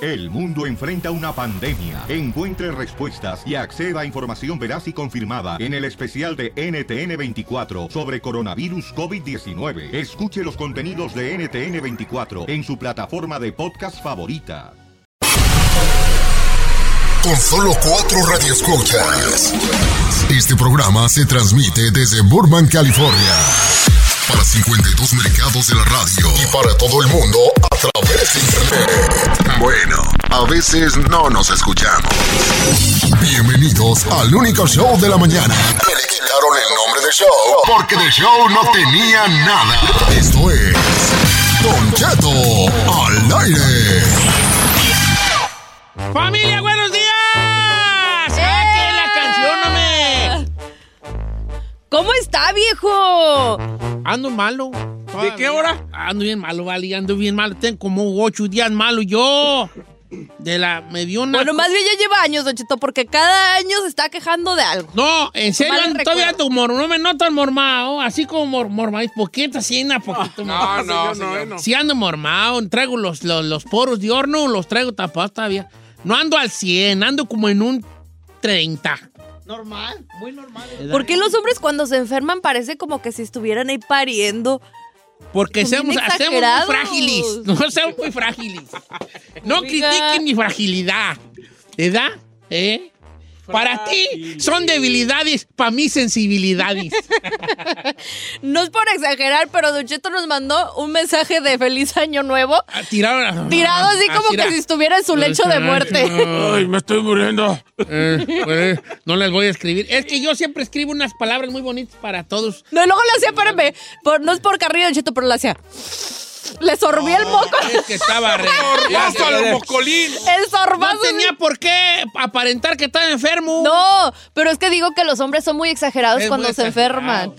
El mundo enfrenta una pandemia. Encuentre respuestas y acceda a información veraz y confirmada en el especial de NTN24 sobre coronavirus COVID-19. Escuche los contenidos de NTN24 en su plataforma de podcast favorita. Con solo cuatro radioescuchas. Este programa se transmite desde Burbank, California. Para 52 mercados de la radio y para todo el mundo internet. Bueno, a veces no nos escuchamos. Bienvenidos al único show de la mañana. Que le quitaron el nombre de show porque de show no tenía nada. Esto es Don Cheto al aire. ¡Familia, buenos días! ¡Saquen la canción, hombre! ¿Cómo está, viejo? Ando malo. ¿De qué hora? Ando bien malo, vale, ando bien malo. Tengo como ocho días malo yo. De la... Me dio una... Bueno, más bien ya lleva años, Don Cheto, porque cada año se está quejando de algo. No, en serio, ando todavía ando mor- no me noto mormado, así como mor, mormado, poquito así, una poquito No, no, no, no. Sí ando mormado, traigo los, los, los poros de horno, los traigo tapados todavía. No ando al 100, ando como en un 30. Normal, muy normal. ¿Por qué los hombres cuando se enferman parece como que si estuvieran ahí pariendo? Porque bien hacemos muy frágiles. No somos muy frágiles. No critiquen mi fragilidad. ¿Verdad? ¿Eh? Para ti son debilidades, para mí sensibilidades. No es por exagerar, pero Don Cheto nos mandó un mensaje de feliz año nuevo. Ah, Tiraron, Tirado así como tira- que si estuviera en su lecho de muerte. Ay, me estoy muriendo. Eh, pues, no les voy a escribir. Es que yo siempre escribo unas palabras muy bonitas para todos. No, y luego le hacía, espérame, por- no es por carrilla, Don Cheto, pero le hacía. Le sorbía el moco. Es que estaba re... ¡Paso al mocolín! El sorbazo. No tenía por qué aparentar que estaba enfermo. No, pero es que digo que los hombres son muy exagerados Es cuando muy se enferman.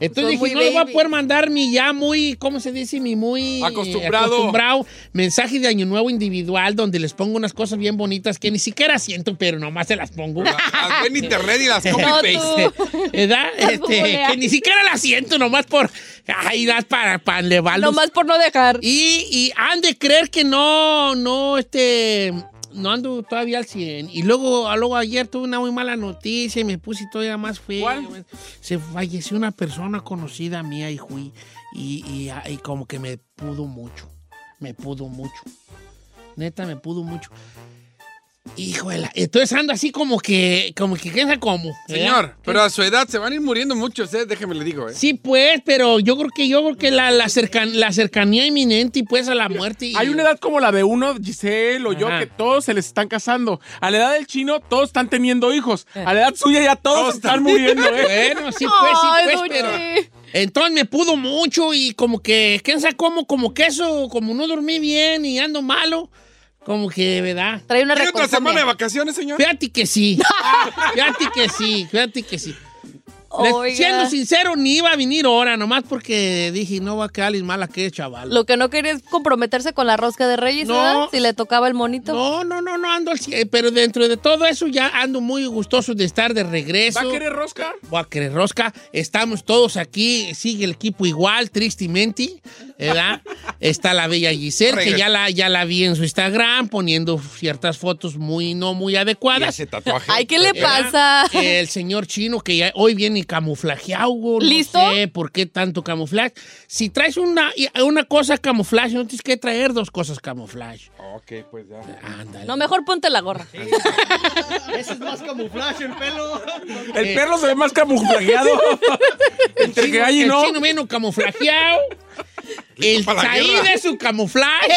Entonces Son dije, no le voy a poder mandar mi ya muy, ¿cómo se dice? Mi muy Acostumbrado. acostumbrado mensaje de Año Nuevo individual donde les pongo unas cosas bien bonitas que ni siquiera siento, pero nomás se las pongo. Las ve en internet y las No, copy-paste. tú. ¿Verdad? Este, que ni siquiera las siento nomás por... Ay, das para, para elevarlos. Nomás por no dejar. Y, y han de creer que no, no, este, no ando todavía al 100. Y luego, luego ayer tuve una muy mala noticia y me puse todavía más feo. ¿Cuál? Se falleció una persona conocida mía y fui. Y, y, y como que me pudo mucho. Me pudo mucho. Neta, me pudo mucho. Híjole, entonces ando así como que, como que, ¿qué sabe cómo? Señor, pero a su edad se van a ir muriendo muchos, ¿eh? Déjeme le digo, ¿eh? Sí, pues, pero yo creo que yo creo que la, la, cercan- la cercanía inminente y pues a la muerte. y- Hay una edad como la de uno, Giselle o yo, que todos se les están casando. A la edad del chino, todos están teniendo hijos. A la edad suya ya todos, Todos están muriendo, ¿eh? Bueno, sí, pues, sí, pues, pero. Entonces me pudo mucho y como que, ¿quién sabe cómo? Como que eso, como no dormí bien y ando malo, como que, ¿verdad? Trae una ¿Tiene otra semana de vacaciones, señor? Fíjate que sí. Fíjate que sí, fíjate que sí. Les- siendo sincero, ni iba a venir ahora, nomás porque dije, no va a quedar mal aquel chaval. Lo que no quería es comprometerse con la rosca de Reyes, No. ¿verdad? Si le tocaba el monito. No, no, no, no ando al pero dentro de todo eso ya ando muy gustoso de estar de regreso. ¿Va a querer rosca? Voy a querer rosca. Estamos todos aquí, sigue el equipo igual, tristemente, ¿verdad? Está la bella Giselle, que ya la, ya la vi en su Instagram poniendo ciertas fotos muy, no muy Y adecuadas. ese tatuaje. Ay, ¿qué le ¿verdad? pasa? El señor chino que ya hoy viene camuflajeado, no ¿Listo? sé por qué tanto camuflaje. Si traes una, una cosa camuflaje, no tienes que traer dos cosas camuflaje. Ok, pues ya. Ándale. No, mejor ponte la gorra. Ese es más camuflaje, el pelo. El perro se ve más camuflajeado. Entre que hay y el no. chino vino camuflajeado. el Said de su camuflaje.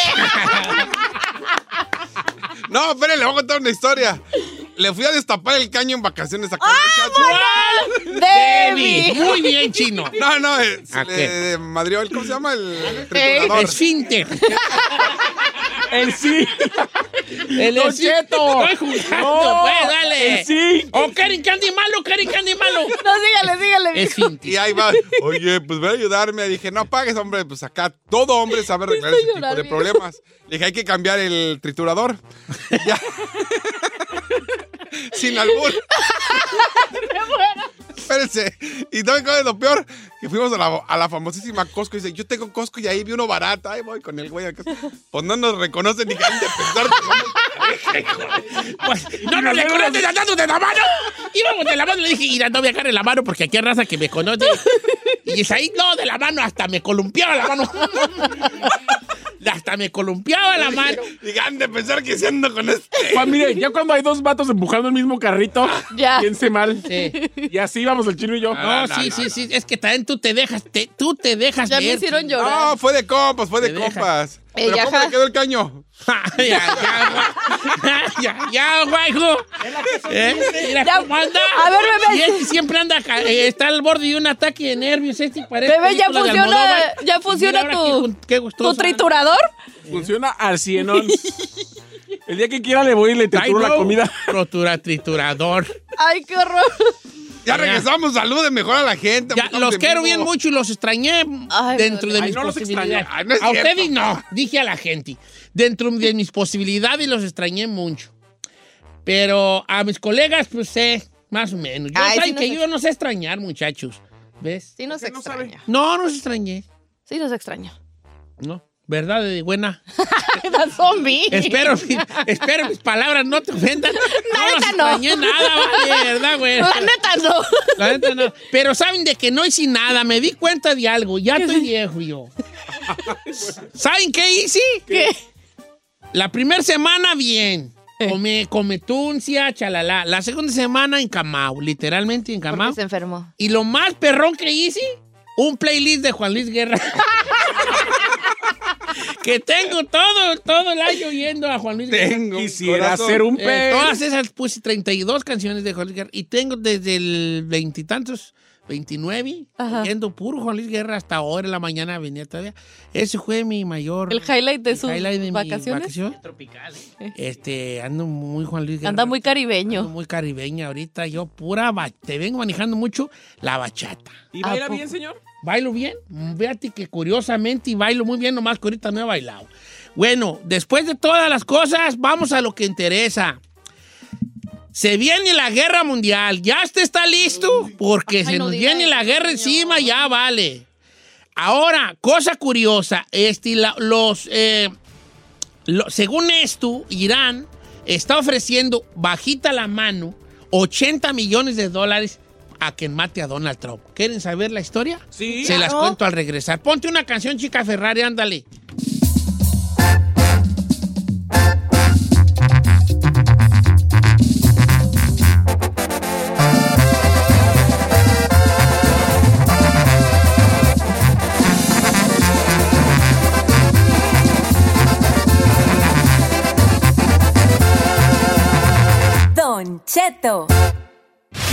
No, espere, le voy a contar una historia. Le fui a destapar el caño en vacaciones acá, muchacho. Debbie. Muy bien, chino. No, no, eh, se ¿A le madrió el, ¿cómo se llama? El El triturador. esfínter. El sí. El esfínter. Cheto. Estoy jugando, No, pues, dale. el sí. O Karen Candy malo, Karen Candy malo. No, sígale, sígale. Esfínter. Y ahí va, oye, pues voy a ayudarme. Dije, no pagues, hombre, pues acá todo hombre sabe arreglar ese tipo de problemas. Le dije, hay que cambiar el triturador. Ya. Sin albur. Espérense. Y no me acuerdo de lo peor, que fuimos a la, a la famosísima Costco y dice, yo tengo Costco y ahí vi uno barato. Ahí voy con el güey acá. Pues no nos reconocen ni que han de pensar que Pues, no nos le conoces andando de la mano. Íbamos de la mano. Le dije, mira, no voy a dejar en la mano porque aquí hay raza que me conoce. Y es ahí, no, de la mano, hasta me columpiaba la mano. hasta me columpiaba la mano. Dije, han de pensar que se ando con este. Juan, mire, ya cuando hay dos vatos empujando el mismo carrito, Ya. Piense mal. Sí. Y así vamos el chino y yo. No, sí, sí, sí. Es que también tú te dejas, te- tú te dejas Ya me hicieron llorar. No, fue de compas, fue de compas. Eh, Pero ya, ¿cómo ja. le quedó el caño? ya, ya, guay. ya, ya, guayjo. ¿Eh? Mira Ya. cómo anda. A ver, bebé. Y este siempre anda, eh, está al borde de un ataque de nervios. Este parece Bebé, ya funciona- ya funciona tu- qué gun- qué gustoso. ¿Tu triturador? Funciona al cienón. El día que quiera le voy y le trituro la no. comida. Rotura, triturador. Ay, qué horror. Ya regresamos, saluden mejor a la gente. Ya, los quiero bien mucho y los extrañé Ay, dentro me de mis no los posibilidades. Ay, no a cierto. ustedes no, dije a la gente. Dentro de mis posibilidades los extrañé mucho. Pero a mis colegas, pues sé, más o menos. Yo Ay, sí que yo no sé extrañar, muchachos. ¿Ves? Sí nos ¿Por qué no extraña. No, no se extrañé. Sí nos extraña. No. ¿Verdad, de buena? Zombie. espero, espero mis palabras no te ofendan. No neta, no. extrañé nada, vale, ¿verdad, güey? La neta no. La neta no. Pero saben de que no hice nada. Me di cuenta de algo. Ya estoy viejo yo. ¿Saben qué hice? ¿Qué? La primera semana, bien. Come, cometuncia, chalala. La segunda semana, encamado. Literalmente encamado. Porque se enfermó. Y lo más perrón que hice, un playlist de Juan Luis Guerra. Que tengo todo, todo el año yendo a Juan Luis Guerra. Quisiera ser un Eh, todas esas puse 32 canciones de Juan Luis Guerra y tengo desde el veintitantos, 29, Ajá. yendo puro Juan Luis Guerra hasta ahora en la mañana venía todavía. Ese fue mi mayor El highlight de sus highlight de mi vacaciones. vacación. Tropical. Este, ando muy Juan Luis Guerra. Anda muy Ando caribeño. muy caribeña ahorita. Yo pura, ba- te vengo manejando mucho la bachata. ¿Y ¿A baila bien, señor? Bailo bien, fíjate que curiosamente y bailo muy bien, nomás que ahorita no he bailado. Bueno, después de todas las cosas, vamos a lo que interesa. Se viene la guerra mundial. ¿Ya usted está listo? Porque Ay, se no nos viene la guerra señor. encima, ya vale. Ahora, cosa curiosa, este, la- los, eh, lo- según esto, Irán está ofreciendo bajita la mano 80 millones de dólares a quien mate a Donald Trump. ¿Quieren saber la historia? Sí. Se las cuento al regresar. Ponte una canción, chica Ferrari, ándale. Don Cheto.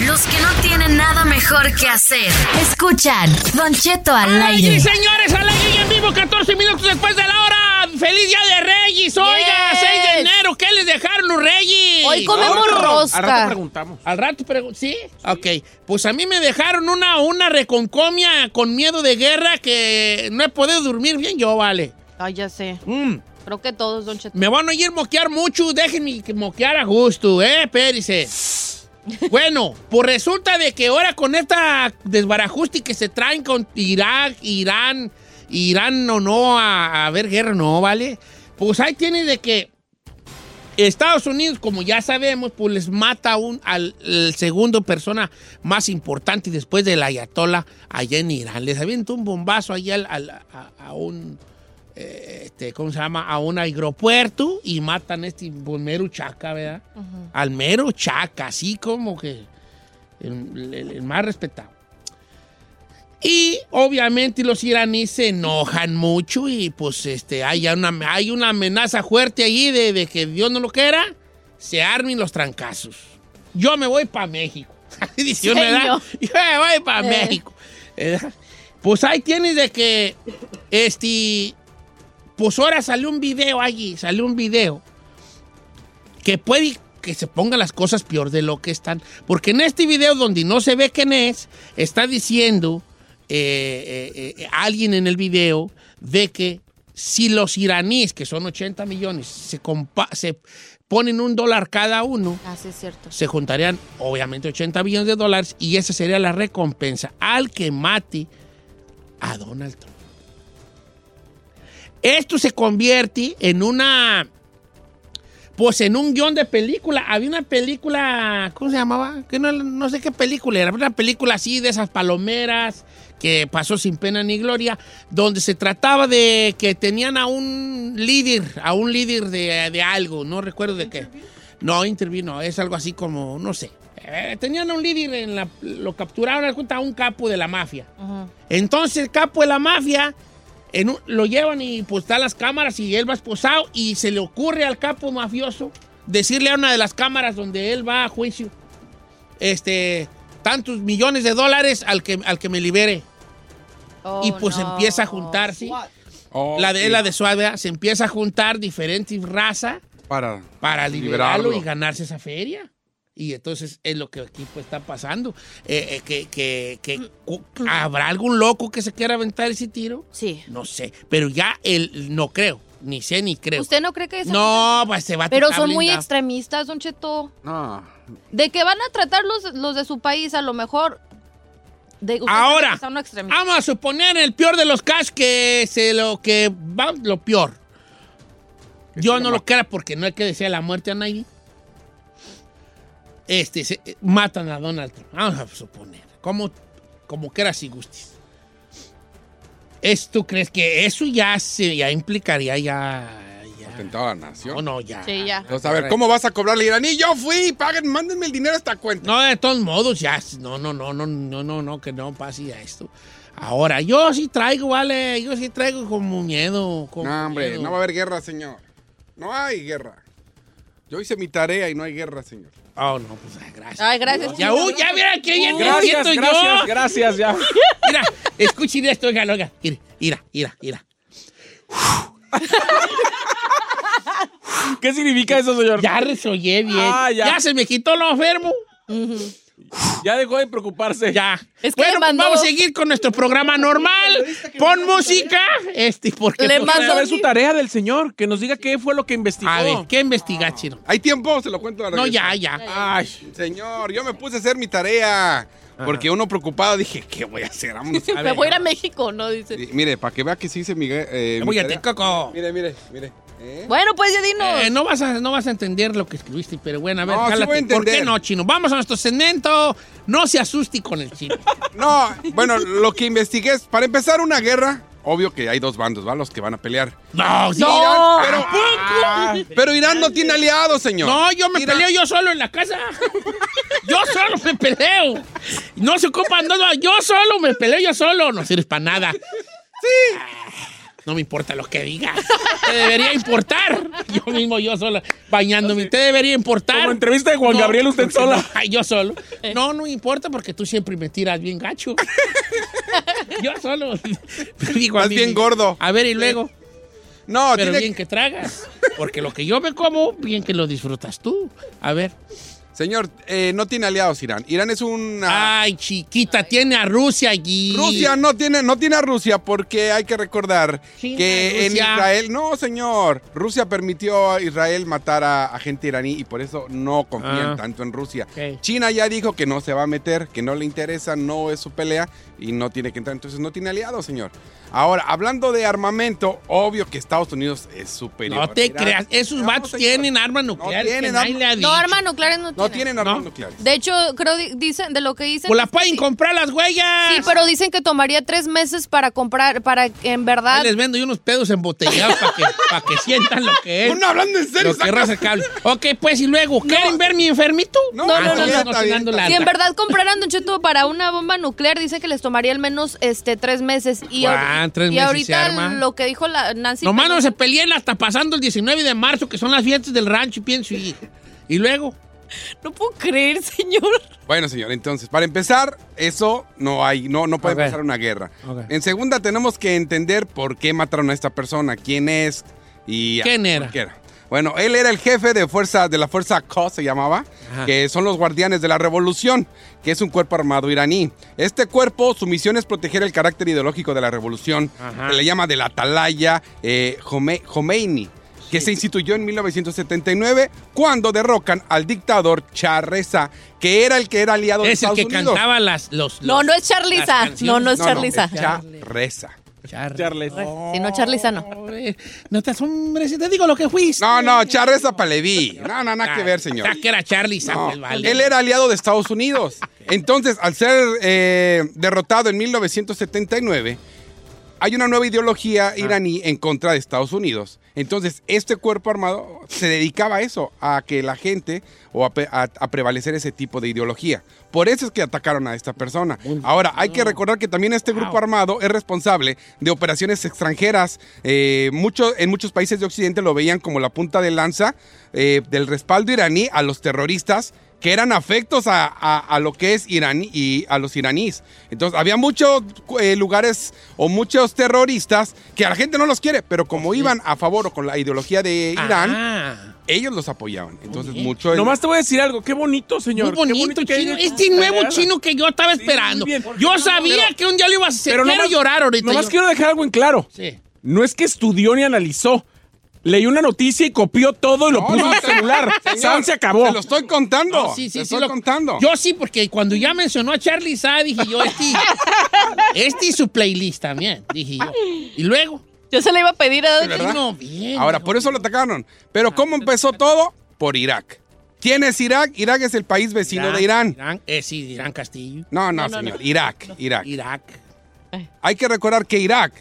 Los que no tienen nada mejor que hacer. Escuchan Don Cheto al ¡Ay, aire. señores! Al aire y en vivo, 14 minutos después de la hora. ¡Feliz Día de Reyes! Oiga, Yes. 6 de enero. ¿Qué les dejaron los Reyes? Hoy comemos Al rato rosca. preguntamos. Al rato pregunto. ¿Sí? Ok. Pues a mí me dejaron una, una reconcomia con miedo de guerra que no he podido dormir bien yo, vale. Ay, ya sé. Mm. Creo que todos, Don Cheto. Me van a ir moquear mucho, déjenme que moquear a gusto, ¿eh? Espérese. Bueno, pues resulta de que ahora con esta desbarajuste que se traen con Irak, Irán, Irán o no a, ver guerra, no, ¿vale? Pues ahí tiene de que Estados Unidos, como ya sabemos, pues les mata un, al segundo persona más importante después del Ayatollah allá en Irán. Les avienta un bombazo allá al- al- a, un, este, ¿cómo se llama? A un aeropuerto y matan a este pues, mero chaca, ¿verdad? Al mero chaca, así como que el, el- el más respetado. Y obviamente los iraníes se enojan mucho y pues este, hay, una, hay una amenaza fuerte allí de, de que Dios no lo quiera, se armen los trancazos. Yo me voy para México. Yo me voy para Eh. México. Pues ahí tienes de que, este, pues ahora salió un video allí, salió un video que puede que se pongan las cosas peor de lo que están. Porque en este video donde no se ve quién es, está diciendo eh, eh, eh, alguien en el video de que si los iraníes, que son 80 millones, se, se ponen un dólar cada uno, Ah, sí, cierto. se juntarían obviamente 80 millones de dólares y esa sería la recompensa al que mate a Donald Trump. Esto se convierte en una, pues en un guion de película. Había una película, ¿cómo se llamaba? Que no, no sé qué película era, una película así de esas palomeras que pasó sin pena ni gloria, donde se trataba de que tenían a un líder, a un líder de, de algo, no recuerdo de qué. No, intervino, es algo así como, no sé. Eh, tenían a un líder, en la, lo capturaron a un capo de la mafia. Entonces el capo de la mafia en un- lo llevan y pues están las cámaras y él va esposado y se le ocurre al capo mafioso decirle a una de las cámaras donde él va a juicio, este, tantos millones de dólares al que, al que me libere. Oh, y pues no. empieza a juntarse. Oh, La de sí. la de suave, se empieza a juntar diferentes razas Para. para liberarlo, Liberarlo. y ganarse esa feria. Y entonces es lo que aquí pues, está pasando. Eh, eh, que, que- que- cu- ¿Habrá algún loco que se quiera aventar ese tiro? Sí. No sé. Pero ya él no creo. Ni sé ni creo. ¿Usted no cree que eso? No, pues se va a Pero son muy extremistas, Don Cheto. No. De que van a tratar los, los de su país, a lo mejor. De, Ahora, vamos a suponer en el peor de los casos que se lo que va lo peor. Yo no lo quiera porque no hay que desear la muerte a nadie. Este, se- eh, matan a Donald Trump. Vamos a suponer. Como, como quieras si gustes. ¿Es, ¿Tú crees que eso ya se ya implicaría ya... ya Atentado a la nación. no, no, ya. Sí, ya. Entonces, a ver, ¿cómo vas a cobrarle iraní? Yo fui, paguen, mándenme el dinero a esta cuenta. No, de todos modos, ya. No, no, no, no, no, no, no, que no pase ya esto. Ahora, yo sí traigo, vale, yo sí traigo como miedo. Como No, hombre, miedo. no va a haber guerra, señor. No hay guerra. Yo hice mi tarea y no hay guerra, señor. Oh, no, pues ay, gracias. Ay, gracias. Ya, uy, ya mira qué bien me Gracias, siento gracias, yo. gracias, ya. Mira, escuchen esto, oiga, oiga. Mira, mira, mira, mira. ¿Qué significa eso, señor? Ya resollé bien. Ah, ya. ya. se me quitó lo enfermo. Ya dejó de preocuparse. Ya. Es que bueno, mandó- pues vamos a seguir con nuestro programa normal. Pon música. Este, porque Le no- mandó- Quiero saber su tarea del señor, que nos diga qué fue lo que investigó. A ver, ¿qué investiga, chino? ¿Hay tiempo? Se lo cuento a la No, ya, ya. Ay, señor, yo me puse a hacer mi tarea. Porque uno preocupado dije, ¿qué voy a hacer? Vámonos. A Me ver. voy a ir a México, ¿no? Dice. Mire, para que vea que sí hice mi, eh, mi Oye, tarea. Coco. Mire, mire, mire. ¿Eh? Bueno, pues ya dinos. Eh, no, vas a, no vas a entender lo que escribiste, pero bueno, a ver, No, sí cálate. voy a ¿Por qué no, chino? Vamos a nuestro segmento. No se asuste con el chino. No, bueno, lo que investigué es, para empezar una guerra, obvio que hay dos bandos, ¿va? Los que van a pelear. No, sí. No. Pero, Ah, pero Irán no tiene aliados, señor. No, yo me Irán- peleo yo solo en la casa. Yo solo me peleo. No se ocupan, no, no, yo solo me peleo yo solo. No sirves para nada. Sí. No me importa lo que digas. Te debería importar. Yo mismo, yo solo, bañándome. Te debería importar. Como entrevista de Juan No, Gabriel, usted sola. no, yo solo. No, no me importa porque tú siempre me tiras bien gacho. Yo solo. Digo, mí- bien gordo. A ver, y luego. No, Pero tiene bien que tragas. Porque lo que yo me como, bien que lo disfrutas tú. A ver. Señor, eh, no tiene aliados Irán. Irán es una... Ay, chiquita, tiene a Rusia allí. Rusia no tiene, no tiene a Rusia porque hay que recordar China, que en Rusia. Israel, no señor, Rusia permitió a Israel matar a, a gente iraní y por eso no confían Ah. tanto en Rusia. China ya dijo que no se va a meter, que no le interesa, no es su pelea y no tiene que entrar, entonces no tiene aliados, señor. Ahora, hablando de armamento, obvio que Estados Unidos es superior. No te Irán. creas, esos No, vatos tienen armas nucleares. tienen que nadie armas- le ha No, armas nucleares no, No tienen. tienen armas No. nucleares. De hecho, creo di- dicen, de lo que dicen. Pues la es que pueden sí. comprar las huellas. Sí, pero dicen que tomaría tres meses para comprar, para que en verdad. Ahí les vendo yo unos pedos embotellados para que, pa' que sientan lo que es. No, hablando en serio, Lo que es raza cable. Ok, pues y luego, ¿quieren ver mi enfermito? No, No, Ah, no, no, no. Si en verdad compraran, Don Cheto, para una bomba nuclear, dice que les tomaría al menos este, tres meses. Y, tres y meses se ahorita arma. lo que dijo la Nancy. Nomás no Pelosi- se peleen hasta pasando el 19 de marzo, que son las fiestas del rancho, y pienso. Y, y luego, No puedo creer, señor. Bueno, señor, entonces, para empezar, eso no hay, no, no puede Ok. empezar una guerra. En segunda, tenemos que entender por qué mataron a esta persona, quién es y ¿Quién era? por qué era. Bueno, él era el jefe de fuerza de la fuerza Q se llamaba, Ajá. que son los guardianes de la revolución, que es un cuerpo armado iraní. Este cuerpo, su misión es proteger el carácter ideológico de la revolución, Ajá. que le llama del Atalaya eh, Jome- Jomeini, que se instituyó en 1979 cuando derrocan al dictador Shah Reza, que era el que era aliado de es el Estados que Unidos. cantaba las, los, No, los- no es Charliza. No, no es No, no, Charliza. Charles. Charles. Si no, Charliza no. Te asombres, si te digo lo que fuiste. No, no, Shah Reza Paleví. No, no, nada que ver, señor. Ah, que era Charlie No, vale. Él era aliado de Estados Unidos. Entonces, al ser eh, derrotado en 1979, hay una nueva ideología iraní en contra de Estados Unidos. Entonces, este cuerpo armado se dedicaba a eso, a que la gente o a, pe- a- a prevalecer ese tipo de ideología. Por eso es que atacaron a esta persona. Ahora, hay que recordar que también este grupo armado es responsable de operaciones extranjeras. Eh, mucho- en muchos países de Occidente lo veían como la punta de lanza eh, del respaldo iraní a los terroristas que eran afectos a, a- a lo que es iraní y a los iraníes. Entonces, había muchos eh, lugares o muchos terroristas que a la gente no los quiere, pero como iban a favor o con la ideología de Irán, Ah, ellos los apoyaban. Entonces, bien. mucho... Nomás te voy a decir algo. Qué bonito, señor. muy Qué bonito, chino. Este nuevo chino que yo estaba esperando. Yo sabía Pero- que un día lo ibas a hacer. Pero Quiero nomás, llorar ahorita. Nomás yo. quiero dejar algo en claro. Sí. No es que estudió ni analizó. Leyó una noticia y copió todo y lo No, puso no, en el celular. Señor, se acabó. Se lo estoy contando. No, sí, sí, Te sí. estoy lo- contando. Yo sí, porque cuando ya mencionó a Charlie Sa, dije yo, este, este y su playlist también, dije yo. Y luego, Yo se le iba a pedir a no, bien. Ahora, por eso lo atacaron. Pero ¿cómo empezó todo? Por Irak. ¿Quién es Irak? Irak es el país vecino de Irán. Irán, eh, sí, Irán Castillo. No, no, señor. no. Irak, Irak. Irak. Hay que recordar que Irak,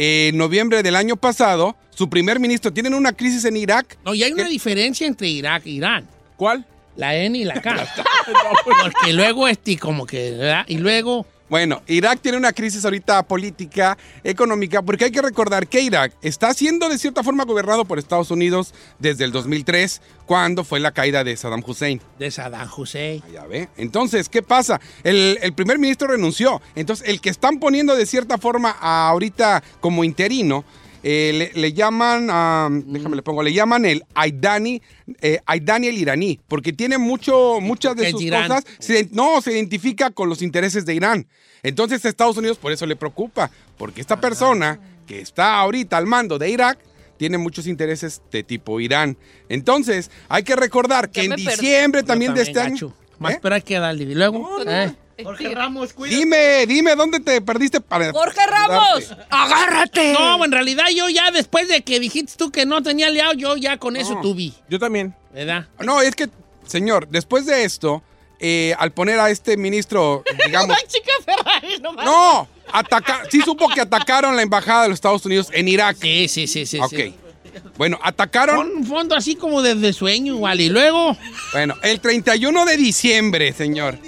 en noviembre del año pasado, su primer ministro, tienen una crisis en Irak. No, y hay una diferencia entre Irak e Irán. ¿Cuál? La N y la K. Porque luego, este, como que, ¿verdad? Y luego, Bueno, Irak tiene una crisis ahorita política, económica, porque hay que recordar que Irak está siendo de cierta forma gobernado por Estados Unidos desde el 2003, cuando fue la caída de Saddam Hussein. de Saddam Hussein. Ya ve. Entonces, ¿qué pasa? El, el primer ministro renunció. Entonces, el que están poniendo de cierta forma ahorita como interino, eh, le, le llaman, ah, déjame le pongo, le llaman el Aidani, eh, Aidani el iraní, porque tiene mucho, muchas de sus Irán. cosas, se- no, se identifica con los intereses de Irán. Entonces, Estados Unidos por eso le preocupa, porque esta persona que está ahorita al mando de Irak, tiene muchos intereses de tipo Irán. Entonces, hay que recordar que en diciembre también de este año... Más ¿Eh? espera que darle. Y luego, eh, Jorge Ramos, cuida. Dime, dime, ¿dónde te perdiste para... Jorge Ramos, agárrate. No, en realidad yo ya después de que dijiste tú que no tenía aliado, yo ya con eso No. tuve, Yo también. ¿verdad? No, es que, señor, después de esto, eh, al poner a este ministro, digamos... Ay, chica Ferrari, no mames. no, ataca sí supo que atacaron la embajada de los Estados Unidos en Irak. Sí, sí, sí, sí. ok. sí. Bueno, atacaron... Con un fondo así como desde sueño igual. Y luego, Bueno, el 31 de diciembre, señor.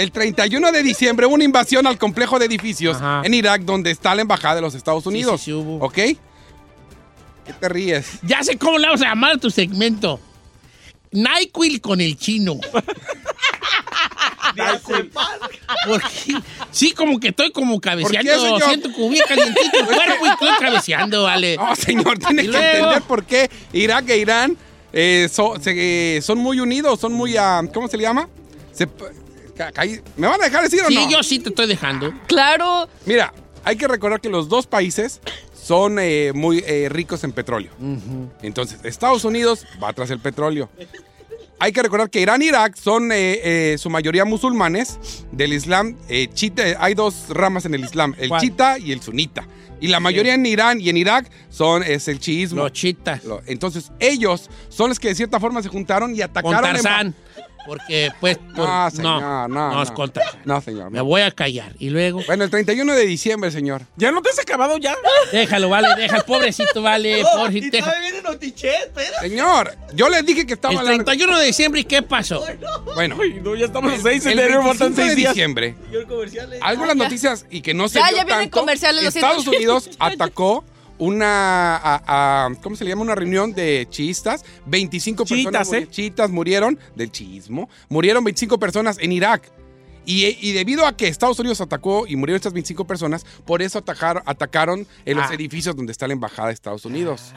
El 31 de diciembre hubo una invasión al complejo de edificios Ajá. en Irak donde está la embajada de los Estados Unidos. sí, sí hubo. ¿Ok? ¿Qué te ríes? ya sé cómo le vamos a llamar a tu segmento. NyQuil con el chino. Porque sí, como que estoy como cabeceando. ¿Por qué, señor? Siento como bien calientito el cuerpo y estoy cabeceando, vale. No, señor, tiene que luego- entender por qué Irak e Irán eh, so- se- eh, son muy unidos, son muy, ah, ¿cómo se le llama? Se- ¿Me van a dejar decir o Sí, no? yo sí te estoy dejando. Claro. Mira, hay que recordar que los dos países son eh, muy eh, ricos en petróleo. Entonces, Estados Unidos va tras el petróleo. Hay que recordar que Irán e Irak son eh, eh, su mayoría musulmanes del Islam. eh, chita, hay dos ramas en el Islam, el ¿Cuál? chita y el sunita. Y la mayoría en Irán y en Irak son es el chiismo. Los chitas. Entonces, ellos son los que de cierta forma se juntaron y Con atacaron. en- Tarzán. Porque, pues, por- No, señor, no, no, no, es no. con Tarzán. No, señor. Me no. voy a callar. Y luego, Bueno, el 31 de diciembre, señor. ¿Ya no te has acabado ya? déjalo, vale, deja el pobrecito, vale, Oh, pobrecito. y viene. Señor, yo les dije que estaba El hablando- 31 de diciembre, ¿y qué pasó? Bueno, Ay, no, ya estamos a seis, el en enero faltan 25 de días. diciembre, Señor comercial. eh. algunas noticias y que no se Ya, vio ya vienen tanto, comerciales. Estados Unidos atacó una, a- a- ¿cómo se le llama? Una reunión de chiistas. 25 Chiitas, personas muri- ¿eh? chiitas murieron del chiismo. Murieron 25 personas en Irak. Y, y debido a que Estados Unidos atacó y murieron estas 25 personas, por eso atacaron, atacaron en los Ah. edificios donde está la embajada de Estados Unidos.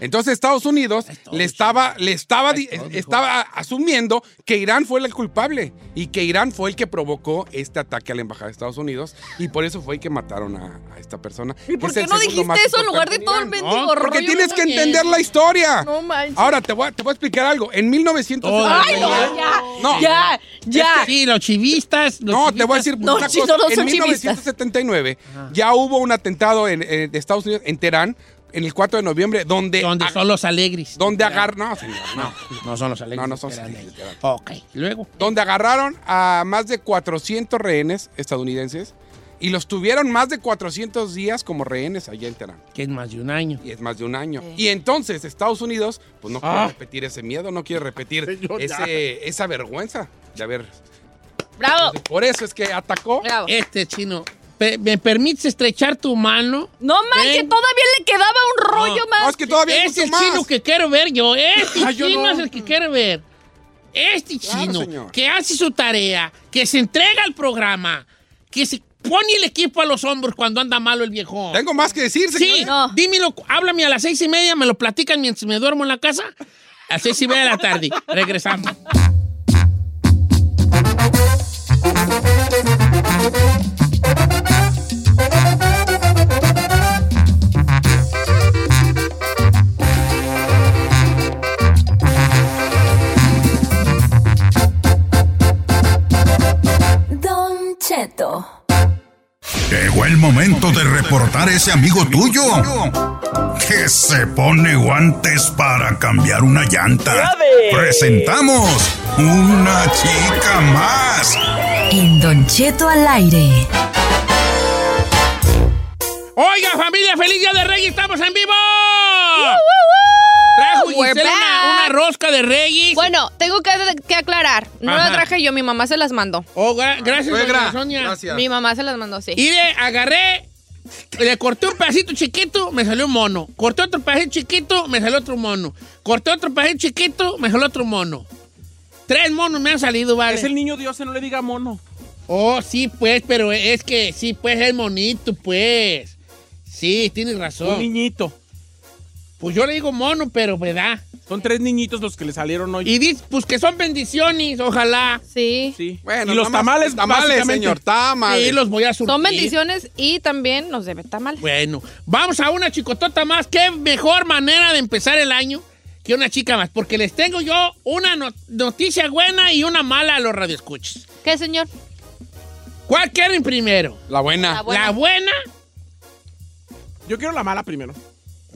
Entonces Estados Unidos le estaba, le estaba, Es todo, estaba asumiendo que Irán fue el culpable y que Irán fue el que provocó este ataque a la embajada de Estados Unidos y por eso fue el que mataron a, a esta persona. ¿Y por qué no dijiste eso en lugar de todo el mendigo No? Porque tienes que entender la historia. No manches. Ahora te voy, a, te voy a explicar algo. En 1900 Ay, no, ya. No. Ya, ya. Sí, los chivistas. los No, te voy a decir No, una cosa. en son chivistas. 1979 ya hubo un atentado en, en- de Estados Unidos, en Teherán, en el 4 de noviembre, donde... Donde son los alegres. donde agar... No, señor, no. No son los alegres. No, no son eran alegres, Ok, luego. donde agarraron a más de 400 rehenes estadounidenses y los tuvieron más de 400 días como rehenes allá en Teherán. Que es más de un año. Y es más de un año. Y entonces Estados Unidos, pues no quiere Ah. repetir ese miedo, no quiere repetir ese, esa vergüenza de haber... Bravo. Por eso es que atacó. Bravo. Este chino, ¿me permites estrechar tu mano? No manches, Ven. todavía le quedaba un rollo No, más. No, es que todavía Es el más. chino que quiero ver yo. Este Ah, yo chino no. es el que quiero ver. Este chino que hace su tarea, que se entrega al programa, que se pone el equipo a los hombros cuando anda malo el viejo. Tengo más que decir, señor. Sí, No. dímelo, háblame a las seis y media, me lo platican mientras me duermo en la casa. A las seis y media de la tarde. Regresamos. Cheto. Llegó el momento de reportar ese amigo tuyo que se pone guantes para cambiar una llanta. Presentamos una chica más. En Don Cheto al aire. Oiga, familia, feliz día de Reyes, estamos en vivo. We're una, rosca de Reyes. Bueno, tengo que, que aclarar. No Ajá. la traje yo, mi mamá se las mandó. Oh, gra- gracias, Suegra, Sonia. gracias. Mi mamá se las mandó, sí. Y le agarré, le corté un pedacito chiquito, me salió un mono. Corté otro pedacito chiquito, me salió otro mono. Corté otro pedacito chiquito, me salió otro mono. Tres monos me han salido, ¿vale? Es el niño Dios, no le diga mono. Oh, sí, pues, pero es que sí, pues, es monito, pues. Sí, tienes Un razón. niñito. Pues yo le digo mono, pero ¿verdad? Son tres niñitos los que le salieron hoy. Y dice, pues que son bendiciones, ojalá. Sí. Sí. Bueno, y los tamales, tamales, señor, tamales. Sí, los voy a surtir. Son bendiciones y también nos debe tamales. Bueno, vamos a una chicotota más. Qué mejor manera de empezar el año que una chica más. Porque les tengo yo una no- noticia buena y una mala a los radioescuchas. ¿Qué, señor? ¿Cuál quieren primero? La buena. La buena. ¿La buena? Yo quiero la mala primero.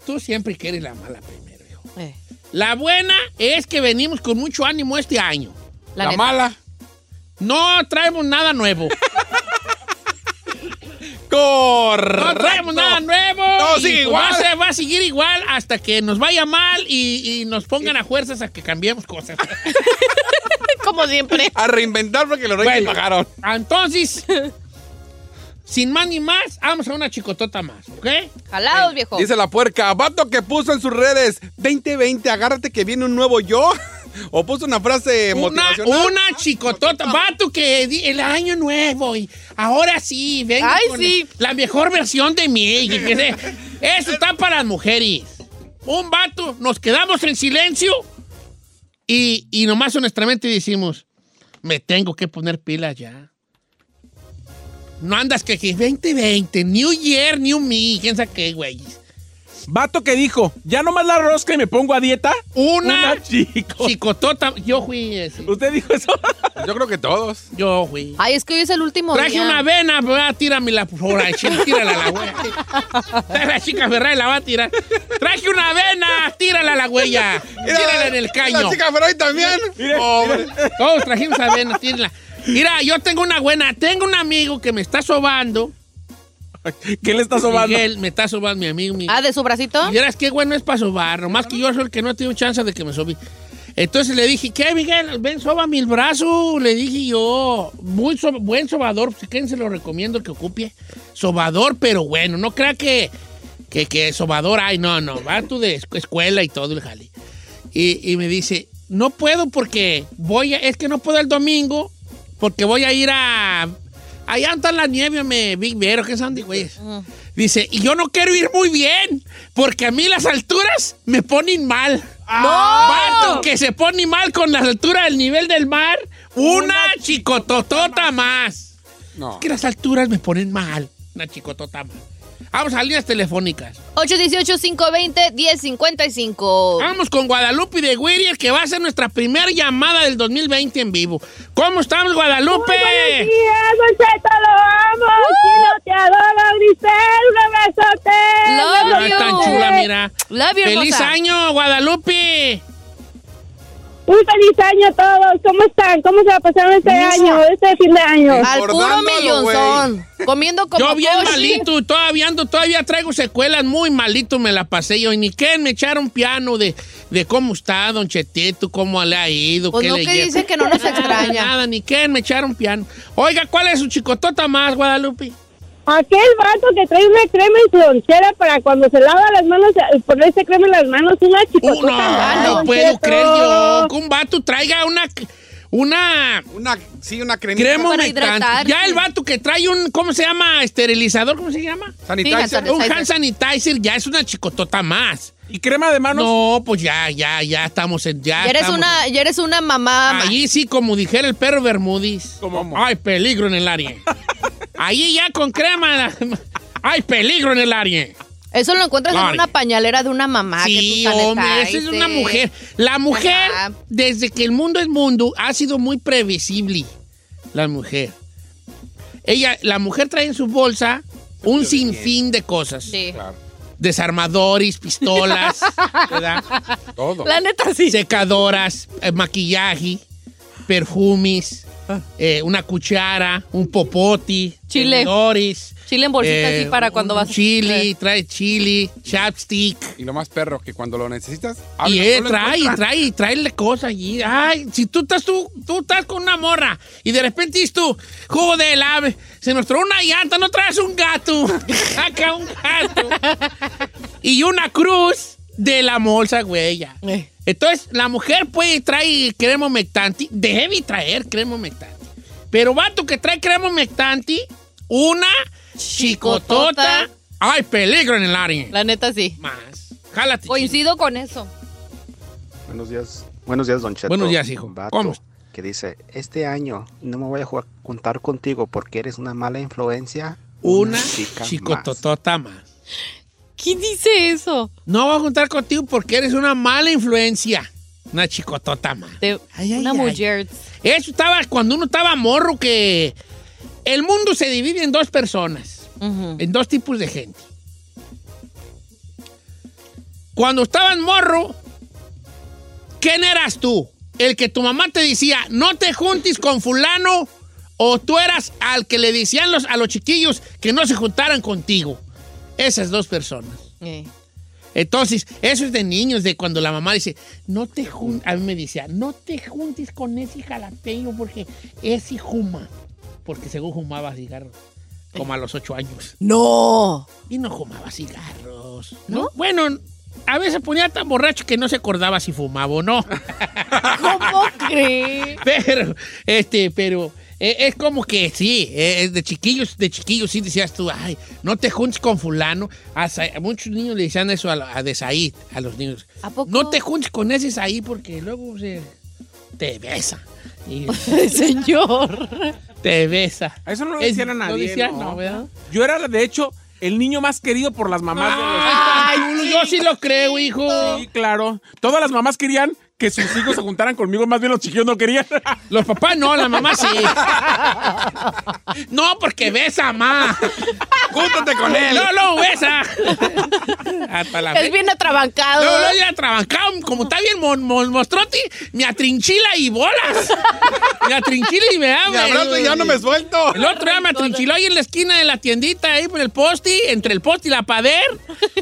Tú siempre quieres la mala primero, hijo. Eh, La buena es que venimos con mucho ánimo este año. la mala. No traemos nada nuevo. Correcto. No traemos nada nuevo. Todo sigue pues Va a, igual. va a seguir igual hasta que nos vaya mal y, y nos pongan a fuerzas a que cambiemos cosas. Como siempre. A reinventar porque los reyes Bueno. pagaron. Entonces, sin más ni más, vamos a una chicotota más, ¿ok? Jalados, viejo. Dice la puerca, vato que puso en sus redes 2020, agárrate que viene un nuevo yo. O puso una frase Una, motivacional. una chicotota, vato que di- el año nuevo y ahora sí, venga Ay, con sí. la mejor versión de mí. Eso está para las mujeres. un vato, nos quedamos en silencio y, y nomás honestamente decimos, me tengo que poner pilas ya. No andas que, que 2020, New Year, New Me, quién sabe qué, güey. Vato que dijo, ya nomás la rosca y me pongo a dieta. Una, Una chico. chicotota. Yo fui ese. ¿Usted dijo eso? Yo creo que todos. Yo fui. Ay, es que hoy es el último Traje día. una avena, pues, tíramela por ahí, tírala a la huella. La chica Ferrari la va a tirar. Traje una avena, tírala a la huella. Tírala en el caño. La chica Freud también. Pobre. Todos trajimos avena, tírala. Mira, yo tengo una buena, tengo un amigo que me está sobando. ¿Qué le está sobando? Miguel, me está sobando mi amigo. mi- Ah, ¿de su bracito? Y verás qué bueno es para sobar, nomás que yo soy el que no he tenido chance de que me sobe. Entonces le dije, ¿qué, Miguel? Ven, sóbame el brazo. Le dije yo, muy so- buen sobador, si quieren se lo recomiendo que ocupe. Sobador, pero bueno, no crea que, que, que sobador hay, no, no, va tú de escu- escuela y todo el jale. Y, y me dice, no puedo porque voy a, es que no puedo el domingo porque voy a ir a, allá está la nieve, me, Big Bear, ¿qué son de güeyes? Dice, y yo no quiero ir muy bien, porque a mí las alturas me ponen mal. Vato que se pone mal con las alturas del nivel del mar, una chicototota más. No. Es que las alturas me ponen mal, una chicotota más. Vamos a líneas telefónicas. 818-520-1055. Vamos con Guadalupe de Whittier, que va a ser nuestra primera llamada del 2020 en vivo. ¿Cómo estamos, Guadalupe? buenos días, Don Cheto, lo amo. Chino, te adoro, Grisel, un abrazote. Love Ah, you. tan chula, mira. Love you, ¡Feliz hermosa. año, Guadalupe! Un feliz año a todos. ¿Cómo están? ¿Cómo se va a pasar este año, este fin de año? Al puro millonzón. Comiendo como Yo bien Koshi. malito, todavía ando, todavía traigo secuelas, muy malito me la pasé yo. Y ni que me echaron piano de, de cómo está, don Chetito, cómo le ha ido. Pues qué no le que lleva. dice que no nos extraña. Nada, ni que me echaron piano. Oiga, ¿cuál es su chicotota más, Guadalupe? Aquel vato que trae una crema en su lonchera para cuando se lava las manos, eh, ponerse crema en las manos, una Uh, chicotota. no, no puedo Cheto. creer yo que un vato traiga una, una Una, sí, una cremita. crema Para hidratarse. Ya el vato que trae un, ¿cómo se llama? Esterilizador, ¿cómo se llama? Sanitizer. Fíjate. Un hand sanitizer ya es una chicotota más. ¿Y crema de manos? No, pues ya, ya, ya estamos en. Ya, Ya eres, estamos una, ya eres una mamá. ma- Allí sí, como dijera el perro Bermudis. ¿Cómo? Hay peligro en el área. Allí ya con crema. Hay peligro en el área. Eso lo encuentras en una pañalera de una mamá. Sí, que tú hombre, esa es una mujer. La mujer, Ajá. desde que el mundo es mundo, ha sido muy previsible. La mujer. Ella, la mujer trae en su bolsa un sinfín de cosas. Sí. Desarmadores, pistolas, ¿verdad? Todo. La neta sí. secadoras, eh, maquillaje, perfumes, eh, una cuchara, un popoti, Chile. tenedores, Chile en bolsita eh, así para cuando vas. Chili, trae chili, chapstick. Y lo más perro, que cuando lo necesitas, Y eh, no trae, trae, trae cosas allí. Ay, si tú estás tú, tú estás con una morra y de repente dices tú, joder, ave, se nos trae una llanta, no traes un gato. Acá un gato. y una cruz de la bolsa, güey. ya. Eh. Entonces, la mujer puede traer crema humectante, debe traer crema humectante. Pero vato que trae crema humectante, una chicotota. Chicotota. Ay, peligro en el área. La neta sí. Más. Jálate. Coincido con eso. Buenos días, buenos días, Don Cheto. Buenos días, hijo. Vato ¿Cómo? Que dice, este año no me voy a jugar- juntar contigo porque eres una mala influencia. Una chica más". chicototota más. ¿Quién dice eso? No voy a juntar contigo porque eres una mala influencia. Una chicotota más. De Ay, una ay. mujer. Eso estaba cuando uno estaba morro que el mundo se divide en dos personas, en dos tipos de gente. Cuando estabas morro, ¿quién eras tú? El que tu mamá te decía, no te juntes con fulano, o tú eras al que le decían los, a los chiquillos que no se juntaran contigo. Esas dos personas. Eh. Entonces, eso es de niños, de cuando la mamá dice, no te juntes, a mí me decía, no te juntes con ese jalapeño porque ese juma. Porque según fumaba cigarros, como a los ocho años. No. Y no fumaba cigarros. ¿no? Bueno, a veces ponía tan borracho que no se acordaba si fumaba o no. ¿Cómo crees? Pero, este, pero, Eh, es como que sí, eh, de chiquillos, de chiquillos sí decías tú, ay, no te juntes con fulano. A, muchos niños le decían eso a, la- a de Said, a los niños. ¿A poco? No te juntes con ese Said porque luego se te besa. Y Señor. te besa. Eso no lo decían a nadie. No decían, ¿no? no, ¿verdad? Yo era, de hecho, el niño más querido por las mamás de los Ay, yo sí lo creo, hijo. Sí, claro. Todas las mamás querían que sus hijos se juntaran conmigo, más bien los chiquillos no querían. Los papás no, la mamá sí. No, porque besa, ma. Júntate con él. No, no, besa. Hasta la Es bien atrabancado. No, no, ya trabancado, como está bien mon, mon- mostroti, me atrinchila y bolas. Me atrinchila y me abre. Me abrazo y ya no me suelto. El otro día me atrinchiló ahí en la esquina de la tiendita, ahí por el posti, entre el posti y la pader.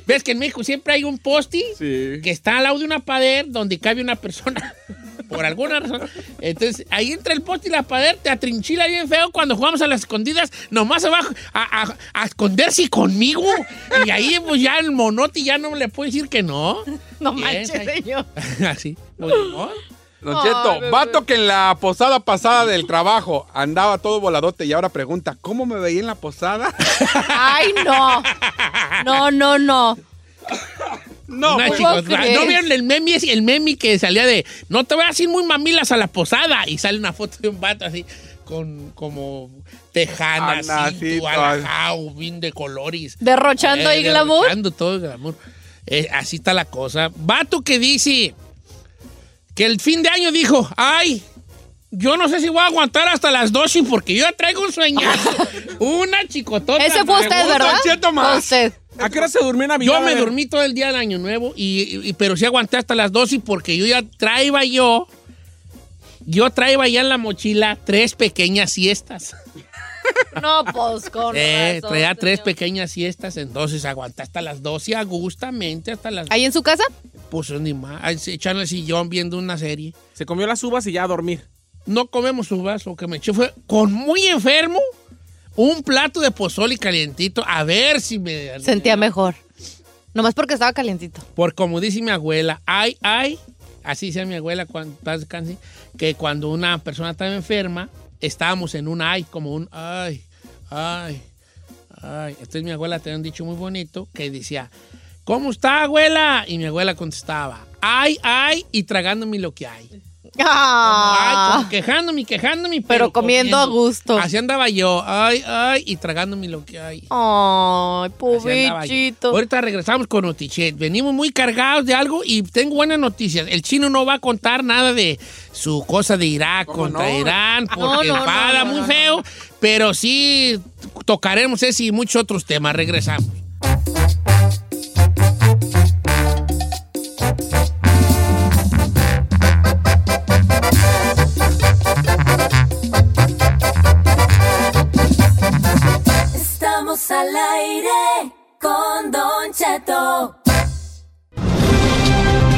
¿Ves que en México siempre hay un posti Sí. que está al lado de una pader donde cabe una persona? Por alguna razón. Entonces, ahí entre el poste y la pader te atrinchila bien feo cuando jugamos a las escondidas. Nomás se va a, a- a esconderse conmigo. Y ahí, pues ya el monoti ya no le puede decir que no. No manches, señor. Así. Pues, ¿no? Don Cheto, Ay, vato que en la posada pasada del trabajo andaba todo voladote y ahora pregunta, ¿cómo me veía en la posada? Ay, no. No, no, no. No, Una pues, chico- ¿cómo crees? ¿No vieron el meme, el meme que salía de no te voy a decir muy mamilas a la posada? Y sale una foto de un vato así con como tejana, todas. alajao, bien de colores. Derrochando ahí glamour. derrochando todo el glamour. Eh, así está la cosa. Vato que dice que el fin de año dijo, ay, yo no sé si voy a aguantar hasta las 12 porque yo ya traigo un sueñazo. Una chicotota. Ese fue usted. ¿verdad? Más. Usted. ¿A qué hora se durmió Navidad? Yo me dormí todo el día del año nuevo, y, y- pero sí aguanté hasta las 12 porque yo ya traía yo, yo traía ya en la mochila tres pequeñas siestas. No, pues con Eh, razón, traía tres señor. pequeñas siestas, entonces aguanté hasta las 12 agustamente, hasta las... ¿Ahí en su casa? Pues ni más, echando el sillón viendo una serie. Se comió las uvas y ya a dormir. No comemos uvas, lo que me eché fue con muy enfermo un plato de pozole calientito, a ver si me... Sentía mejor. Nomás porque estaba calientito. Por como dice mi abuela, ay, ay, así dice mi abuela cuando descanse, que cuando una persona estaba enferma, estábamos en un ay, como un ay, ay, ay. Entonces mi abuela tenía un dicho muy bonito que decía, ¿cómo está, abuela? Y mi abuela contestaba, ay, ay, y tragándome lo que hay. Ay, Ah, como quejándome, quejándome, pero, pero comiendo a gusto. Así andaba yo, ay, ay, y tragándome lo que hay. Ay, pobrecito. Ahorita regresamos con Notichet. Venimos muy cargados de algo y tengo buenas noticias. El chino no va a contar nada de su cosa de Irak ¿Cómo contra no? Irán porque No, no, enfada no, no, muy no, feo, pero sí tocaremos ese y muchos otros temas. Regresamos.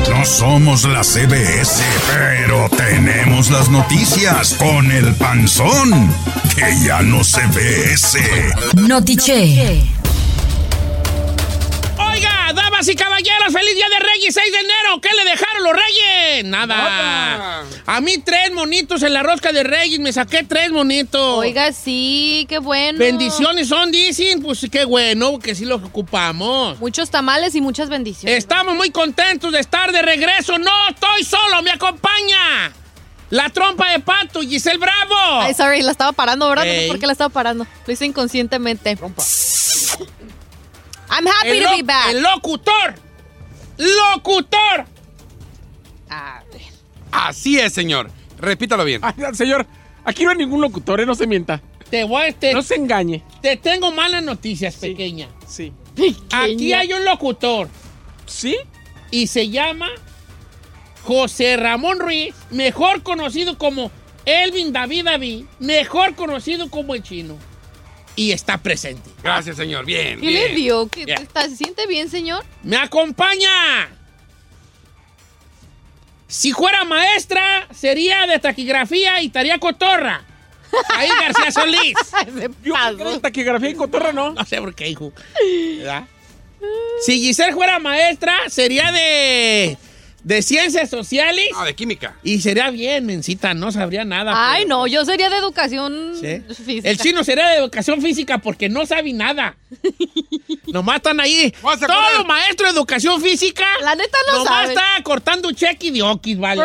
No somos la CBS, pero tenemos las noticias con el panzón, que ya no se ve ese. Notiche. Damas y caballeros, feliz día de Reyes, 6 de enero. ¿Qué le dejaron los Reyes? Nada. A mí tres monitos en la rosca de Reyes, me saqué tres monitos. Oiga, sí, qué bueno. Bendiciones son, dicen, pues qué bueno, que sí los ocupamos. Muchos tamales y muchas bendiciones. Estamos muy contentos de estar de regreso. No estoy solo, me acompaña la trompa de pato, Giselle Bravo. Ay, sorry, la estaba parando, ¿verdad? No sé por qué la estaba parando. Lo hice inconscientemente. I'm happy el, to be back. el locutor. Locutor. A ver. Así es, señor. Repítalo bien. Ay, señor, aquí no hay ningún locutor, ¿eh? no se mienta. Te voy, te, No se engañe. te tengo malas noticias, pequeña. Sí. Aquí hay un locutor ¿Sí? y se llama José Ramón Ruiz, mejor conocido como Elvin David David, mejor conocido como el chino. Y está presente. Gracias, señor. Bien, ¿Qué le dio? ¿Qué- está- ¿Se siente bien, señor? ¡Me acompaña! Si fuera maestra, sería de taquigrafía y estaría cotorra. Ahí García Solís. Yo creo que taquigrafía y cotorra no. No sé por qué, hijo. ¿Verdad? Si Giselle fuera maestra, sería de. De ciencias sociales. No, de química. Y sería bien, mencita, no sabría nada. Ay, pero- no, yo sería de educación ¿Sí? física. El chino sería de educación física porque no sabe nada. Nomás están ahí. Todo maestro de educación física. La neta no nomás sabe. está cortando un cheque de okis, vale.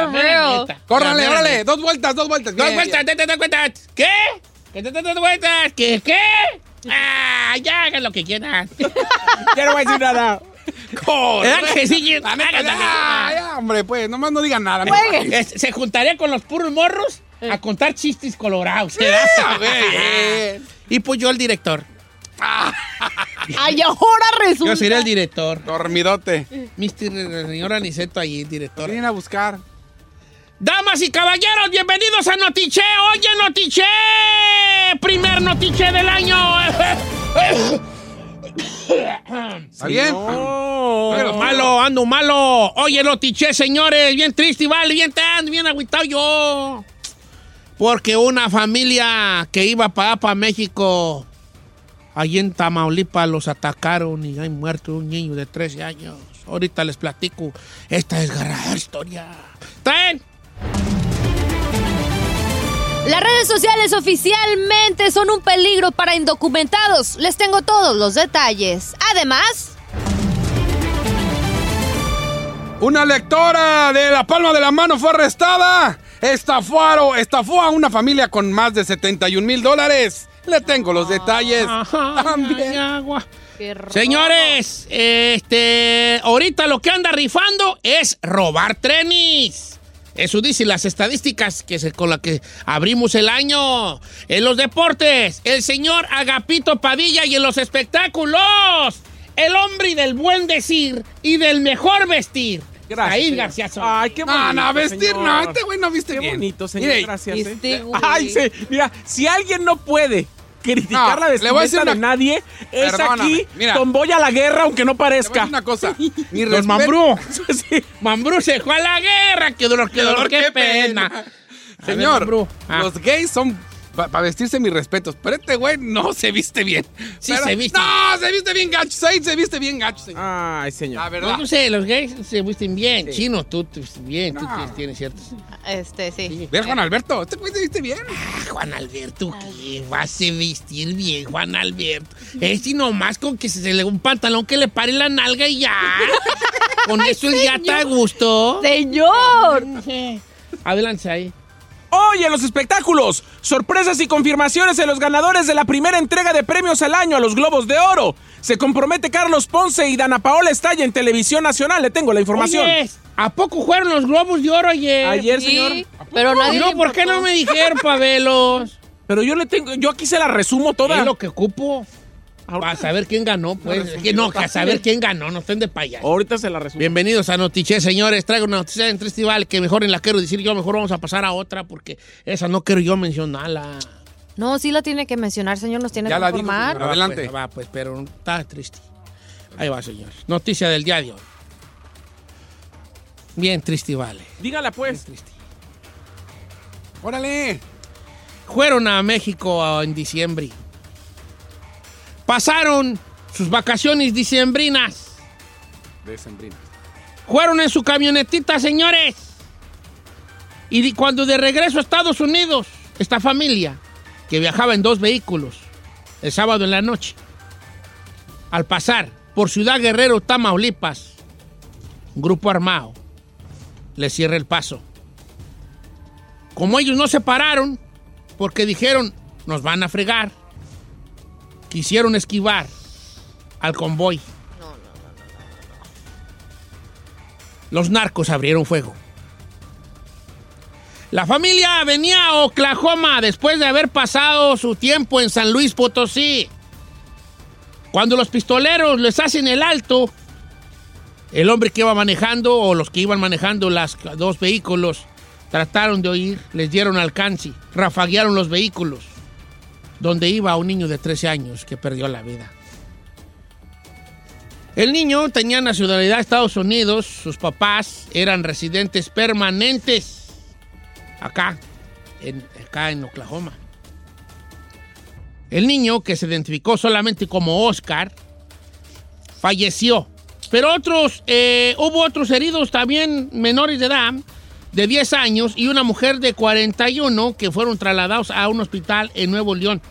Córrale, órale. Dos vueltas, dos vueltas. Dos vueltas, te, te cuentas. ¿Qué? ¿Qué te? ¿Qué? ¿Qué? Ah, ya hagan lo que quieran. Ya no voy a decir nada. Corre. ¿Verdad que sí? Ya, hombre, pues, nomás no digan nada. ¿no? Es- se juntaría con los puros morros a contar chistes colorados. Ah, y pues yo el director. Ay, ahora resulta. Yo sería el director. Dormidote. Mr. Señor Aniceto ahí, director. Vienen a buscar. Damas y caballeros, bienvenidos a Notiche. Oye, Notiche. Primer Notiche del año. ¿Está bien? Ando malo, ando malo. Oye, Notiche, señores. Bien triste, vale. Bien tan, bien agüitado yo. Porque una familia que iba para para México, allí en Tamaulipas, los atacaron y hay muerto un niño de 13 años. Ahorita les platico esta desgarradora historia. ¿Traen? Las redes sociales oficialmente son un peligro para indocumentados. Les tengo todos los detalles. Además, Una lectora de La Palma de la Mano fue arrestada. Estafaron, estafó a una familia con más de 71 mil dólares. Le tengo los detalles. También. Ay, agua. Señores, este, ahorita lo que anda rifando es robar trenes. Eso dicen las estadísticas que se, con las que abrimos el año. En los deportes, el señor Agapito Padilla y en los espectáculos, el hombre del buen decir y del mejor vestir. Gracias. Ahí. García Soto. Ay, qué bonito. No, no, vestir, señor. no. Este güey no viste Qué bien. bonito, señor. Mire, Gracias. ¿eh? Este güey. Ay, sí. Mira, si alguien no puede criticar No, la le voy a decir vestimenta de nadie, es Perdóname, aquí mira. tomboya a la guerra, aunque no parezca. una cosa. Mi Don Mambrú. Sí. Mambrú se fue a la guerra. Qué dolor, qué dolor, qué pena. Señor. Ah. los gays son para vestirse mis respetos, pero este güey no se viste bien. Sí Pero- se viste. No, se viste bien gacho. Said se viste bien gacho, señor. Ay, señor. La No, verdad. no sé, los gays se visten bien. Chino, tú te vistes bien. Tú No. tienes, tienes ciertos. este, sí. Ve a Juan Alberto, este güey se viste bien. Ah, Juan Alberto, ¿qué vas a vestir bien, Juan Alberto? Es y nomás con que se le un pantalón que le pare la nalga y ya. con eso ya está a gusto. ¡Señor! Adelante ahí. Hoy en los espectáculos, sorpresas y confirmaciones en los ganadores de la primera entrega de premios al año a los Globos de Oro. Se compromete Carlos Ponce y Dana Paola Estalla en Televisión Nacional. Le tengo la información. Oye, ¿a poco fueron los globos de oro ayer? Ayer, Sí, señor. pero nadie No, ¿por qué no me dijeron, Pavelos? Pero yo le tengo, yo aquí se la resumo toda. Es lo que ocupo. Ahorita- Para saber quién ganó, pues. Que no, que saber quién ganó, no estén de payaso. Ahorita se la resumo. Bienvenidos a Notiche, señores. Traigo una noticia en Tristival que mejor en la quiero decir yo, mejor vamos a pasar a otra porque esa no quiero yo mencionarla. No, sí la tiene que mencionar, señor. Nos tiene Ya que informar. Adelante. Va pues, va, pues, pero está triste. Ahí va, señores. Noticia del día de hoy. Bien triste, vale. Dígala pues. Triste. Órale. Fueron a México en diciembre. Pasaron sus vacaciones diciembrinas. Decembrina. Fueron en su camionetita, señores. Y cuando de regreso a Estados Unidos, esta familia, que viajaba en dos vehículos, el sábado en la noche, al pasar por Ciudad Guerrero, Tamaulipas, un grupo armado les cierra el paso. Como ellos no se pararon, porque dijeron, nos van a fregar, quisieron esquivar al convoy. Los narcos abrieron fuego. La familia venía a Oklahoma después de haber pasado su tiempo en San Luis Potosí. Cuando los pistoleros les hacen el alto, el hombre que iba manejando o los que iban manejando los dos vehículos trataron de oír, les dieron alcance, rafaguearon los vehículos, donde iba un niño de 13 años que perdió la vida. El niño tenía nacionalidad de Estados Unidos, sus papás eran residentes permanentes acá, en, acá en Oklahoma. El niño, que se identificó solamente como Oscar, falleció Pero otros, eh, hubo otros heridos también menores de edad, de 10 años, y una mujer de 41 que fueron trasladados a un hospital en Nuevo León.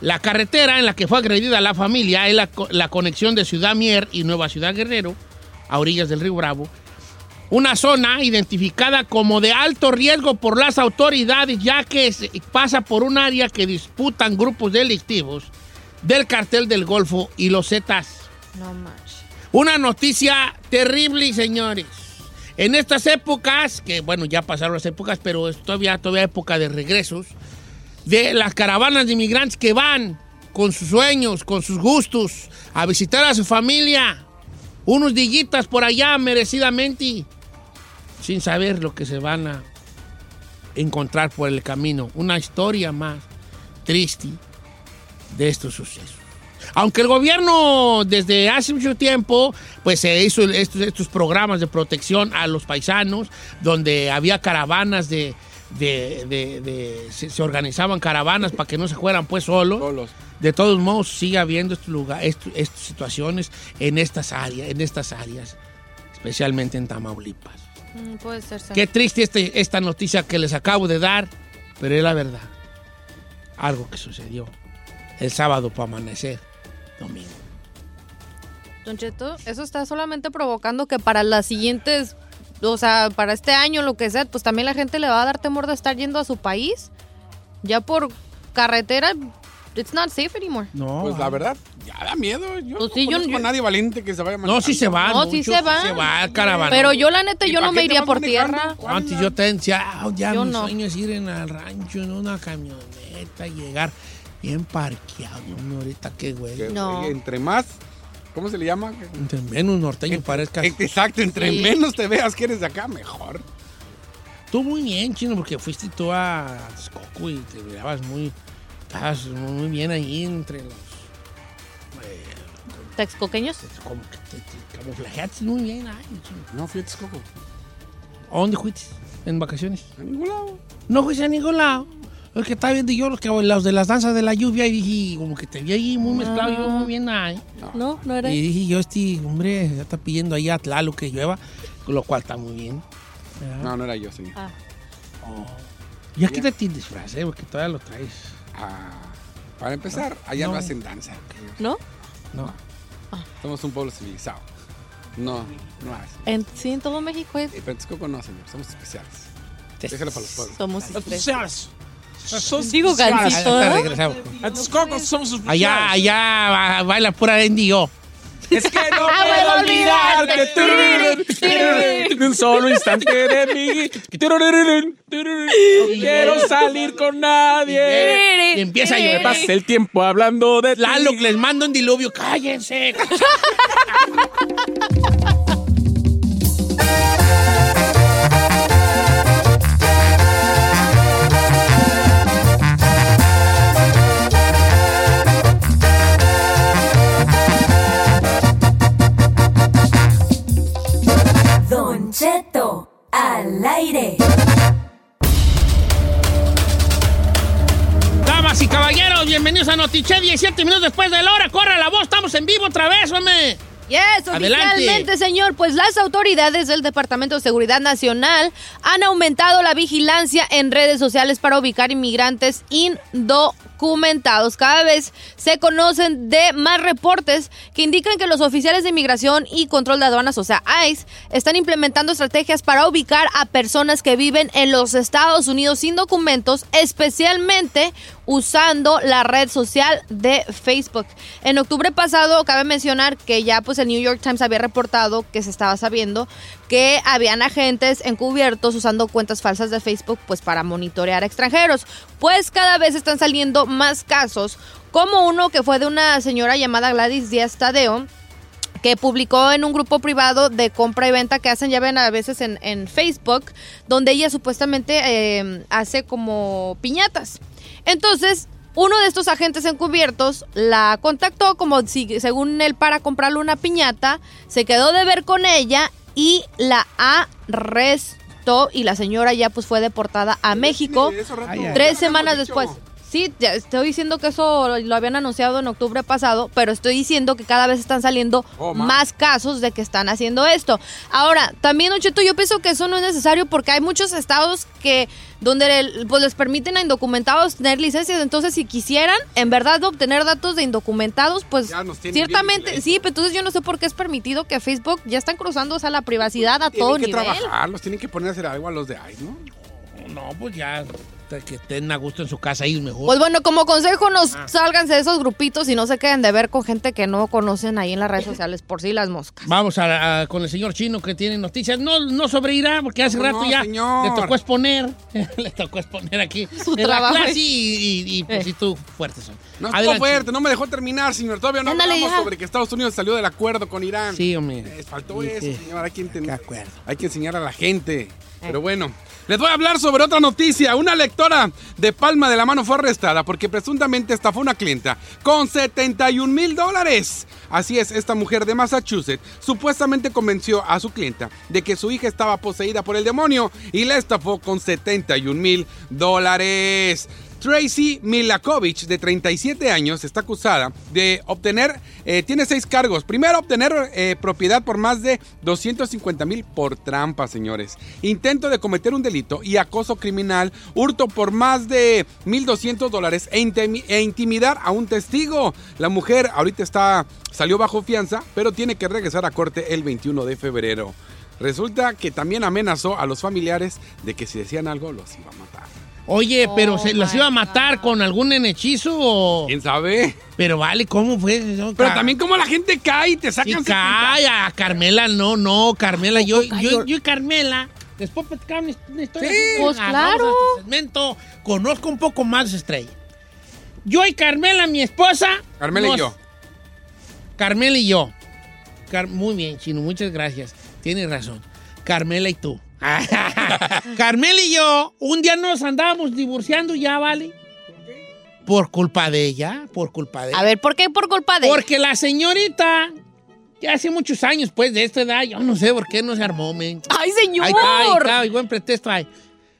La carretera en la que fue agredida la familia es la, co- la conexión de Ciudad Mier y Nueva Ciudad Guerrero, a orillas del río Bravo. Una zona identificada como de alto riesgo por las autoridades, ya que se- pasa por un área que disputan grupos delictivos del cartel del Golfo y los Zetas. No. Una noticia terrible, señores. En estas épocas, que bueno, ya pasaron las épocas, pero es todavía, todavía época de regresos, de las caravanas de inmigrantes que van con sus sueños, con sus gustos, a visitar a su familia. Unos dillitas por allá, merecidamente, sin saber lo que se van a encontrar por el camino. Una historia más triste de estos sucesos. Aunque el gobierno desde hace mucho tiempo, pues se hizo estos, estos programas de protección a los paisanos, donde había caravanas de, de- de- de- se, se organizaban caravanas para que no se fueran pues solos. De todos modos, sigue habiendo estos lugar- estas situaciones en estas áreas, en estas áreas, especialmente en Tamaulipas. Mm, puede ser. sí. Qué triste este- esta noticia que les acabo de dar, pero es la verdad. Algo que sucedió el sábado para amanecer, domingo. Don Cheto, eso está solamente provocando que para las siguientes, o sea, para este año, lo que sea, pues también la gente le va a dar temor de estar yendo a su país. Ya por carretera, it's not safe anymore. No. Pues la verdad, ya da miedo. Yo Pues no sí, yo- conozco yo- a nadie valiente que se vaya No, manejando. sí se va. No, sí se va. Se va a caravana. Pero yo, la neta, ¿Y yo no me iría por tierra. Antes yo te decía, ah, ya Yo mi no. sueño es ir en el rancho, en una camioneta, y llegar bien parqueado. No, ahorita qué No. güey, Entre más, ¿cómo se le llama? Entre menos norteño parezcas. Exacto, entre Sí. menos te veas que eres de acá, mejor. Tú muy bien, chino, porque fuiste tú a Texcoco y te mirabas muy. Estabas muy bien ahí entre los. ¿Texcoqueños? Como que te, te camuflajeaste muy bien ahí, chino. No, fui a Texcoco. ¿A dónde fuiste? ¿En vacaciones? A ningún lado. No fuiste a ningún lado. Es que estaba viendo yo los, que, los de las danzas de la lluvia y dije, como que te vi ahí muy mezclado, yo muy bien ahí. No, no era. Y dije yo, este hombre ya está pidiendo ahí a Tlalo que llueva, lo cual está muy bien. ¿verdad? No, no era yo, señor. Ah. Ya quítate el disfraz, eh, porque todavía lo traes. Ah, para empezar, allá no, No. hacen danza. ¿No? No. Somos un pueblo civilizado. No, no hacen. En, sí, en todo México es- Y Texcoco no, señor. Somos especiales. Déjalo para los pueblos. somos Especiales. Sos Digo gancito, regresamos. En Texcoco somos especiales. Allá, allá ba- baila pura NDO. Es que no Ah, puedo olvidarte. turururun, Un solo instante de mí. No quiero salir con nadie. Y empieza a Me llover. pasé el tiempo hablando de. Lalo, que les mando un diluvio. ¡Cállense! Bienvenidos a Notiche 17 minutos después de la hora. Corra la voz, estamos en vivo otra vez, hombre. Yes, Adelante. señor, pues las autoridades del Departamento de Seguridad Nacional han aumentado la vigilancia en redes sociales para ubicar inmigrantes Cada vez se conocen de más reportes que indican que los oficiales de inmigración y control de aduanas, o sea, ICE, están implementando estrategias para ubicar a personas que viven en los Estados Unidos sin documentos, especialmente usando la red social de Facebook. En octubre pasado, cabe mencionar que ya pues el New York Times había reportado que se estaba sabiendo que habían agentes encubiertos usando cuentas falsas de Facebook pues para monitorear a extranjeros. Pues cada vez están saliendo más casos, como uno que fue de una señora llamada Gladys Díaz Tadeo, que publicó en un grupo privado de compra y venta que hacen, ya ven a veces en, Facebook, donde ella supuestamente eh, hace como piñatas. Entonces, uno de estos agentes encubiertos la contactó como si, según él, para comprarle una piñata, se quedó de ver con ella y la arrestó y la señora ya pues fue deportada a México tres semanas después. Sí, ya estoy diciendo que eso lo, habían anunciado en octubre pasado, pero estoy diciendo que cada vez están saliendo Oh, más casos de que están haciendo esto. Ahora, también, Don Cheto, yo pienso que eso no es necesario porque hay muchos estados que donde pues les permiten a indocumentados tener licencias, entonces si quisieran en verdad obtener datos de indocumentados, pues Ya nos tienen bien ciertamente, sí, pero entonces yo no sé por qué es permitido que Facebook ya están cruzando o sea, la privacidad a Tienen todo que nivel. trabajarlos, tienen que poner a hacer algo a los de ICE, ¿no? No, pues ya que estén a gusto en su casa ahí mejor. Pues bueno, como consejo, nos Ah. sálganse de esos grupitos y no se queden de ver con gente que no conocen ahí en las redes sociales, por si las moscas. Vamos a, a- con el señor Chino que tiene noticias. No, no sobre Irán, porque hace No, rato ya señor. le tocó exponer. le tocó exponer aquí. Su en la trabajo. clase y, y, y, pues Eh. sí, tú fuerte son. No estuvo fuerte, no me dejó terminar, señor. Todavía no Ándale, hablamos ya. sobre que Estados Unidos salió del acuerdo con Irán. Sí, hombre. Eh, faltó Sí, eso, sí. señor. Hay que, entender- hay que enseñar a la gente. Pero bueno, les voy a hablar sobre otra noticia. Una lectora de Palma de la Mano fue arrestada porque presuntamente estafó a una clienta con 71 mil dólares. Así es, esta mujer de Massachusetts supuestamente convenció a su clienta de que su hija estaba poseída por el demonio y la estafó con 71 mil dólares. Tracy Milakovich, de 37 años, está acusada de obtener, eh, tiene seis cargos. Primero, obtener eh, propiedad por más de 250 mil por trampa, señores. Intento de cometer un delito y acoso criminal, hurto por más de 1.200 dólares e, e intimidar a un testigo. La mujer ahorita está, salió bajo fianza, pero tiene que regresar a corte el 21 de febrero. Resulta que también amenazó a los familiares de que si decían algo los iba a matar. Oye, pero Oh, ¿se los my iba a matar con algún hechizo o...? ¿Quién sabe? Pero vale, ¿cómo fue eso? Pero también como la gente cae y te Sí, sacan... calla, Carmela, no, no, Carmela, yo, yo, yo y Carmela, después platicamos una, historia. Sí, pues ah, claro. vamos a este segmento, conozco un poco más estrella. Yo y Carmela, mi esposa. Carmela y yo. Carmela y yo. Car- Muy bien, Chino, muchas gracias. Tienes razón. Carmela y tú. Carmela y yo, un día nos andábamos divorciando ya, ¿vale? Por culpa de ella, por culpa de ella. A ver, ¿por qué por culpa de Porque la señorita, ya hace muchos años, pues, de esta edad, yo no sé por qué no se armó, men. ¡Ay, señor! Ahí está, ahí está, y buen pretexto hay.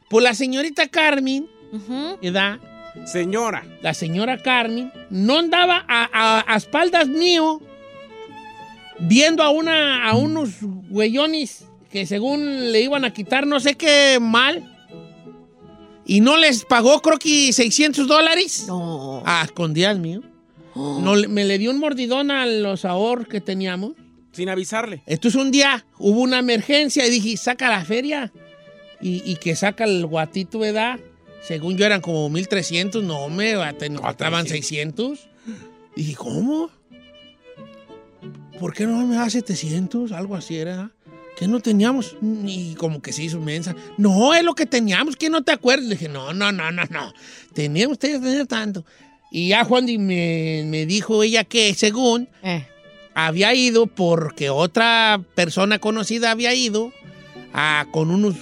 Pues la señorita Carmen, Ujú. ¿verdad? Señora. La señora Carmen no andaba a, a- a espaldas mío viendo a, una, a unos güeyones que según le iban a quitar no sé qué mal y no les pagó creo que 600 dólares. No. A escondidas mío. No, le- me le dio un mordidón a los ahorros que teníamos. Sin avisarle. Entonces un día hubo una emergencia y dije, saca la feria. Y, y que saca el guatito, ¿verdad? Según yo eran como 1.300, no me nos faltaban 600. Dije, ¿cómo? ¿Por qué no me da 700? Algo así era. Que no teníamos. Y como que se hizo mensa. No, es lo que teníamos, que no te acuerdas. Le dije, no, no, no, no, no. Teníamos que tener tanto. Y ya Juan me, me dijo ella que según Eh. había ido porque otra persona conocida había ido a, con unos,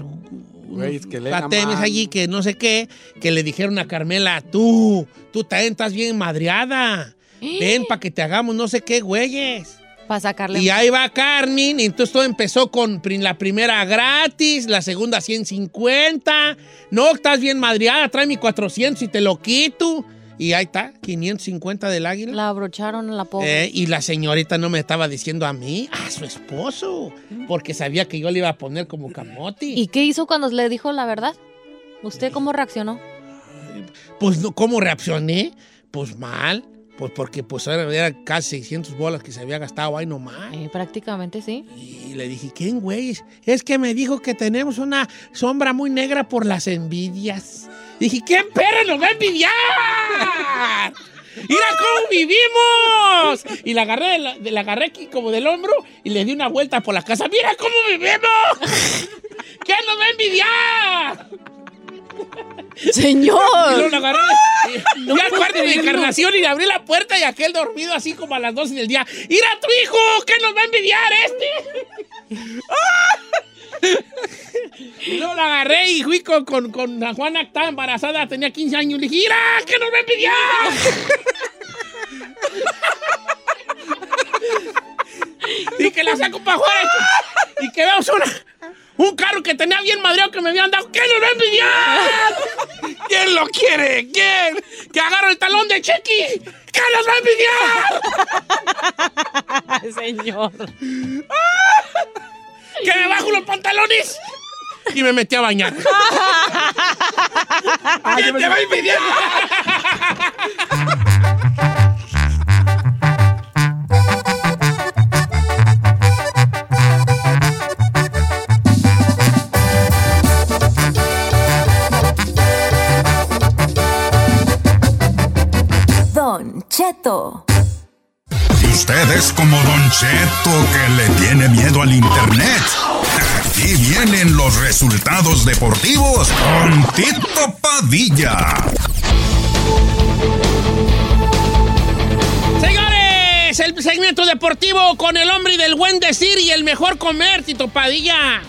que le patemes allí que no sé qué, que le dijeron a Carmela, tú, tú también estás bien madreada. Ven para que te hagamos no sé qué, güeyes. Para sacarle. Y ahí va Carmen, y entonces todo empezó con la primera gratis, la segunda 150. No, estás bien madreada, trae mi 400 y te lo quito. Y ahí está, 550 del águila. La abrocharon a la pobre. Eh, y la señorita no me estaba diciendo a mí, a su esposo, porque sabía que yo le iba a poner como camote. ¿Y qué hizo cuando le dijo la verdad? ¿Usted cómo reaccionó? Pues, ¿cómo reaccioné? Pues mal, pues porque pues era, era casi 600 bolas que se había gastado ahí nomás. Eh, prácticamente sí. Y le dije, ¿quién, güey? Es que me dijo que tenemos una sombra muy negra por las envidias. Dije, ¿quién perra nos va a envidiar? ¡Mira cómo vivimos! Y la agarré, la, la agarré aquí como del hombro y le di una vuelta por la casa. ¡Mira cómo vivimos! ¿Quién nos va a envidiar? Y ¡Señor! lo agarré. y- Fui al cuarto de encarnación y le abrí la puerta y aquel dormido así como a las 12 del día. ¡Mira a tu hijo! ¿Qué nos va a envidiar este? y luego la agarré y fui con, con, con la Juana que estaba embarazada, tenía 15 años. Le dije, ¡Mira! ¿Qué nos va a envidiar? y que la saco para afuera y que, y vemos una, Un carro que tenía bien madreado que me habían dado. ¿Quién nos va a envidiar? ¿Quién lo quiere? ¿Quién? Que agarro el talón de Chequi. ¿Quién nos va a envidiar? Señor. Que me bajo los pantalones. Y me metí a bañar. ¿Quién te va a envidiar? Cheto. Y usted es como Don Cheto que le tiene miedo al internet. Aquí vienen los resultados deportivos con Tito Padilla. Señores, el segmento deportivo con el hombre del buen decir y el mejor comer, Tito Padilla.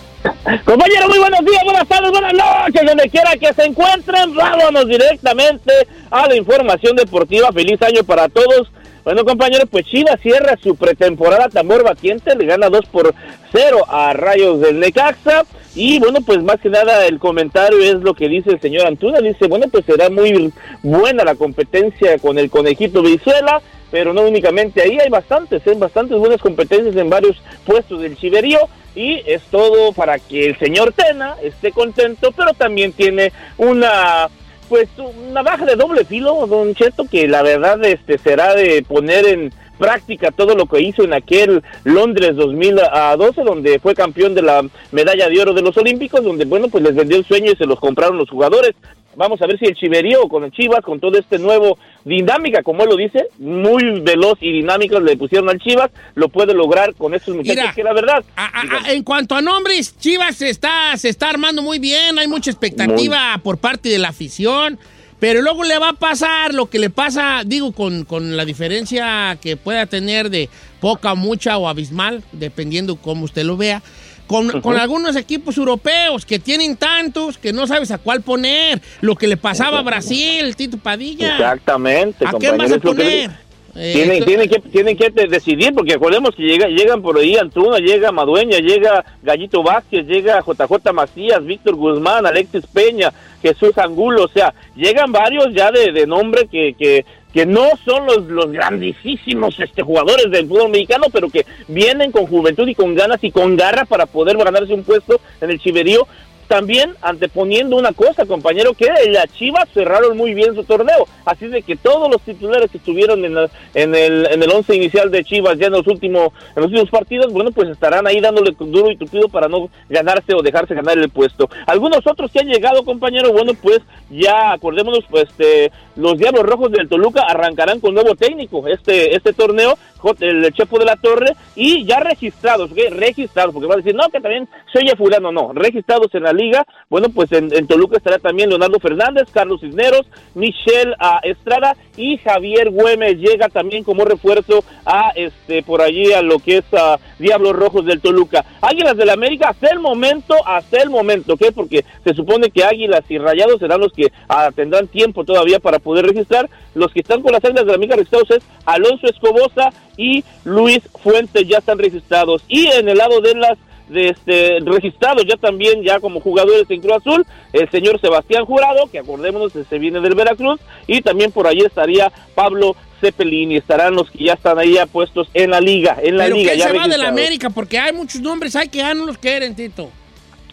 Compañero, muy buenos días, buenas tardes, buenas noches, donde quiera que se encuentren. Vámonos directamente a la información deportiva. Feliz año para todos. Bueno, compañeros, pues Chivas cierra su pretemporada tambor batiente, le gana 2 por 0 a Rayos del Necaxa. Y bueno, pues más que nada el comentario es lo que dice el señor Antuna. Dice, bueno, pues será muy buena la competencia con el conejito Brizuela, pero no únicamente ahí, hay bastantes, hay bastantes buenas competencias en varios puestos del Chiverío. Y es todo para que el señor Tena esté contento, pero también tiene una pues una baja de doble filo, don Cheto, que la verdad este será de poner en práctica todo lo que hizo en aquel Londres 2012, donde fue campeón de la medalla de oro de los Olímpicos, donde, bueno, pues les vendió el sueño y se los compraron los jugadores. Vamos a ver si el Chiverío con el Chivas, con todo este nuevo dinámica, como él lo dice, muy veloz y dinámica le pusieron al Chivas, lo puede lograr con estos muchachos, Mira, que la verdad... A- a- en cuanto a nombres, Chivas se está, se está armando muy bien, hay mucha expectativa por parte de la afición, pero luego le va a pasar lo que le pasa, digo, con, con la diferencia que pueda tener de poca, mucha o abismal, dependiendo cómo usted lo vea. Con, con algunos equipos europeos que tienen tantos que no sabes a cuál poner. Lo que le pasaba a Brasil, Tito Padilla. Exactamente, ¿A quién vas a poner? Eh, Tienen, esto- tienen, que, tienen que decidir, porque recordemos que llega, llegan por ahí Antuna, llega Madueña, llega Gallito Vázquez, llega JJ Macías, Víctor Guzmán, Alexis Peña, Jesús Angulo, o sea, llegan varios ya de, de nombre que, que, que no son los, los grandísimos este, jugadores del fútbol mexicano, pero que vienen con juventud y con ganas y con garra para poder ganarse un puesto en el chiverío. También anteponiendo una cosa, compañero, que las Chivas cerraron muy bien su torneo. Así de que todos los titulares que estuvieron en, la- en el en el once inicial de Chivas ya en los últimos los últimos partidos, bueno, pues estarán ahí dándole duro y tupido para no ganarse o dejarse ganar el puesto. Algunos otros que han llegado, compañero, bueno, pues ya acordémonos, pues este, los Diablos Rojos del Toluca arrancarán con nuevo técnico este este torneo, el Chepo de la Torre, y ya registrados, ¿ok? Registrados, porque va a decir, no, que también soy ya fulano, no, registrados en la liga, bueno, pues en, en Toluca estará también Leonardo Fernández, Carlos Cisneros, Michelle Estrada y Javier Güemes llega también como refuerzo a este por allí a lo que es a Diablos Rojos del Toluca. Águilas del América hasta el momento, hasta el momento, ¿ok? Porque se supone que Águilas y Rayados serán los que ah, tendrán tiempo todavía para poder registrar. Los que están con las Águilas del América registrados es Alonso Escobosa y Luis Fuentes ya están registrados. Y en el lado de las de este, registrados ya también, ya como jugadores en Cruz Azul, el señor Sebastián Jurado, que acordémonos, se viene del Veracruz, y también por allí estaría Pablo Cepelini, estarán los que ya están ahí puestos en la liga, en la ¿Pero liga. ya se va de la. América? Porque hay muchos nombres, hay que ya no los quieren, Tito.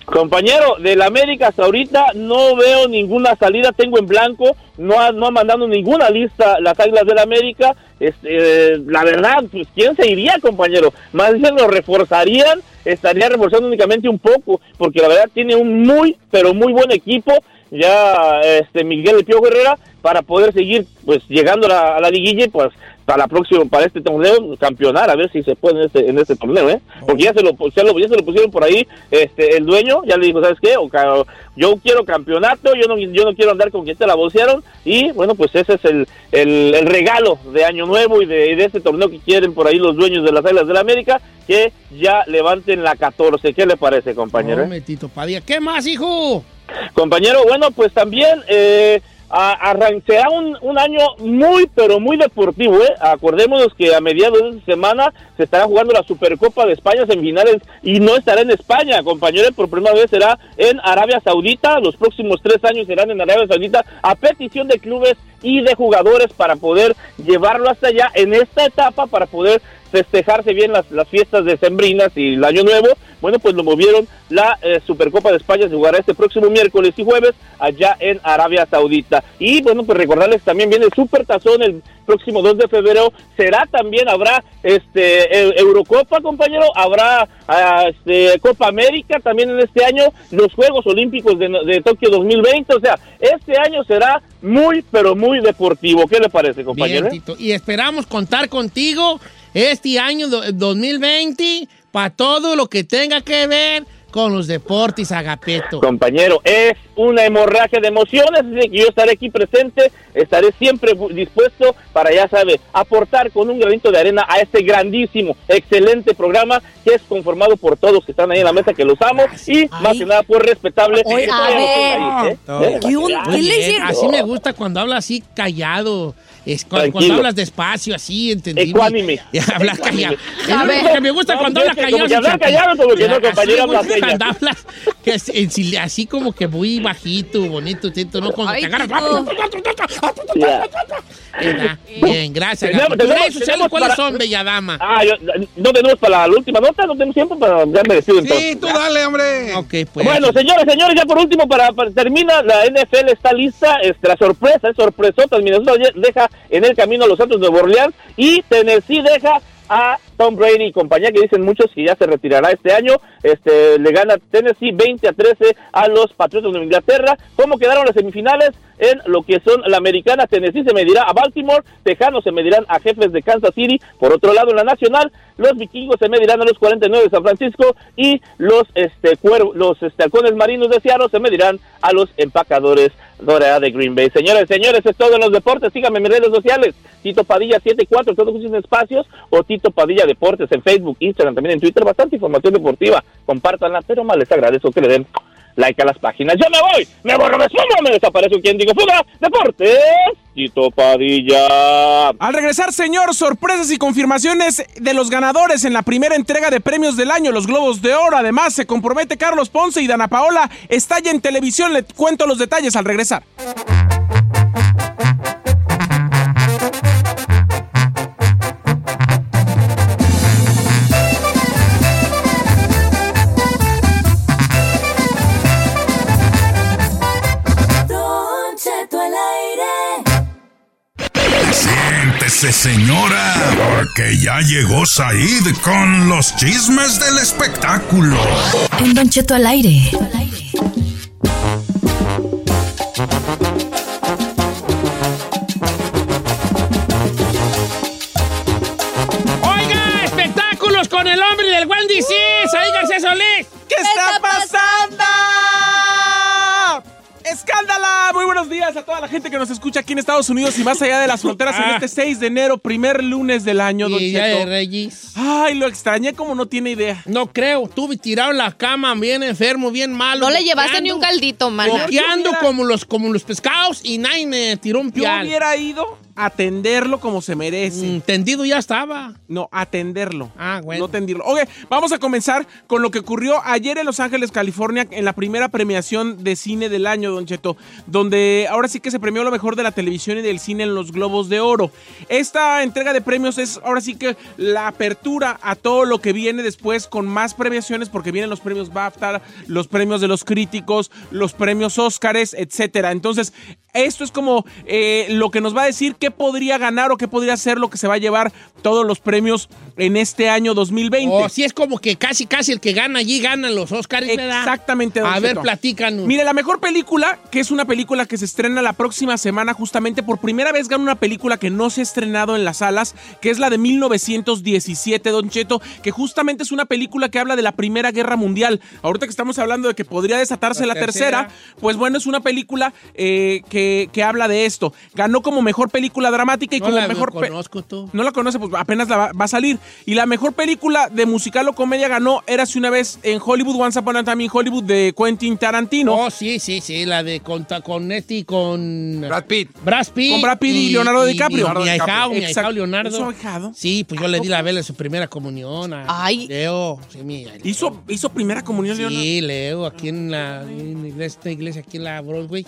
Compañero, del América hasta ahorita no veo ninguna salida, tengo en blanco, no ha, no ha mandado ninguna lista las Águilas del América. Este, la verdad, pues ¿quién se iría, compañero? Más bien lo reforzarían, estaría reforzando únicamente un poco, porque la verdad tiene un muy, pero muy buen equipo. Ya este Miguel El Pío Herrera para poder seguir pues llegando a la, a la liguilla y pues para la próxima para este torneo campeonar a ver si se puede en este en este torneo eh porque ya se lo ya, lo ya se lo pusieron por ahí este el dueño ya le dijo sabes qué O yo quiero campeonato yo no yo no quiero andar con quien te la bolsearon y bueno pues ese es el, el, el regalo de año nuevo y de, de este torneo que quieren por ahí los dueños de las Águilas del América que ya levanten la 14 qué le parece compañero eh? Hombre, Tito Padilla. ¿Qué más, hijo? Compañero, bueno, pues también eh, a- un, un año muy, pero muy deportivo. ¿eh? Acordémonos que a mediados de esta semana se estará jugando la Supercopa de España semifinales y no estará en España, compañeros. Por primera vez será en Arabia Saudita. Los próximos tres años serán en Arabia Saudita a petición de clubes y de jugadores para poder llevarlo hasta allá en esta etapa para poder festejarse bien las, las fiestas decembrinas y el año nuevo. Bueno, pues lo movieron la eh, Supercopa de España se jugará este próximo miércoles y jueves allá en Arabia Saudita. Y bueno, pues recordarles también viene el Super Tazón el próximo 2 de febrero. Será también, habrá este eh, Eurocopa, compañero, habrá ah, este, Copa América también en este año, los Juegos Olímpicos de, de Tokio 2020. O sea, este año será muy, pero muy deportivo. ¿Qué le parece, compañero? Bien, Tito. Y esperamos contar contigo este año do- 2020 para todo lo que tenga que ver con los deportes agapeto. Compañero, es una hemorragia de emociones, así que yo estaré aquí presente, estaré siempre dispuesto para, ya sabe, aportar con un granito de arena a este grandísimo, excelente programa que es conformado por todos que están ahí en la mesa, que los amo, y más que nada, pues respetable. Oye, a ver. hijos, ¿eh? ¿Qué Así me gusta cuando habla así callado. Es cu- cuando, Tranquilo. hablas despacio, así, entendible. Ecuánime. Hablas callado. Es A lo que me gusta No, cuando hablas callado. como que chatear. callado, como que no, Así compañero, me habla gusta señas. cuando hablas sil- así como que muy bajito, bonito, tito, ¿no? Cuando Ay, te agarras. ¿Verdad? Bien, gracias. Tenemos- Gato. ¿Tus tenemos- sociales cuáles para- son, bella dama? Ah, yo, no tenemos para la última nota, no tenemos tiempo para ya me despido entonces. tú dale, hombre. Ok, pues. Bueno, señores, señores, ya por último, para, para- termina, la NFL está lista, este, la sorpresa, es sorpresota, Minnesota deja en el camino a los Santos de Nueva Orleans y Tennessee deja a Tom Brady y compañía, que dicen muchos que ya se retirará este año, este, le gana Tennessee 20 a 13 a los Patriotas de Inglaterra. ¿Cómo quedaron las semifinales? En lo que son la americana, Tennessee se medirá a Baltimore, Tejanos se medirán a Jefes de Kansas City, por otro lado en la nacional, los vikingos se medirán a los 49 de San Francisco y los este cuerv- los este, halcones marinos de Seattle se medirán a los empacadores Dorada de Green Bay. Señores, señores, es todo en los deportes. Síganme en mis redes sociales. Tito Padilla 74, todos sus espacios. O Tito Padilla Deportes en Facebook, Instagram, también en Twitter. Bastante información deportiva. Compártanla, pero más les agradezco que le den like a las páginas. Yo me voy, me borro, me sumo, me desaparezco. ¿Quién digo fuga? Deportes. Tito Padilla. Al regresar, señor, sorpresas y confirmaciones de los ganadores en la primera entrega de premios del año, los Globos de Oro. Además, se compromete Carlos Ponce y Dana Paola. Estalla en televisión. Le cuento los detalles al regresar. Señora, porque ya llegó Said con los chismes del espectáculo. En Don Cheto al aire. Oiga, espectáculos con el hombre del Wendy Disease. Ahí García Solís. ¿Qué Muy buenos días a toda la gente que nos escucha aquí en Estados Unidos y más allá de las fronteras en Ah. este 6 de enero, primer lunes del año, Don Y Cheto. de Reyes. Ay, lo extrañé como no tiene idea. No creo. Estuve tirado en la cama, bien enfermo, bien malo. No le llevaste boqueando, ni un caldito, mana. Boqueando Yo hubiera- como los, como los pescados y nadie me tiró un Yo pial. hubiera ido atenderlo como se merece. Mm, tendido ya estaba. No, atenderlo. Ah, bueno. No tendirlo. Ok, vamos a comenzar con lo que ocurrió ayer en Los Ángeles, California, en la primera premiación de cine del año, Don Cheto, donde ahora sí que se premió lo mejor de la televisión y del cine en los Globos de Oro. Esta entrega de premios es ahora sí que la apertura a todo lo que viene después con más premiaciones, porque vienen los premios BAFTA, los premios de los críticos, los premios Óscares, etcétera. Entonces, esto es como eh, lo que nos va a decir qué podría ganar o qué podría ser lo que se va a llevar todos los premios en este año 2020. O si es como que casi, casi el que gana allí gana los Oscars, ¿verdad? Exactamente. don A ver, platícanos. Mire, la mejor película, que es una película que se estrena la próxima semana, justamente por primera vez gana una película que no se ha estrenado en las salas, que es la de 1917, Don Cheto, que justamente es una película que habla de la Primera Guerra Mundial. Ahorita que estamos hablando de que podría desatarse la, La tercera. tercera. pues bueno, es una película eh, que que, que habla de esto. Ganó como mejor película dramática y No como la mejor... pe- conozco tú. no la conoce, pues apenas la va, va a salir. Y la mejor película de musical o comedia ganó Érase una vez en Hollywood, Once Upon a Time in Hollywood de Quentin Tarantino. Oh, sí, sí, sí, la de con, con este y con... Brad Pitt. Brad Pitt. Con Brad Pitt y Leonardo DiCaprio. Mi ahijado, DiCaprio. mi ahijado Exacto. Leonardo. ¿Es su ahijado? Sí, pues yo le di la vela en su primera comunión a Ay. Leo. Sí, mi ¿Hizo, hizo primera comunión, Leonardo? Sí, Leo, aquí en la en la iglesia, esta iglesia aquí en la Broadway,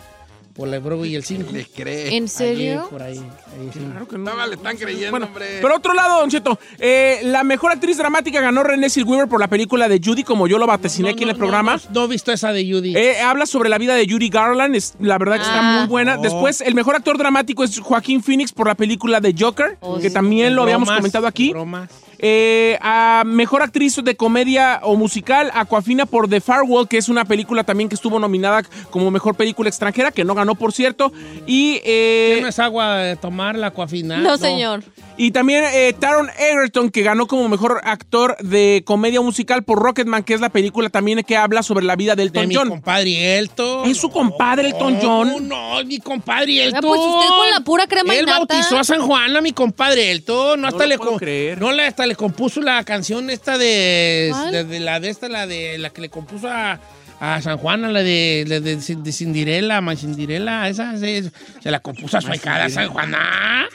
por la Broadway y el 5. Le cree. ¿En serio? por ahí. ahí, sí. Claro que no. No, le están creyendo, Bueno, hombre. Por otro lado, Don Cheto, eh, la mejor actriz dramática ganó Renée Zellweger por la película de Judy, como yo lo vaticiné No, aquí en el programa. No, no, no he visto esa de Judy. Eh, habla sobre la vida de Judy Garland, es, la verdad que está Ah. muy buena. Oh. Después, el mejor actor dramático es Joaquín Phoenix por la película de Joker, Oh, que sí. también lo habíamos comentado aquí. bromas. Eh, a mejor actriz de comedia o musical, Aquafina por The Farewell, que es una película también que estuvo nominada como mejor película extranjera, que no ganó, por cierto. Y, eh, ¿Tienes agua de tomar la coafina? No, señor. Y también eh, Taron Egerton, que ganó como mejor actor de comedia musical por Rocketman, que es la película también que habla sobre la vida de De Elton mi John. compadre Elton. Es su compadre Elton No, John. No, mi compadre Elton. pues usted con la pura crema y Él nata. bautizó a San Juan, a mi compadre Elton. No, hasta lo le puedo creer. No, le, hasta le compuso la canción esta de, de, de la de esta, la de la que le compuso a, a San Juan, a la de, la de, de Cinderella, Ma Cinderella, esa se, se la compuso a su ahijada San Juana.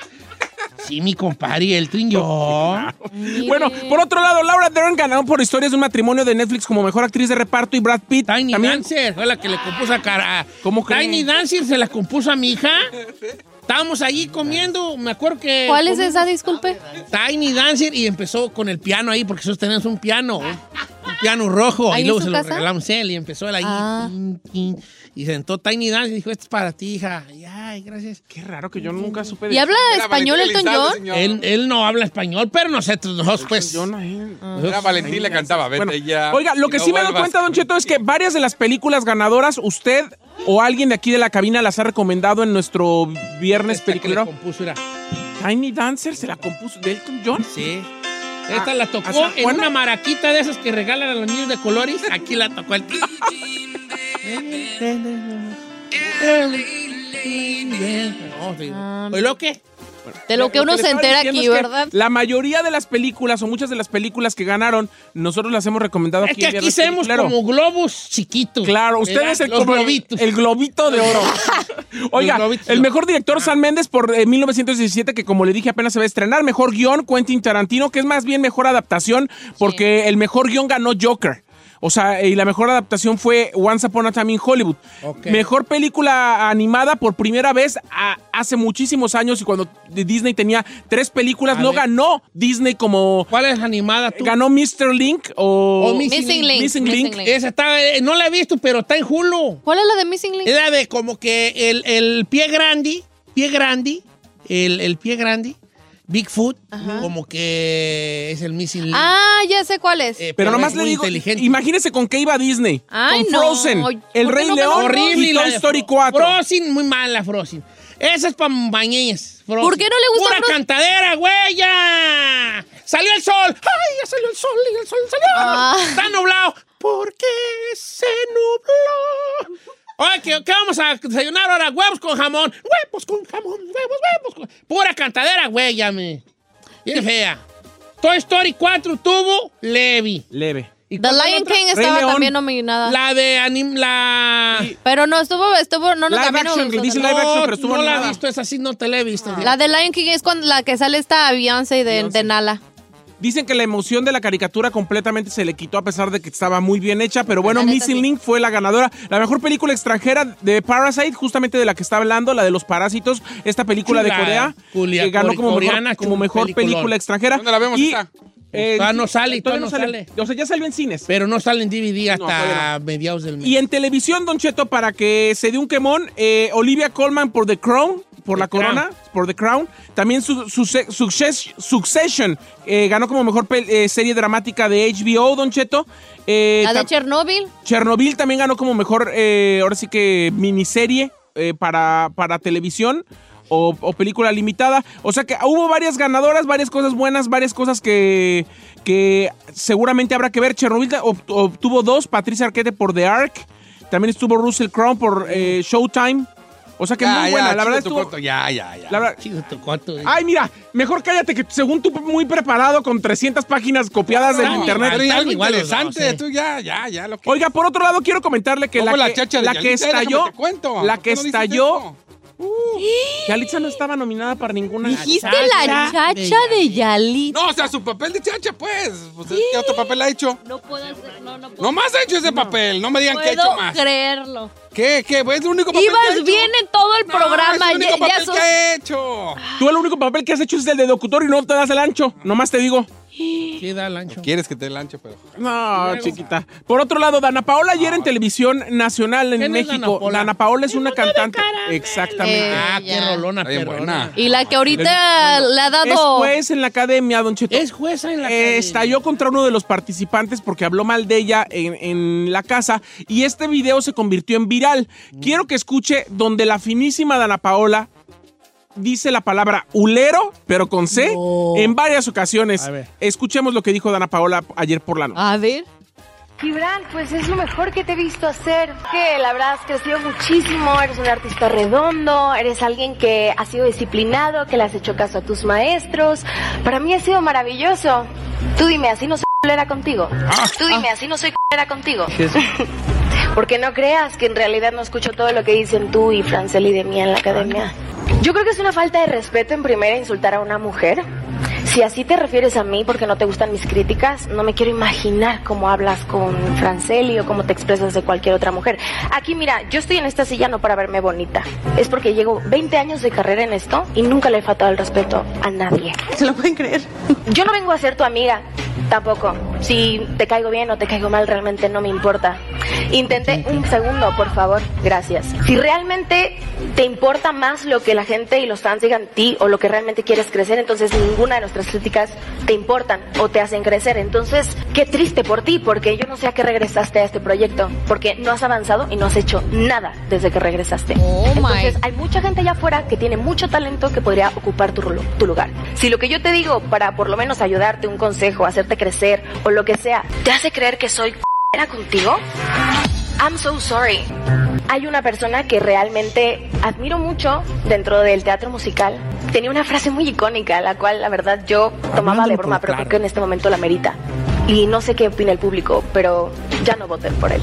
Sí, mi compadre Elton, yo. Bueno, por otro lado, Laura Dern ganó por Historias de un matrimonio de Netflix como mejor actriz de reparto y Brad Pitt Tiny también. Dancer fue la que le compuso a cara. ¿Cómo cree? Tiny Dancer se la compuso a mi hija. Estábamos allí comiendo, me acuerdo que. ¿Cuál es esa, disculpe? Tiny Dancer y empezó con el piano ahí, porque nosotros tenemos un piano, un piano rojo, ¿Ahí y en luego su se lo casa? regalamos a él y empezó él ahí. Ah. tin, tin, y sentó Tiny Dancer y dijo, esto es para ti, hija. Y, ay, gracias. Qué raro que yo nunca supe de ¿Y habla Era español Elton John? Él, él no habla español, pero nosotros dos, pues. Yo no, eh. Era Valentín le cantaba, vete Bueno, ya. Oiga, lo que no sí me doy cuenta, Don Cheto, es que varias de las películas ganadoras, usted o alguien de aquí de la cabina las ha recomendado en nuestro viernes Esta que le peliculero. compuso era. Tiny Dancer se la compuso de Elton John. Sí. Esta Ah, la tocó ¿a San en una maraquita de esas que regalan a los niños de colores. Aquí la tocó el Ah. ¿Oí lo que? De lo que uno se entera aquí, es que ¿verdad? La mayoría de las películas o muchas de las películas que ganaron, nosotros las hemos recomendado Es aquí. que en aquí somos como globos chiquitos. Claro, usted es el, globito de oro. Oiga, el mejor director San Méndez por eh, 1917, que como le dije apenas se va a estrenar. Mejor guion Quentin Tarantino, que es más bien mejor adaptación, porque el mejor guion ganó Joker. O sea, y la mejor adaptación fue Once Upon a Time in Hollywood. Mejor película animada por primera vez a- hace muchísimos años y cuando Disney tenía tres películas, no ganó Disney como... ¿Cuál es animada tú? Ganó Mr. Link o... O Missing Missing Link. Missing Link. Esa está, eh, no la he visto, pero está en Hulu. ¿Cuál es la de Missing Link? Es la de como que el, el pie grande, pie grande, el, el pie grande, Bigfoot, como que es el missing link. Ah, ya sé cuál es. Eh, Pero nomás es le digo, inteligente. imagínese con qué iba Disney. Ay, con no. Frozen, ¿Por El Rey no León Horrible. y la Toy de Story Fro- 4. Frozen, muy mala Frozen. Esa es para bañeñas. ¿Por qué no le gusta Pura Frozen? cantadera, güey, ya. Salió el sol. Ay, ya salió el sol y el sol salió. Ah. Está nublado. ¿Por qué se nubló? Oye, ¿qué, qué vamos a desayunar ahora? Huevos con jamón. Huevos con jamón. Huevos, huevos con... Pura cantadera, güey, ya me. Bien fea. Toy Story 4 tuvo Levi. Leve. ¿Y The Lion otra? King estaba también nominada. La de anim... La... Pero no, estuvo, estuvo, no, no, Live también no action, gustó dice live action, pero estuvo no la he visto, esa sí no te la he visto. La de Lion King es cuando la que sale esta Beyoncé de, Beyoncé. de Nala. Dicen que la emoción de la caricatura completamente se le quitó a pesar de que estaba muy bien hecha, pero bueno, Missing sí. Link fue la ganadora. La mejor película extranjera de Parasite, justamente de la que está hablando, la de los parásitos, esta película Chula, de Corea, Julia, que ganó como coreana, mejor, como película extranjera. ¿Dónde la vemos Y, esa? Eh, Todavía no sale, todavía todavía no O sea, ya salió en cines. Pero no sale en DVD hasta No, mediados del mes. Y en televisión, Don Cheto, para que se dé un quemón, eh, Olivia Colman por The Crown, por The la corona, por The Crown. También su, su- Success- Succession eh, ganó como mejor pel- eh, serie dramática de HBO, Don Cheto. Eh, La de Chernobyl. Chernobyl también ganó como mejor, eh, ahora sí que miniserie eh, para, para televisión o, o película limitada. O sea que hubo varias ganadoras, varias cosas buenas, varias cosas que, que seguramente habrá que ver. Chernobyl ob- obtuvo dos, Patricia Arquette por The Ark. También estuvo Russell Crowe por eh, Showtime. O sea que Ya, muy ya, buena. La verdad tu estuvo. coto, Ya, ya, ya. La verdad, tu coto, eh. Ay, mira, mejor cállate que según tú muy preparado con 300 páginas copiadas del No, internet. Pero Están algo interesante, eh. tú ya, ya, ya. Lo que... Oiga, por otro lado, quiero comentarle que la ¿Cómo la que, chacha de la que estalló, la ¿Por que estalló? Yalitza no estaba nominada para ninguna. Dijiste la chacha de Yalitza. No, o sea, su papel de chacha, pues. pues ¿Qué otro papel ha hecho? No puedo hacer, no, no puedo. No más ha hecho ese papel. No me digan que ha hecho puedo más. creerlo. ¿Qué? ¿Qué? ¿Es el único papel que ha Ibas hecho? bien en todo el No, programa. es el único ya- ya papel sos- que ha hecho. Tú el único papel que has hecho es el de locutor y no te das el ancho. Nomás te digo. Sí, da el ancho. Quieres que te lanche, pero. No, chiquita. Por otro lado, Dana Paola ayer en televisión nacional en ¿Quién es México. Dana Paola? Dana Paola es una cantante. Exactamente. Eh, Ah, qué rolona, perrona. buena. Y la que ahorita le ha Es dado. juez en la academia, Don Cheto. Es jueza en la Eh, academia. estalló contra uno de los participantes porque habló mal de ella en, en la casa y este video se convirtió en viral. Quiero que escuche donde la finísima Dana Paola dice la palabra ulero, pero con C, No. en varias ocasiones. A ver. Escuchemos lo que dijo Dana Paola ayer por la noche. A ver. Gibran, pues es lo mejor que te he visto hacer. Que la verdad has crecido muchísimo, eres un artista redondo, eres alguien que ha sido disciplinado, que le has hecho caso a tus maestros. Para mí ha sido maravilloso. Tú dime, así no soy culera contigo. Tú dime, así no soy culera contigo. Porque no creas que en realidad no escucho todo lo que dicen tú y Franceli de mí en la academia. Yo creo que es una falta de respeto en primera insultar a una mujer. Si así te refieres a mí porque no te gustan mis críticas, no me quiero imaginar cómo hablas con Franceli o cómo te expresas de cualquier otra mujer. Aquí mira, yo estoy en esta silla no para verme bonita. Es porque llevo 20 años de carrera en esto y nunca le he faltado el respeto a nadie. ¿Se lo pueden creer? Yo no vengo a ser tu amiga, tampoco. Si te caigo bien o te caigo mal, realmente no me importa. Intenté un segundo, por favor. Gracias. Si realmente te importa más lo que la gente y los fans digan de ti o lo que realmente quieres crecer, entonces ninguna de nuestras críticas te importan o te hacen crecer. Entonces, qué triste por ti, porque yo no sé a qué regresaste a este proyecto, porque no has avanzado y no has hecho nada desde que regresaste. Oh, my. Entonces, hay mucha gente allá afuera que tiene mucho talento que podría ocupar tu, tu lugar. Si lo que yo te digo para por lo menos ayudarte, un consejo, hacerte crecer o lo que sea, te hace creer que soy era contigo, I'm so sorry. Hay una persona que realmente admiro mucho dentro del teatro musical. Tenía una frase muy icónica, la cual la verdad yo tomaba de broma, pero creo que en este momento la merita. Y no sé qué opina el público, pero ya no voten por él.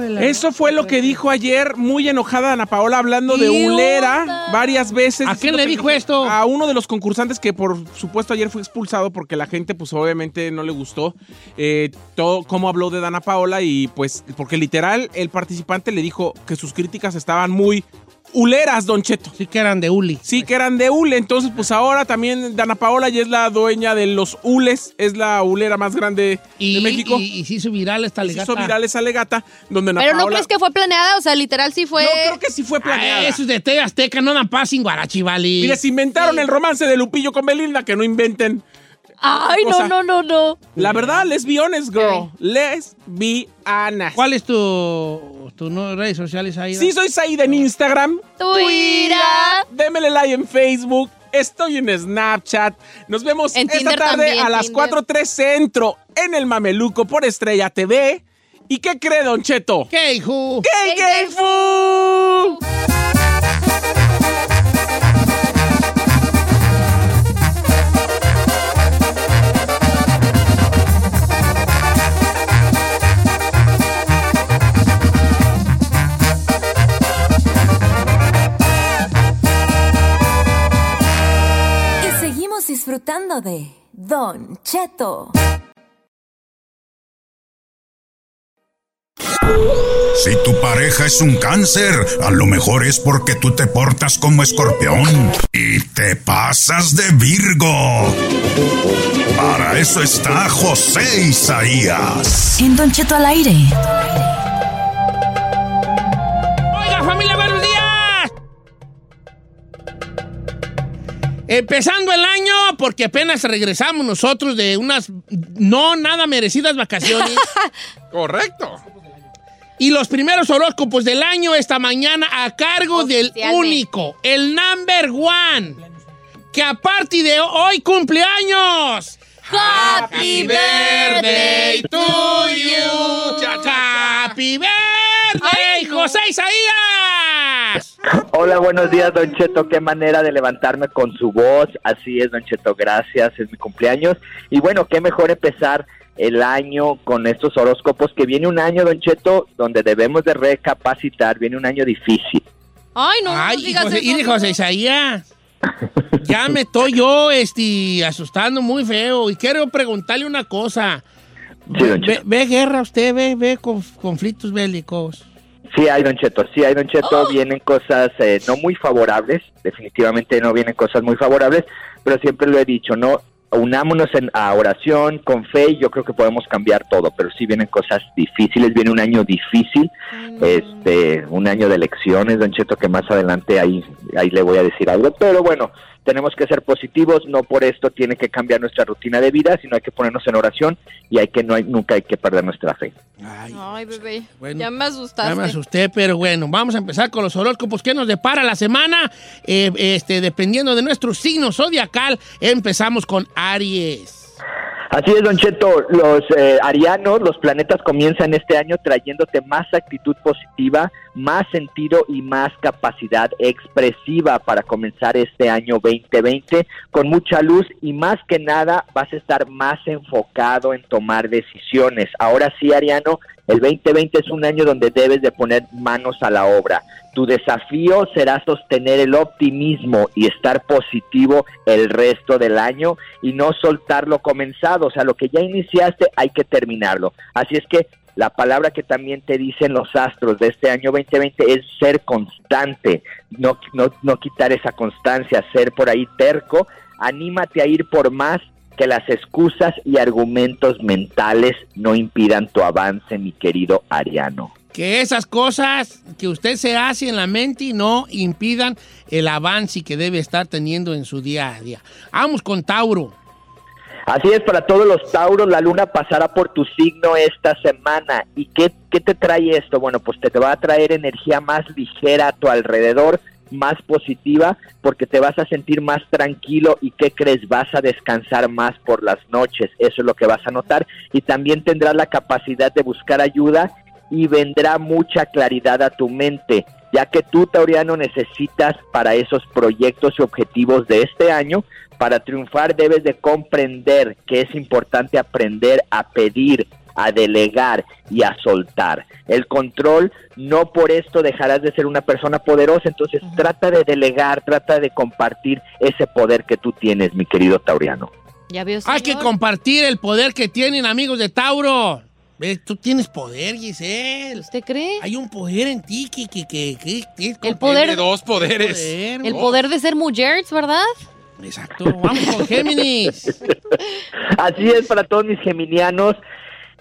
De la- Eso fue lo que dijo ayer, muy enojada Ana Paola, hablando de ¿Qué ulera varias veces. ¿A quién le dijo esto? A uno de los concursantes que por supuesto ayer fue expulsado porque la gente pues obviamente no le gustó eh, todo cómo habló de Dana Paola y pues porque literal el participante le dijo que sus críticas estaban muy uleras, Don Cheto. Sí que eran de Uli. Sí, que eran de hule. Entonces, pues ahora también Dana Paola ya es la dueña de los hules. Es la hulera más grande Y, de México. Y, y se hizo viral esta Se legata. hizo viral esa legata donde Ana Pero no crees que fue planeada, o sea, literal sí fue. Yo creo que sí fue planeada. Ah, esos de TV Azteca no dan paz sin guarachivali. Y les inventaron el romance de Lupillo con Belinda, que no inventen. Ay, no, no, no, no. La verdad, lesbiones, girl. Lesbianas. ¿Cuál es tu, tu no- redes sociales ahí? Sí, soy Said en Instagram. Twitter. Démele like en Facebook. Estoy en Snapchat. Nos vemos En esta Tinder tarde también, a las Tinder. 4.3 Centro en el Mameluco por Estrella TV. ¿Y qué cree, Don Cheto? ¿Qué, hijo? ¡Gay, gay, fu! Disfrutando de Don Cheto. Si tu pareja es un cáncer, a lo mejor es porque tú te portas como escorpión y te pasas de Virgo. Para eso está José Isaías. En Don Cheto al aire. Oiga, familia, buenos días. Empezando el año, porque apenas regresamos nosotros de unas no nada merecidas vacaciones. Correcto. y los primeros horóscopos del año esta mañana a cargo del único, el number one, que a partir de hoy cumpleaños. Happy birthday to you. Happy birthday. José Isaías. Hola, buenos días, Don Cheto. Qué manera de levantarme con su voz. Así es, Don Cheto, gracias. Es mi cumpleaños. Y bueno, qué mejor empezar el año con estos horóscopos, que viene un año, Don Cheto, donde debemos de recapacitar. Viene un año difícil. Ay, no, Ay, no y digas José, eso, y de no. José Isaías. Ya me estoy yo este, asustando muy feo. Y quiero preguntarle una cosa. Sí, Ve, ve guerra usted, ve, ve conf- conflictos bélicos. Sí, hay Don Cheto, sí, hay Don Cheto, vienen cosas eh, no muy favorables, definitivamente no vienen cosas muy favorables, pero siempre lo he dicho, no unámonos en, a oración, con fe, y yo creo que podemos cambiar todo, pero sí vienen cosas difíciles, viene un año difícil, este, un año de elecciones, Don Cheto, que más adelante ahí, ahí le voy a decir algo, pero bueno, tenemos que ser positivos, no por esto tiene que cambiar nuestra rutina de vida, sino hay que ponernos en oración y hay que no hay, nunca hay que perder nuestra fe. Ay, bebé. Bueno, ya me asustaste. Ya me asusté, pero bueno, vamos a empezar con los horóscopos. ¿Qué nos depara la semana? Eh, este, dependiendo de nuestro signo zodiacal, empezamos con Aries. Así es, Don Cheto, los eh, arianos, los planetas comienzan este año trayéndote más actitud positiva, más sentido y más capacidad expresiva para comenzar este año 2020 con mucha luz y más que nada vas a estar más enfocado en tomar decisiones. Ahora sí, Ariano, el 2020 es un año donde debes de poner manos a la obra. Tu desafío será sostener el optimismo y estar positivo el resto del año y no soltar lo comenzado. O sea, lo que ya iniciaste hay que terminarlo. Así es que la palabra que también te dicen los astros de este año 2020 es ser constante, no, no, no quitar esa constancia, ser por ahí terco. Anímate a ir por más que las excusas y argumentos mentales no impidan tu avance, mi querido Ariano. Que esas cosas que usted se hace en la mente y no impidan el avance que debe estar teniendo en su día a día. Vamos con Tauro. Así es, para todos los Tauros, la luna pasará por tu signo esta semana. ¿Y qué, qué te trae esto? Bueno, pues te, te va a traer energía más ligera a tu alrededor, más positiva, porque te vas a sentir más tranquilo y ¿qué crees? Vas a descansar más por las noches, eso es lo que vas a notar. Y también tendrás la capacidad de buscar ayuda y vendrá mucha claridad a tu mente, ya que tú, Tauriano, necesitas para esos proyectos y objetivos de este año, para triunfar debes de comprender que es importante aprender a pedir, a delegar y a soltar. El control, no por esto dejarás de ser una persona poderosa, entonces trata de delegar, trata de compartir ese poder que tú tienes, mi querido Tauriano. Ya veo, Hay que compartir el poder que tienen amigos de Tauro. Ve, Tú tienes poder, Giselle. ¿Usted cree? Hay un poder en ti que... que, que, que- que- El poder- Tiene dos poderes. Poder, El poder de ser mujeres, ¿verdad? Exacto. Vamos con Géminis. Así es para todos mis geminianos.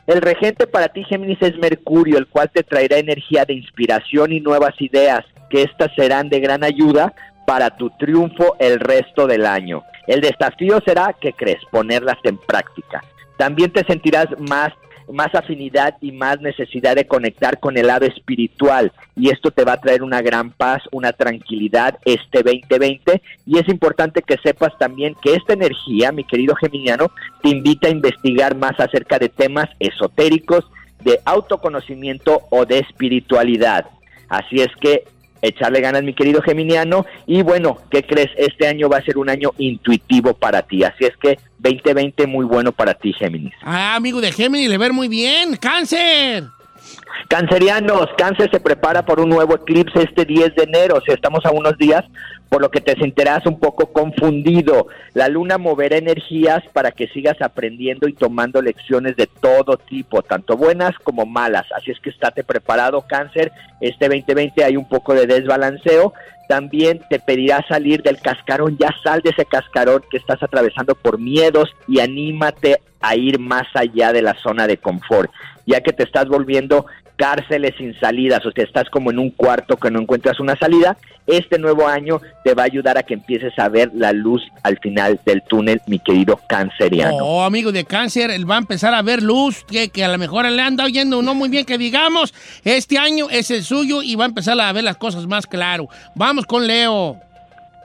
El regente para ti, Géminis, es Mercurio, el cual te traerá energía de inspiración y nuevas ideas, que estas serán de gran ayuda para tu triunfo el resto del año. El desafío será, ¿qué crees? Ponerlas en práctica. También te sentirás más más afinidad y más necesidad de conectar con el lado espiritual y esto te va a traer una gran paz, una tranquilidad este 2020 y es importante que sepas también que esta energía, mi querido geminiano, te invita a investigar más acerca de temas esotéricos, de autoconocimiento o de espiritualidad. Así es que echarle ganas, mi querido Geminiano. Y bueno, ¿qué crees? Este año va a ser un año intuitivo para ti. Así es que 2020 muy bueno para ti, Géminis. Ah, amigo de Géminis, le ver muy bien. ¡Cáncer! Cancerianos, Cáncer se prepara por un nuevo eclipse este 10 de enero, o sea, estamos a unos días, por lo que te sentirás un poco confundido. La luna moverá energías para que sigas aprendiendo y tomando lecciones de todo tipo, tanto buenas como malas. Así es que estate preparado, Cáncer. Este 2020 hay un poco de desbalanceo. También te pedirá salir del cascarón, ya sal de ese cascarón que estás atravesando por miedos y anímate a ir más allá de la zona de confort, ya que te estás volviendo cárceles sin salidas, o sea, estás como en un cuarto que no encuentras una salida. Este nuevo año te va a ayudar a que empieces a ver la luz al final del túnel, mi querido canceriano. Oh, amigo de cáncer, él va a empezar a ver luz, que, que a lo mejor le anda oyendo no muy bien que digamos. Este año es el suyo y va a empezar a ver las cosas más claro. Vamos con Leo.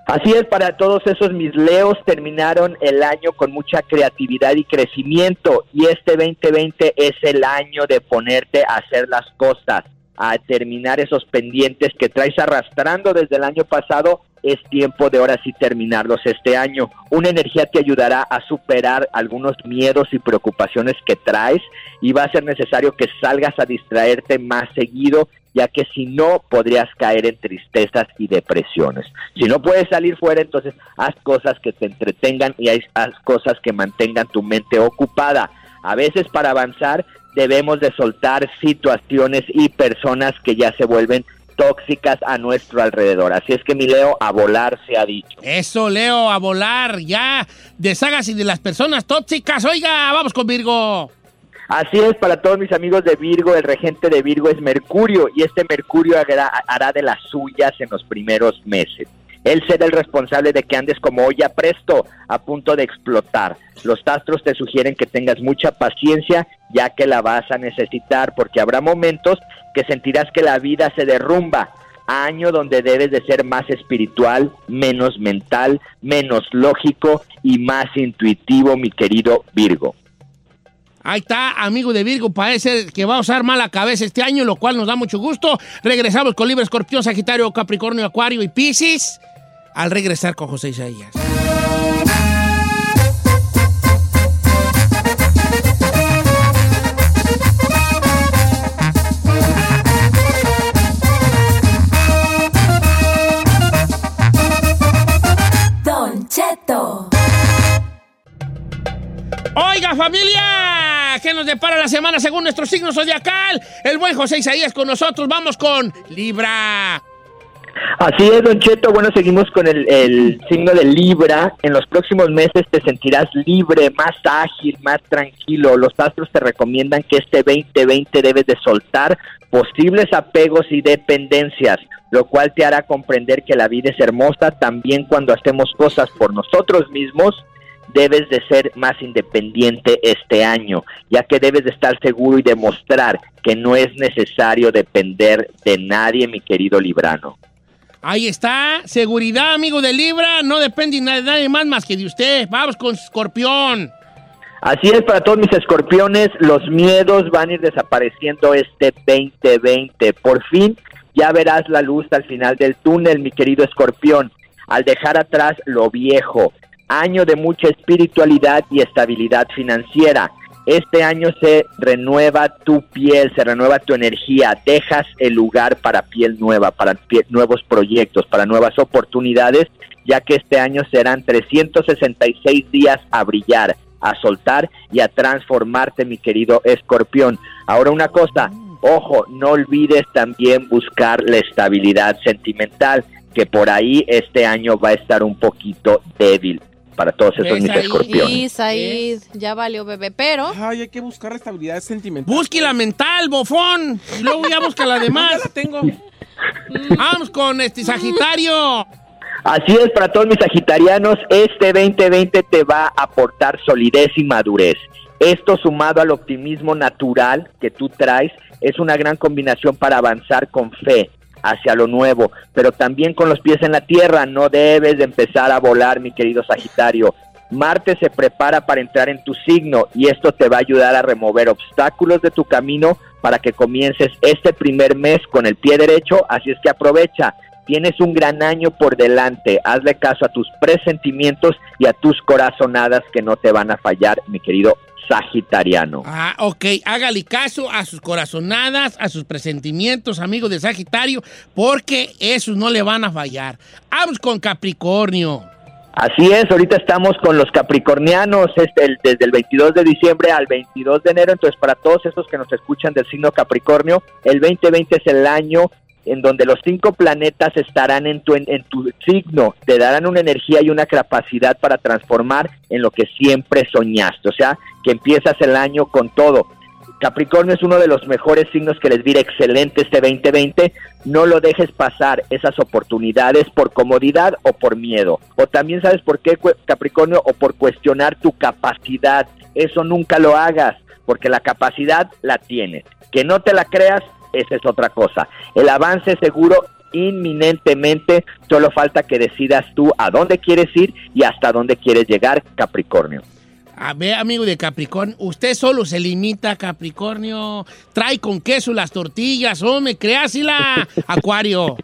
Así es, para todos esos mis leos terminaron el año con mucha creatividad y crecimiento y este 2020 es el año de ponerte a hacer las cosas. a terminar esos pendientes que traes arrastrando desde el año pasado, es tiempo de ahora sí terminarlos este año. Una energía te ayudará a superar algunos miedos y preocupaciones que traes y va a ser necesario que salgas a distraerte más seguido ya que si no podrías caer en tristezas y depresiones. Si no puedes salir fuera, entonces haz cosas que te entretengan y haz cosas que mantengan tu mente ocupada. A veces para avanzar debemos de soltar situaciones y personas que ya se vuelven tóxicas a nuestro alrededor. Así es que mi Leo, a volar se ha dicho. Eso, Leo, a volar, ya. Deshágase de las personas tóxicas. Oiga, vamos con Virgo. Así es, para todos mis amigos de Virgo, el regente de Virgo es Mercurio y este Mercurio hará, hará de las suyas en los primeros meses. Él será el responsable de que andes como olla presto, a punto de explotar. Los astros te sugieren que tengas mucha paciencia, ya que la vas a necesitar, porque habrá momentos que sentirás que la vida se derrumba. Año donde debes de ser más espiritual, menos mental, menos lógico y más intuitivo, mi querido Virgo. Ahí está, amigo de Virgo, parece que va a usar mala cabeza este año, lo cual nos da mucho gusto. Regresamos con Libre Escorpión, Sagitario, Capricornio, Acuario y Piscis al regresar con José Isaías. Oiga familia, ¿qué nos depara la semana según nuestro signo zodiacal? El buen José Isaías con nosotros, vamos con Libra. Así es, Don Cheto. Bueno, seguimos con el, el, signo de Libra. En los próximos meses te sentirás libre, más ágil, más tranquilo. Los astros te recomiendan que este 2020 debes de soltar posibles apegos y dependencias, lo cual te hará comprender que la vida es hermosa también cuando hacemos cosas por nosotros mismos. Debes de ser más independiente este año, ya que debes de estar seguro y demostrar que no es necesario depender de nadie, mi querido Librano. Ahí está, seguridad, amigo de Libra, no depende de nadie más más que de usted. Vamos con Escorpión. Así es, para todos mis escorpiones, los miedos van a ir desapareciendo este 2020. Por fin ya verás la luz al final del túnel, mi querido escorpión, al dejar atrás lo viejo. Año de mucha espiritualidad y estabilidad financiera. Este año se renueva tu piel, se renueva tu energía, dejas el lugar para piel nueva, para nuevos proyectos, para nuevas oportunidades, ya que este año serán 366 días a brillar, a soltar y a transformarte, mi querido escorpión. Ahora una cosa, ojo, no olvides también buscar la estabilidad sentimental, que por ahí este año va a estar un poquito débil para todos esos mis escorpiones. Sí, Said, ya valió bebé, pero... Ay, hay que buscar la estabilidad sentimental. Busque la mental, bofón. Y luego ya busca la demás. Ya la tengo. Vamos con este Sagitario. Así es, para todos mis sagitarianos, este 2020 te va a aportar solidez y madurez. Esto sumado al optimismo natural que tú traes es una gran combinación para avanzar con fe hacia lo nuevo, pero también con los pies en la tierra. No debes de empezar a volar, mi querido Sagitario. Marte se prepara para entrar en tu signo y esto te va a ayudar a remover obstáculos de tu camino para que comiences este primer mes con el pie derecho, así es que aprovecha. Tienes un gran año por delante, hazle caso a tus presentimientos y a tus corazonadas que no te van a fallar, mi querido Sagitariano. Ah, ok. Hágale caso a sus corazonadas, a sus presentimientos, amigo de Sagitario, porque esos no le van a fallar. Vamos con Capricornio. Así es, ahorita estamos con los capricornianos este, el- desde el 22 de diciembre al 22 de enero, entonces para todos esos que nos escuchan del signo Capricornio, el 2020 es el año en donde los cinco planetas estarán en tu, en, tu signo, te darán una energía y una capacidad para transformar en lo que siempre soñaste, o sea, que empiezas el año con todo. Capricornio es uno de los mejores signos que les diré excelente este 2020. No lo dejes pasar esas oportunidades por comodidad o por miedo. O también sabes por qué Capricornio o por cuestionar tu capacidad. Eso nunca lo hagas porque la capacidad la tienes. Que no te la creas, esa es otra cosa. El avance seguro inminentemente, solo falta que decidas tú a dónde quieres ir y hasta dónde quieres llegar, Capricornio. A ver, amigo de Capricornio, usted solo se limita Capricornio. Trae con queso las tortillas, hombre, créasela, Acuario.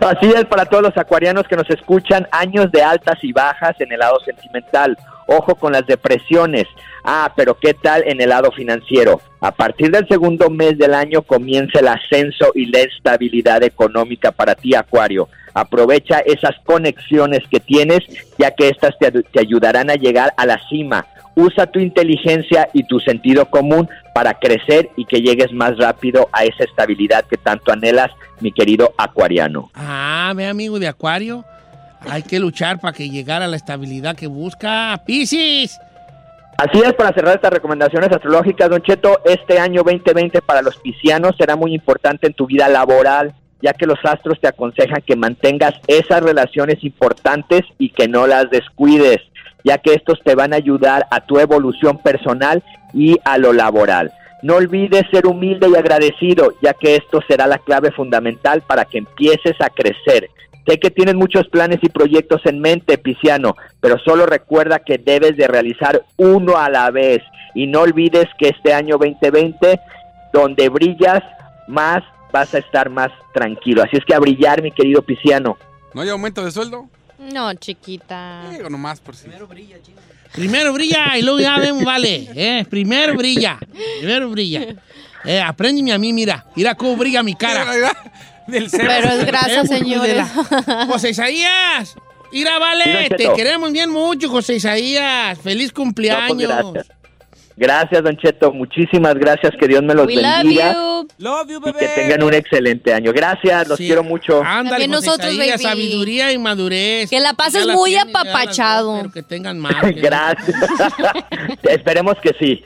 Así es para todos los acuarianos que nos escuchan, años de altas y bajas en el lado sentimental. Ojo con las depresiones. Ah, pero ¿qué tal en el lado financiero? A partir del segundo mes del año comienza el ascenso y la estabilidad económica para ti, Acuario. Aprovecha esas conexiones que tienes, ya que estas te, te ayudarán a llegar a la cima. Usa tu inteligencia y tu sentido común para crecer y que llegues más rápido a esa estabilidad que tanto anhelas, mi querido acuariano. Ah, ve, amigo de Acuario. Hay que luchar para que llegara la estabilidad que busca. ¡Piscis! Así es, para cerrar estas recomendaciones astrológicas, Don Cheto, este año 2020 para los piscianos será muy importante en tu vida laboral, ya que los astros te aconsejan que mantengas esas relaciones importantes y que no las descuides, ya que estos te van a ayudar a tu evolución personal y a lo laboral. No olvides ser humilde y agradecido, ya que esto será la clave fundamental para que empieces a crecer. Sé que tienes muchos planes y proyectos en mente, Pisciano, pero solo recuerda que debes de realizar uno a la vez y no olvides que este año 2020, donde brillas más, vas a estar más tranquilo. Así es que a brillar, mi querido Pisciano. ¿No hay aumento de sueldo? No, chiquita. Digo nomás por si. Primero brilla y luego ya vemos, vale. Eh, primero brilla. Primero brilla. Eh, apréndeme a mí, mira. Mira cómo brilla mi cara. Del Pero es grasa, señores. José Isaías. Mira, vale. Te queremos bien mucho, José Isaías. Feliz No, pues, cumpleaños. Gracias. Don Cheto. Muchísimas gracias. Que Dios me los We love bendiga. you. Love you, Y que bebé. tengan un excelente año. Gracias, los Sí. quiero mucho. Ándale, nosotros, baby. sabiduría y madurez. Que la pases la muy tienen, apapachado. Pero que tengan más. Gracias. Esperemos que sí.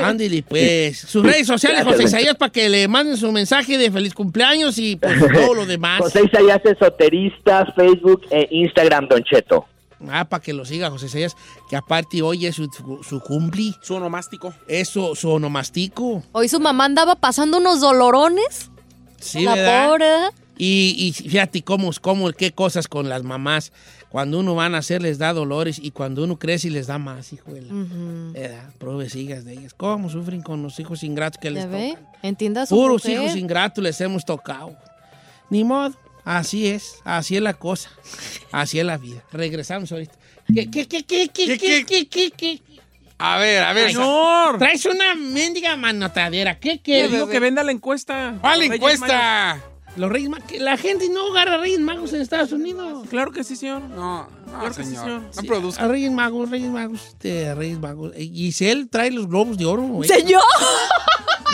Ándale, pues. Sus redes sociales, Gracias, José Isaías, para que le manden su mensaje de feliz cumpleaños y pues todo lo demás. José Isaías Esoterista, Facebook e Instagram, Don Cheto. Ah, para que lo siga, José Isaías, que aparte hoy es su, su cumpli. Su onomástico. Eso, su onomastico. Hoy su mamá andaba pasando unos dolorones. Sí, la ¿verdad? pobre. Y, y fíjate cómo, cómo, qué cosas con las mamás. Cuando uno va a nacer les da dolores y cuando uno crece les da más, hijo de la... Provecillas de ellas. ¿Cómo sufren con los hijos ingratos que les ¿Ya ve? tocan? Entienda su Puros mujer. hijos ingratos les hemos tocado. Ni modo. Así es. Así es la cosa. Así es la vida. Regresamos ahorita. ¿Qué, qué, qué, qué, qué, ¿Qué, qué, qué? qué? A ver, a ver. Señor. Traes una mendiga manotadera. ¿Qué quieres? digo que venda la encuesta. ¿Cuál Reyes encuesta? Los Reyes Magos. La gente no agarra Reyes Magos en Estados Unidos. Claro que sí, señor. No, no, Claro que sí, señor. señor. No Sí, produzca. A Reyes Magos, Reyes Magos, este, Reyes Magos. Eh, Giselle trae los globos de oro. güey. Señor.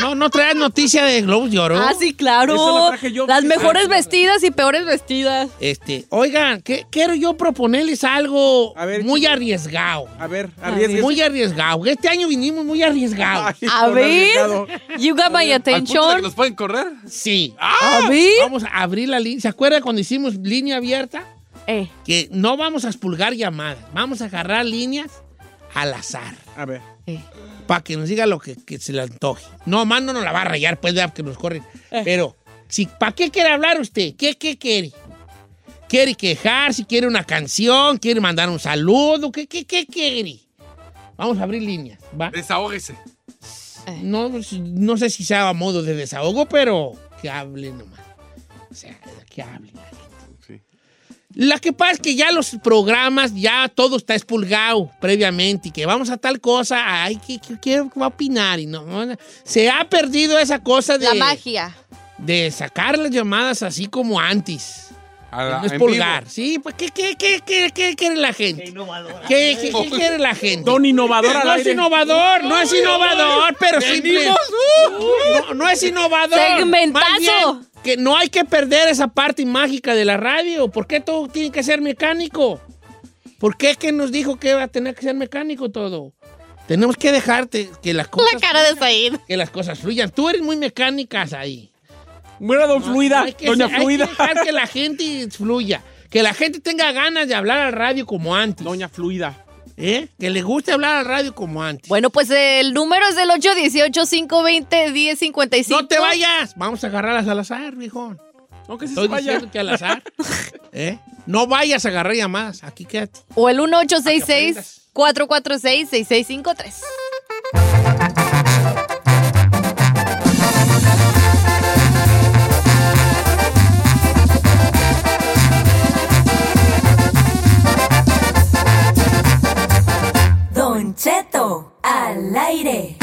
No, no trae noticia de globos de oro. Ah, sí, claro. Eso lo traje yo. Las Ah, mejores vestidas y peores vestidas. Este, oigan, que, quiero yo proponerles algo A ver, muy chico. arriesgado. A ver, A arriesguese. Muy arriesgado. Este año vinimos muy arriesgados. Ay, A ver. arriesgado. You got my ¿Al punto de que attention. nos pueden correr? Sí. A ver. Vamos a abrir la línea. ¿Se acuerdan cuando hicimos línea abierta? Eh. Que no vamos a expulgar llamadas. Vamos a agarrar líneas al azar. A ver. eh. Para que nos diga lo que, que se le antoje. No, más no nos la va a rayar, pues, ya, que nos corren. Eh. Pero, si, ¿para qué quiere hablar usted? ¿Qué, qué quiere? ¿Quiere quejarse? ¿Quiere una canción? ¿Quiere mandar un saludo? ¿Qué, qué, qué quiere? Vamos a abrir líneas, ¿va? Desahógese. No, no sé si sea a modo de desahogo, pero que hable nomás. O sea, que hable. La que pasa es que ya los programas, ya todo está expulgado previamente y que vamos a tal cosa, ay, que, a opinar y no. no, Se ha perdido esa cosa de, La magia. de sacar las llamadas así como antes. A la- no es pulgar. vivo. Sí, pues, ¿qué, qué, qué, qué, qué quiere la gente? ¿Qué, qué, qué quiere la gente? Don innovador al No es aire. innovador, no es innovador, pero simple. No, no es innovador. Segmentazo. Que no hay que perder esa parte mágica de la radio. ¿Por qué todo tiene que ser mecánico? ¿Por qué que nos dijo que va a tener que ser mecánico todo? Tenemos que dejarte que las cosas, La cara de Said. que las cosas fluyan. Tú eres muy mecánica ahí. Mira, don Fluida. Hay que, Doña hay que Fluida. dejar que la gente fluya. Que la gente tenga ganas de hablar al radio como antes. Doña Fluida. ¿Eh? Que le guste hablar al radio como antes. Bueno, pues el número es del 818-520-1055. ¡No te vayas! Vamos a agarrarlas al azar, viejón. No, que Estoy se diciendo que al azar. ¿Eh? No vayas a agarrar llamadas. Aquí quédate. O el 1866 446 6653 al aire.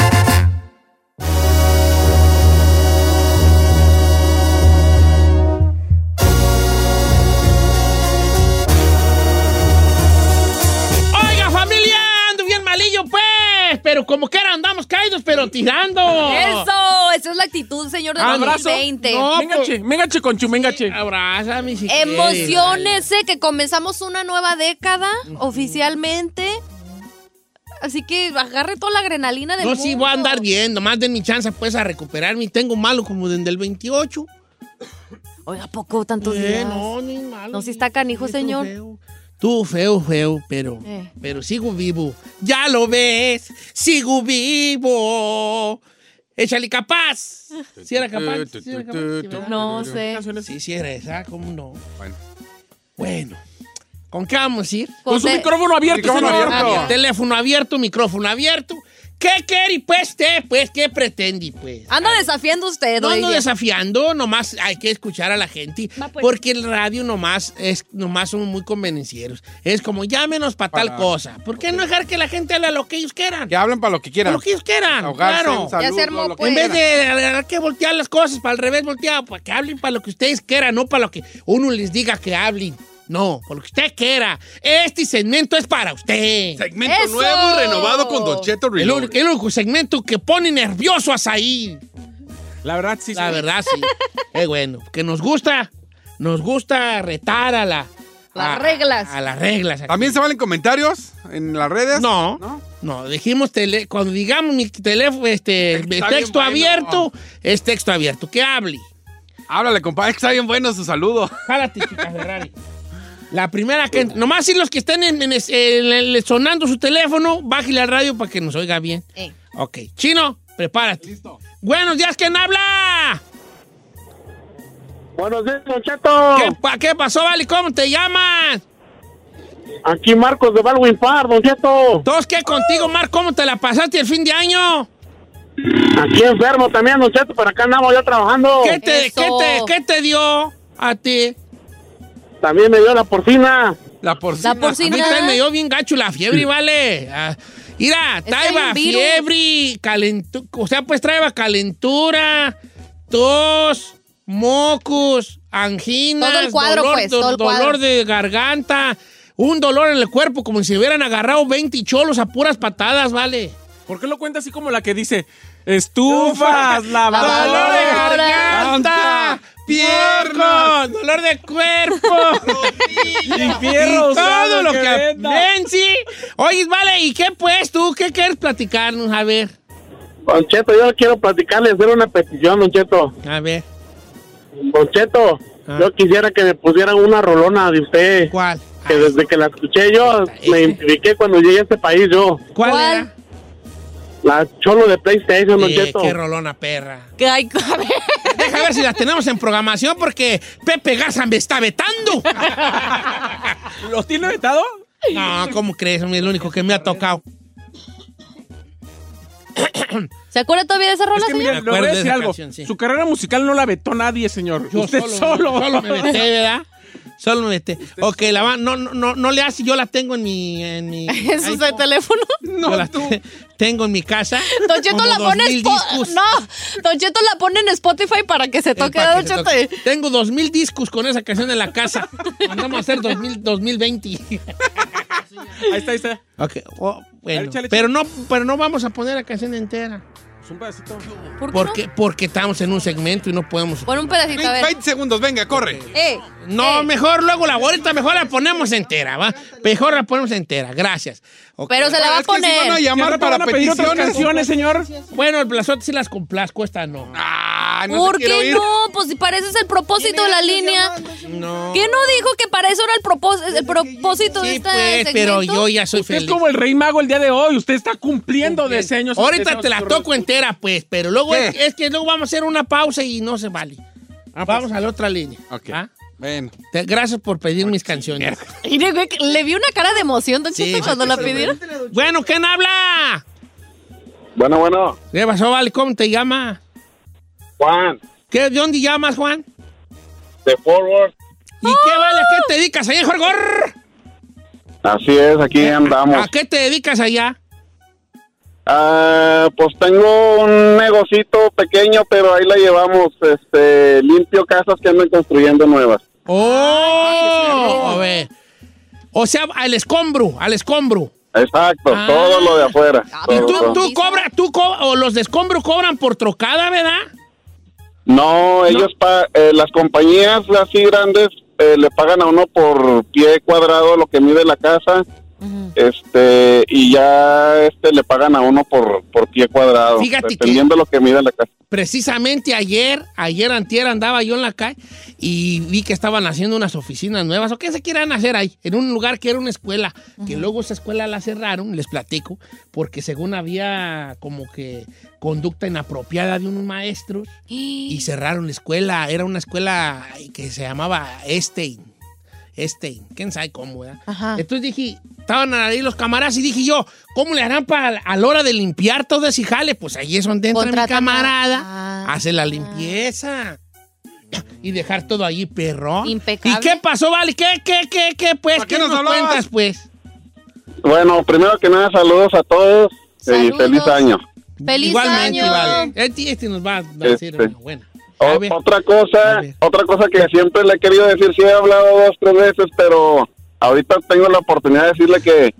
Oiga, familia, ando bien malillo, pues. Pero como que ahora andamos caídos, pero tirando. Eso, esa es la actitud, señor de Abrazo. 2020. No, Méngache, méngache, conchu, méngache. Abrázame si Emocionese que comenzamos una nueva década oficialmente. Así que agarre toda la adrenalina del No, mundo. sí, voy a andar bien. Nomás den mi chance, pues, a recuperarme. Tengo malo como desde el 28. Oiga, ¿poco tantos Eh, días? no, ni malo. No, si está canijo, señor. feo. Tú, feo, feo, pero, Eh. pero sigo vivo. Ya lo ves, sigo vivo. Échale capaz. ¿Sí era capaz? ¿Sí era capaz? No sé. Sí, sí era esa, ¿cómo no? Bueno. Bueno, ¿con qué vamos a ir? Con su micrófono abierto, Micrófono señor. abierto. Teléfono abierto, micrófono abierto. ¿Qué quiere, pues, usted? Pues, ¿qué pretende, pues? Anda desafiando usted, No ando desafiando, nomás hay que escuchar a la gente, Va, pues. porque el radio nomás es nomás son muy convenencieros. Es como llámenos para tal Para- cosa. ¿Por qué no dejar que la gente hable lo que ellos quieran? Que hablen para lo que Para quieran. lo que ellos quieran, Ahogarse, claro. lo que pues. En vez de que voltear las cosas para el revés volteado, para que hablen para lo que ustedes quieran, no para lo que uno les diga que hablen. No, por lo que usted quiera. Este segmento es para usted. Segmento ¡Eso! nuevo y renovado con Don Cheto El único, el único segmento que pone nervioso a Saí. La verdad, sí. La sí. verdad, sí. Es bueno. Que nos gusta, nos gusta retar a la... Las a- reglas. A, las reglas. aquí. ¿También se valen comentarios en las redes? No, ¿No? no, dijimos tele, cuando digamos mi teléfono, este, Está texto bueno. abierto, es texto abierto, que hable. Háblale, compadre, que está bien bueno su saludo. Jálate, chica Ferrari. La primera que... Nomás si los que estén en- sonando su teléfono, bájale al radio para que nos oiga bien. Eh. Ok. Chino, prepárate. Listo. Buenos días, ¿quién habla? Buenos días, Cheto. ¿Qué, pa- qué pasó, Vali? ¿Cómo te llamas? Aquí Marcos de Baldwin Park, Don Cheto. ¿Todos qué contigo, Mar? ¿Cómo te la pasaste el fin de año? Aquí enfermo también, Don Cheto, pero acá andamos ya trabajando. ¿Qué te, qué te, qué te dio a ti? También me dio la porcina. La porcina. La porcina. A mí también me dio bien gacho la fiebre, ¿vale? Ah, mira, virus. fiebre, calentura, o sea, pues traeba calentura, tos, mocos, anginas, Todo el cuadro, dolor, pues, do- todo el dolor cuadro. de garganta, un dolor en el cuerpo como si hubieran agarrado 20 cholos a puras patadas, ¿vale? ¿Por qué lo cuenta así como la que dice estufas, lavadoras? Dolor de Lavadora. garganta, piernas, dolor de cuerpo. Y fierro Y todo lo que que ven, sí. Oye, vale, ¿y qué pues tú? ¿Qué quieres platicarnos? A ver, Don Cheto, yo quiero platicarle, hacer una petición, Don Cheto. a ver. Don Cheto, Ah. yo quisiera que me pusieran una rolona de usted. ¿Cuál? Que desde que la escuché yo, me identifiqué cuando llegué a este país yo. ¿Cuál, ¿Cuál? era? La cholo de PlayStation, Don Eh, Cheto. qué rolona perra. Que hay- a ver. Deja ver si la tenemos en programación porque Pepe Garza me está vetando. ¿Los tiene vetado? No, ¿cómo crees? Es lo único que me ha tocado. ¿Se acuerda todavía de esa rola, Es que señor? le voy a de decir algo. canción, sí. Su carrera musical no la vetó nadie, señor. Yo Usted solo. Solo me metí, ¿verdad? Solo me metí. Ok, la va- no, no, no, no le hace, yo la tengo en mi... En mi ¿Eso es el teléfono? Yo la te- tengo en mi casa. Don Cheto la pone en 2000 Spo- discos. No, Don Cheto la pone en Spotify para que se Eh, toque Don Cheto. Tengo dos mil discos con esa canción en la casa. Andamos a hacer 2000, 2020. Ahí está, ahí está. Ok, oh, bueno. Pero, no, pero no vamos a poner la canción entera. Es un pedacito. ¿Por qué Porque, porque estamos en un segmento y no podemos... Pon un pedacito, a ver. 20 segundos, venga, corre. Eh, No, eh. mejor luego la ahorita mejor la ponemos entera, ¿va? Mejor la ponemos entera, gracias. Pero se la va a Es que si poner. van a ¿Y al llamar para van a pedir otras peticiones. canciones, señor? Bueno, las otras sí las complazco, esta no. Ah, no ¿Por qué ir. no? Pues si para eso es el propósito de la línea. No. ¿Qué no dijo que para eso era el, propós- el propósito de Sí, este pues, pero yo ya soy Usted es feliz. como el rey mago el día de hoy. Usted está cumpliendo deseos. Ahorita te la toco entera, pues, pero luego es, es que luego vamos a hacer una pausa y no se vale. vamos a la otra línea. Ok. ¿ah? Bueno. Te- gracias por pedir mis canciones. Le vi una cara de emoción, Don Sí, Cheto, sí, cuando la pidieron. Bueno, ¿quién habla? Bueno, bueno. ¿Qué pasó, vale? ¿Cómo te llamas? Juan. ¿Qué, ¿De dónde llamas, Juan? De Forward. ¿Y qué vale? ¿A qué te dedicas allá, Jorgor? Así es, aquí andamos. ¿A qué te dedicas allá? Ah, pues tengo un negocito pequeño, pero ahí la llevamos, este, limpio casas que andan construyendo nuevas. ¡Oh! A ver. O sea, al escombro, al escombro. Exacto, Ah. todo lo de afuera. ¿Y todo, tú, todo. tú cobras, tú co- o los de escombro cobran por trocada, verdad? No, ellos, pa- eh, las compañías así grandes eh, le pagan a uno por pie cuadrado lo que mide la casa, este, y ya este le pagan a uno por, por pie cuadrado, Fíjate que- dependiendo lo que mide la casa. Precisamente ayer, ayer antier andaba yo en la calle y vi que estaban haciendo unas oficinas nuevas. ¿O qué se quieran hacer ahí? En un lugar que era una escuela. Que luego esa escuela la cerraron, les platico, porque según había como que conducta inapropiada de unos maestros y cerraron la escuela. Era una escuela que se llamaba Estein. Estein, quién sabe cómo, ¿verdad? Entonces dije, estaban ahí los camaradas y dije yo, ¿cómo le harán para a la hora de limpiar todo ese jale? Pues ahí es donde entra mi Contratan a- camarada, hace la limpieza y dejar todo allí, perro. Impecable. ¿Y qué pasó, Vale? ¿Qué, qué, qué, qué, pues? ¿Qué, nos nos cuentas, pues? Bueno, primero que nada, saludos a todos y Saludos. feliz año. ¡Feliz Igualmente, año! Vale. Este, este nos va a decir Este. una buena. O- otra cosa, otra cosa que siempre le he querido decir, sí he hablado dos, tres veces, pero ahorita tengo la oportunidad de decirle que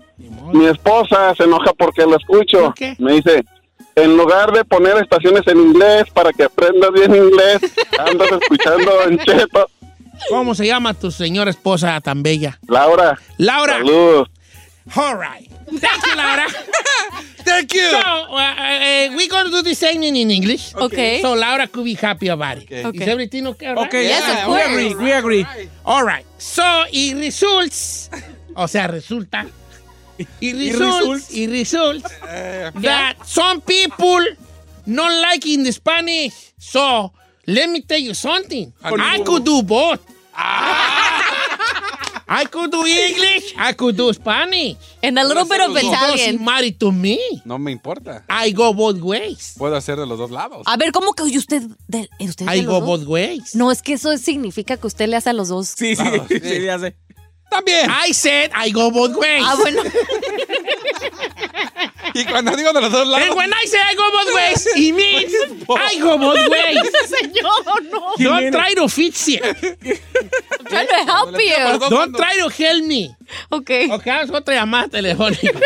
mi esposa se enoja porque lo escucho. Me dice, en lugar de poner estaciones en inglés para que aprendas bien inglés, andas escuchando en cheto. ¿Cómo se llama tu señora esposa tan bella? Laura. Laura. Saludos. All right. Thank you, Laura. Thank you. So, uh, uh, we're going to do the same in, in English. Okay. So, Laura could be happy about it. Okay. Is everything okay? all right? Okay, Yes, yeah, of we agree, we agree. All right. So, it results, o sea, resulta, it results, it results that some people not like in the Spanish. So, let me tell you something. I could do both. I could do English, I could do Spanish. And a little bit of It Italian. doesn't matter to me. No me importa. I go both ways. Puedo hacer de los dos lados. A ver, ¿cómo que oye usted de, usted de I los go dos? both ways. No, es que eso significa que usted le hace a los dos. Sí, sí, sí, sí, ya sé. También. I said I go both ways. Ah, bueno. Y cuando digo de los dos lados. And when I say I go both ways, it means I go both ways. Señor, no. Don't try to fix it. I'm trying to help you. Don't try to help me. Ok. Ok, otra llamada telefónica.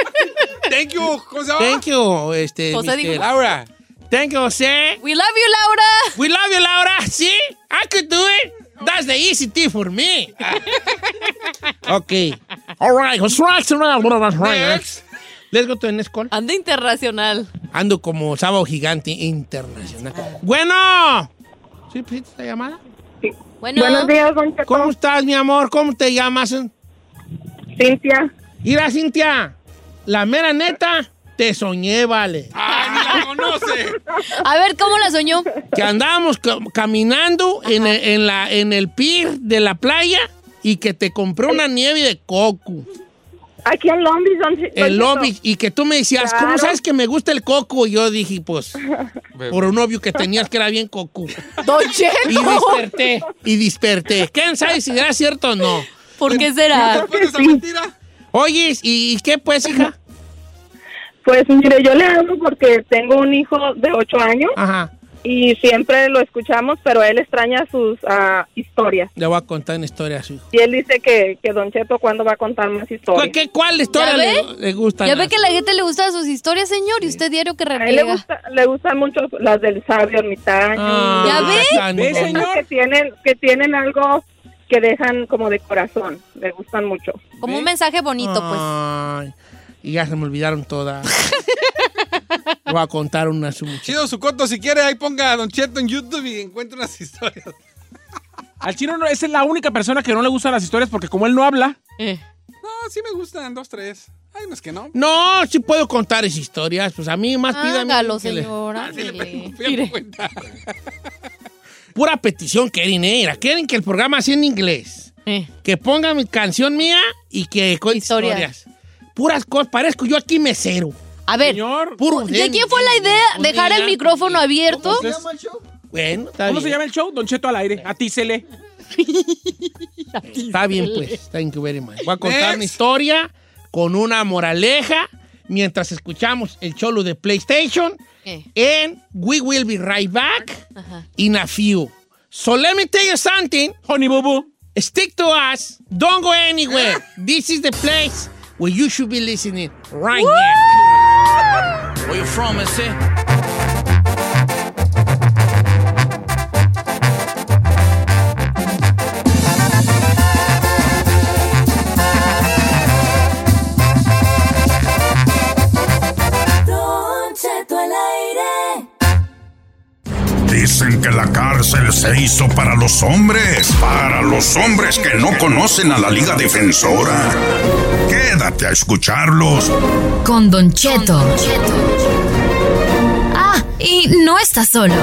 Thank you. ¿Cómo se llama? Thank you, este, José Laura. Thank you, José. We love you, Laura. We love you, Laura. See? I could do it. That's the easy thing for me. okay. All right. What's right? Next. Let's go to the next call. Anda internacional. Ando como sábado gigante internacional. Bueno. ¿Sí, sí, esta llamada? Bueno. Buenos días, Don Cheto. ¿Cómo estás, mi amor? ¿Cómo te llamas? Cintia. Mira, Cintia. La mera neta, te soñé, vale. ¡Ah, ni la conoce! A ver, ¿cómo la soñó? Que andábamos ca- caminando en el, en, la, en el pier de la playa y que te compré una nieve de coco. Aquí en Long Beach, Don Don El Cheto. lobby. Y que tú me decías, ¿cómo Claro. sabes que me gusta el coco? Y yo dije, pues, por un novio que tenías que era bien coco. Don Y desperté, y desperté. ¿Quién sabe si era cierto o no? ¿Por qué será? ¿Después de esa mentira? Oye, ¿y, y qué pues, hija? Pues mire, yo le hablo porque tengo un hijo de ocho años Ajá. Y siempre lo escuchamos, pero él extraña sus ah, historias. Le voy a contar una historia a su hijo. Y él dice que, que Don Cheto, ¿cuándo va a contar más ¿Cuál, historias? qué- cuál historia ¿Ya le, ve? le gusta? Ya ve que a la gente le gustan sus historias, señor, y usted diario que A él le, gusta, le gustan mucho las del sabio ermitaño. Ah, ¿Ya ve? ¿Ve, señor? Que tienen, que tienen algo que dejan como de corazón. Le gustan mucho. Como un mensaje bonito, pues. Ay, y ya se me olvidaron todas. Voy a contar una su Chido su coto, si quiere, ahí ponga a Don Cheto en YouTube y encuentra unas historias. Al chino no, esa es la única persona que no le gustan las historias porque como él no habla, Eh. No, sí me gustan, dos, tres. Hay unos que no. No, sí puedo contar esas historias. Pues a mí más pídame. Hágalo, que le- señor. Ah, sí le cuenta. Pura petición quieren, eh. Quieren que el programa sea en inglés. Eh. Que ponga mi canción mía y que cuente Historias. historias. puras cosas. Parezco yo aquí mesero. A ver, puro ¿de quién fue la idea dejar el micrófono abierto? Bueno, está ¿Cómo bien. se llama el show? Don Cheto al aire. A ti se le. Está bien, pues. Thank you very much. Voy a contar una historia con una moraleja mientras escuchamos el cholo de PlayStation. And we will be right back in a few. So let me tell you something. Honey boo boo. Stick to us. Don't go anywhere. This is the place where you should be listening right now. Where you from, ese? Don Dicen que la cárcel se hizo para los hombres, para los hombres que no conocen a la Liga Defensora. Quédate a escucharlos. Con Don Cheto. Ah, y no estás solo.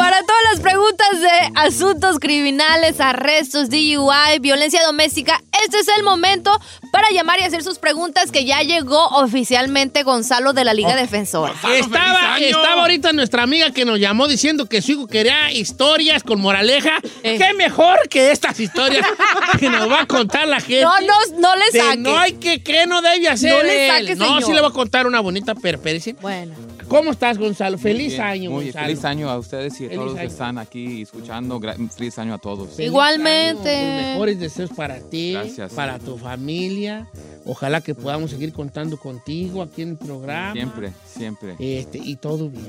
Para todas las preguntas de asuntos criminales, arrestos, DUI, violencia doméstica, este es el momento para llamar y hacer sus preguntas que ya llegó oficialmente Gonzalo de la Liga Defensora. Estaba, estaba ahorita nuestra amiga que nos llamó diciendo que su hijo quería historias con moraleja. Eh. ¿Qué mejor que estas historias que nos va a contar la gente? No, no, no le De saque. No hay que, ¿qué no debe hacer No le No, señor. sí le voy a contar una bonita perpericia. Bueno. ¿Cómo estás, Gonzalo? Feliz Bien, año, muy Gonzalo. feliz año a ustedes y a todos los que están aquí escuchando. Feliz año a todos. Feliz Igualmente. año, Los mejores deseos para ti, Gracias. para tu familia. Ojalá que podamos seguir contando contigo aquí en el programa. Siempre, siempre. Este, y todo bien.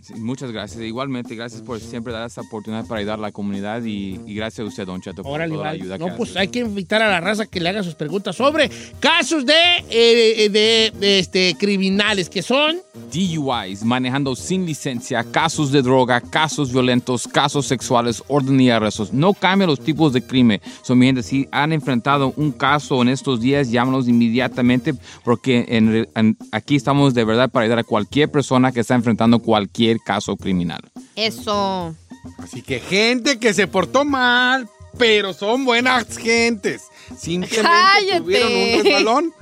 Sí, muchas gracias. Igualmente, gracias por siempre dar esta oportunidad para ayudar a la comunidad y, y gracias a usted, Don Cheto, por Órale, toda la vale. ayuda No, que pues hace. hay que invitar a la raza que le haga sus preguntas sobre casos de, eh, de, de, este, criminales, que son... DUIs, manejando sin licencia, casos de droga, casos violentos, casos sexuales, orden y arrestos. No cambia los tipos de crimen. So, mi gente, si han enfrentado un caso en estos días, llámanos inmediatamente porque en re- en- aquí estamos de verdad para ayudar a cualquier persona que está enfrentando cualquier caso criminal. Eso. Así que gente que se portó mal, pero son buenas gentes. Simplemente Cállate. tuvieron un resbalón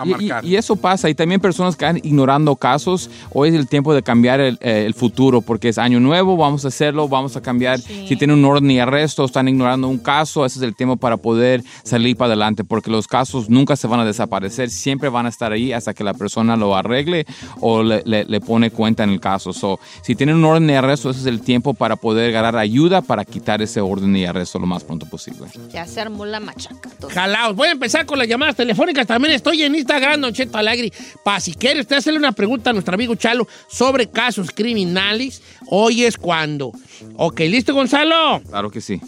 a Y- y- marcar. Y, eso pasa. Y también personas que están ignorando casos. Hoy es el tiempo de cambiar el, eh, el futuro porque es año nuevo. Vamos a hacerlo. Vamos a cambiar. Si tienen un orden y arresto, están ignorando un caso. Ese es el tiempo para poder salir para adelante porque los casos nunca se van a desaparecer. Siempre van a estar ahí hasta que la persona lo arregle o le, le- le pone cuenta en el caso. So, si tienen un orden y arresto, ese es el tiempo para poder ganar ayuda para quitar ese orden y arresto lo más pronto posible. Ya se armó la machaca. Jalaos. Voy a empezar con las llamadas telefónicas. También estoy en Instagram, Don Cheto Alegre. Para si quiere usted hacerle una pregunta a nuestro amigo Chalo sobre casos criminales, hoy es cuando. Ok, ¿listo, Gonzalo? Claro que sí.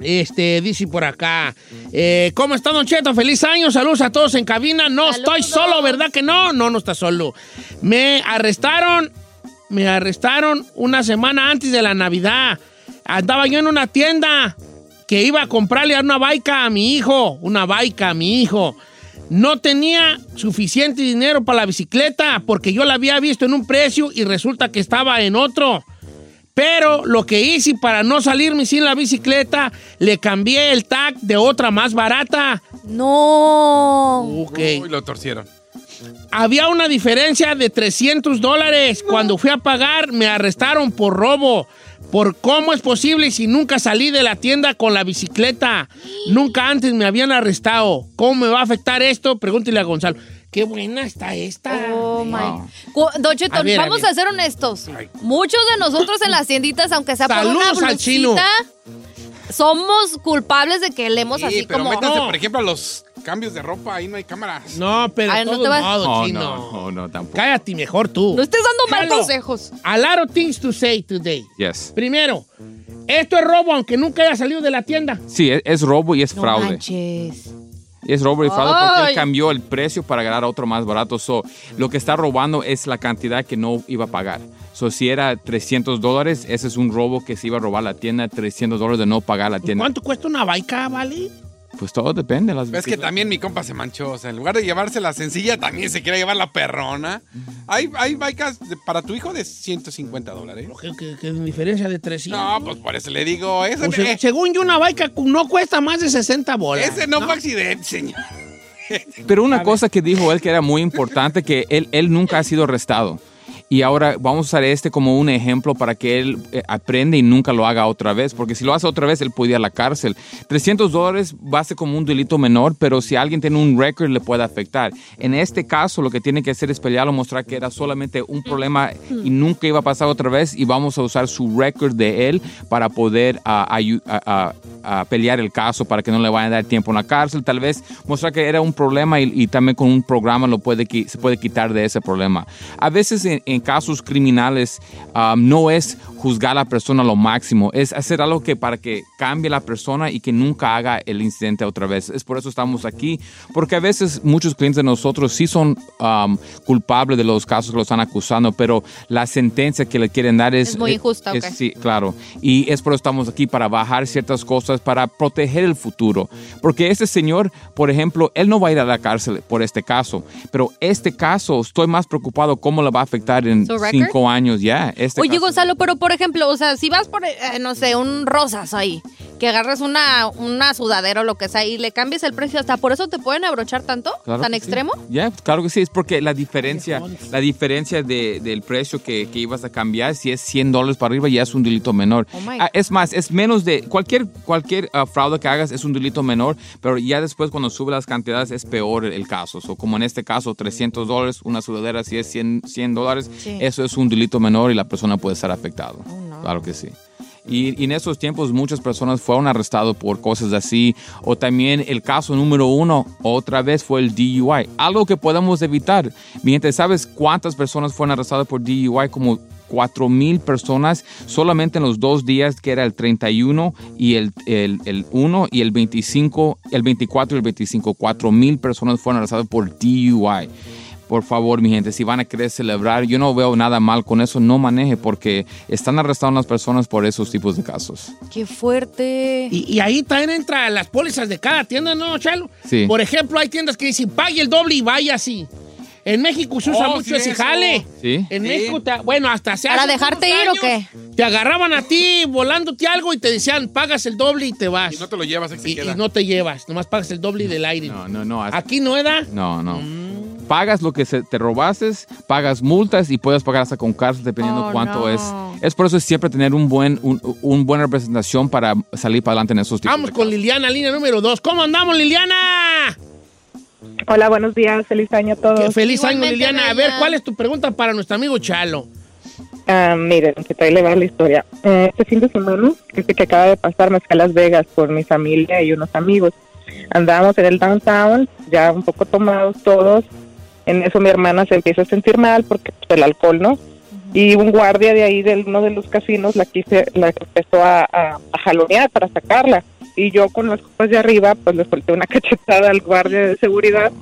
Este, dice por acá. eh, ¿Cómo está, Don Cheto? Feliz año. Saludos a todos en cabina. No estoy solo, ¿verdad que no? No, no está solo. Me arrestaron. Me arrestaron una semana antes de la Navidad. Andaba yo en una tienda que iba a comprarle una baica a mi hijo. Una baica a mi hijo. No tenía suficiente dinero para la bicicleta porque yo la había visto en un precio y resulta que estaba en otro. Pero lo que hice para no salirme sin la bicicleta, le cambié el tag de otra más barata. No. Ok. Uy, lo torcieron. Había una diferencia de 300 dólares. Cuando fui a pagar, me arrestaron por robo. ¿Por cómo es posible si nunca salí de la tienda con la bicicleta? Nunca antes me habían arrestado. ¿Cómo me va a afectar esto? Pregúntele a Gonzalo. Qué buena está esta. Oh, my. Don Cheto, A ver, a vamos a, ser honestos. Muchos de nosotros en las tienditas, aunque sea por una Saludos al chino. Somos culpables de que leemos Sí, así pero como... métanse, No. por ejemplo, a los cambios de ropa. Ahí no hay cámaras. No, pero Ay, de no todos te vas- modos, No, chino. no, no, no, tampoco. Cállate mejor tú. No estés dando mal consejos. A lot of things to say today. Yes. Primero, esto es robo aunque nunca haya salido de la tienda. Sí, es, es robo y es No fraude. manches. Es robo y fraude porque Ay. él cambió el precio para ganar otro más barato. So, lo que está robando es la cantidad que no iba a pagar. So, si era 300 dólares, ese es un robo que se iba a robar la tienda, 300 dólares de no pagar la tienda. ¿Cuánto cuesta una baica, vale? Pues todo depende. Las Es que también mi compa se manchó. O sea, en lugar de llevarse la sencilla, también se quiere llevar la perrona. Hay, hay bikes de- para tu hijo de 150 dólares. Que, que- que en diferencia de 300. No, pues por eso le digo. Ese, Pues, se- según yo, una bike no cuesta más de 60 bolas. ese no, fue accidente, señor. Pero una cosa que dijo él que era muy importante, que él, él nunca ha sido arrestado. Y ahora vamos a usar este como un ejemplo para que él eh, aprenda y nunca lo haga otra vez. Porque si lo hace otra vez, él puede ir a la cárcel. 300 dólares va a ser como un delito menor, pero si alguien tiene un récord le puede afectar. En este caso, lo que tiene que hacer es pelearlo, mostrar que era solamente un problema y nunca iba a pasar otra vez. Y vamos a usar su récord de él para poder ah, ayu- a- a- a pelear el caso para que no le vayan a dar tiempo en la cárcel. Tal vez mostrar que era un problema y, y también con un programa lo puede, se puede quitar de ese problema. A veces en, en casos criminales um, no es juzgar a la persona lo máximo, es hacer algo que para que cambie la persona y que nunca haga el incidente otra vez. Es por eso estamos aquí, porque a veces muchos clientes de nosotros sí son um, culpables de los casos que los están acusando, pero la sentencia que le quieren dar es... Es muy injusta, es- ok. Sí, claro. Y es por eso estamos aquí, para bajar ciertas cosas, para proteger el futuro. Porque este señor, por ejemplo, él no va a ir a la cárcel por este caso, pero este caso estoy más preocupado cómo le va a afectar en cinco años ya. Este Oye, caso. Gonzalo, pero por ejemplo, o sea, si vas por, eh, no sé, un rosas ahí, que agarres una, una sudadera o lo que sea y le cambies el precio, hasta por eso te pueden abrochar tanto, Claro tan sí. extremo. Ya, claro que sí, es porque la diferencia, la diferencia de- del precio que, que ibas a cambiar, si es 100 dólares para arriba, ya es un delito menor. Oh Ah, es más, es menos de, cualquier, cualquier ah, fraude que hagas es un delito menor, pero ya después cuando sube las cantidades es peor el, el caso. O como en este caso, 300 dólares, una sudadera si es 100, 100 dólares, Sí. eso es un delito menor y la persona puede ser afectada. Claro que sí. Y, y en esos tiempos muchas personas fueron arrestadas por cosas así. O también el caso número uno, otra vez fue el DUI. Algo que podemos evitar. Mi gente, ¿sabes cuántas personas fueron arrestadas por DUI? Como 4 mil personas solamente en los dos días que era el 31 y el, el, el 1 y el 25, el 24 y el 25. 4 mil personas fueron arrestadas por DUI. Por favor, mi gente, si van a querer celebrar, yo no veo nada mal con eso, no maneje porque están arrestando a las personas por esos tipos de casos. Qué fuerte. Y, y ahí también entran las pólizas de cada tienda, ¿no, Chalo? Sí. Por ejemplo, hay tiendas que dicen, pague el doble y vaya así. En México se usa Oh, mucho sí, ese eso. jale. Sí. En Sí. México, te- bueno, hasta hace ¿Para hace dejarte ir o qué? Te agarraban a ti volándote algo y te decían, pagas el doble y te vas. Y no te lo llevas, se Y, y no te llevas, nomás pagas el doble y del aire. No, no, no. hasta- Aquí no era. No, no. Pagas lo que se- te robases, pagas multas y puedes pagar hasta con cárcel dependiendo Oh, cuánto no. es. Es por eso siempre tener un buen, un, un buena representación para salir para adelante en esos tipos Vamos de con Liliana, línea número dos. ¿Cómo andamos, Liliana? Hola, buenos días. Feliz año a todos. Qué feliz año, Liliana. A ver, ¿cuál es tu pregunta para nuestro amigo Chalo? Ah, miren, que tal le va la historia. Eh, este fin de semana, este que acaba de pasar, me fui a Las Vegas por mi familia y unos amigos. Andábamos en el downtown, ya un poco tomados todos. En eso mi hermana se empieza a sentir mal porque pues, el alcohol, ¿no? Y un guardia de ahí, de uno de los casinos, la, quise, la empezó a, a, a jalonear para sacarla. Y yo con las copas de arriba, pues le solté una cachetada al guardia de seguridad.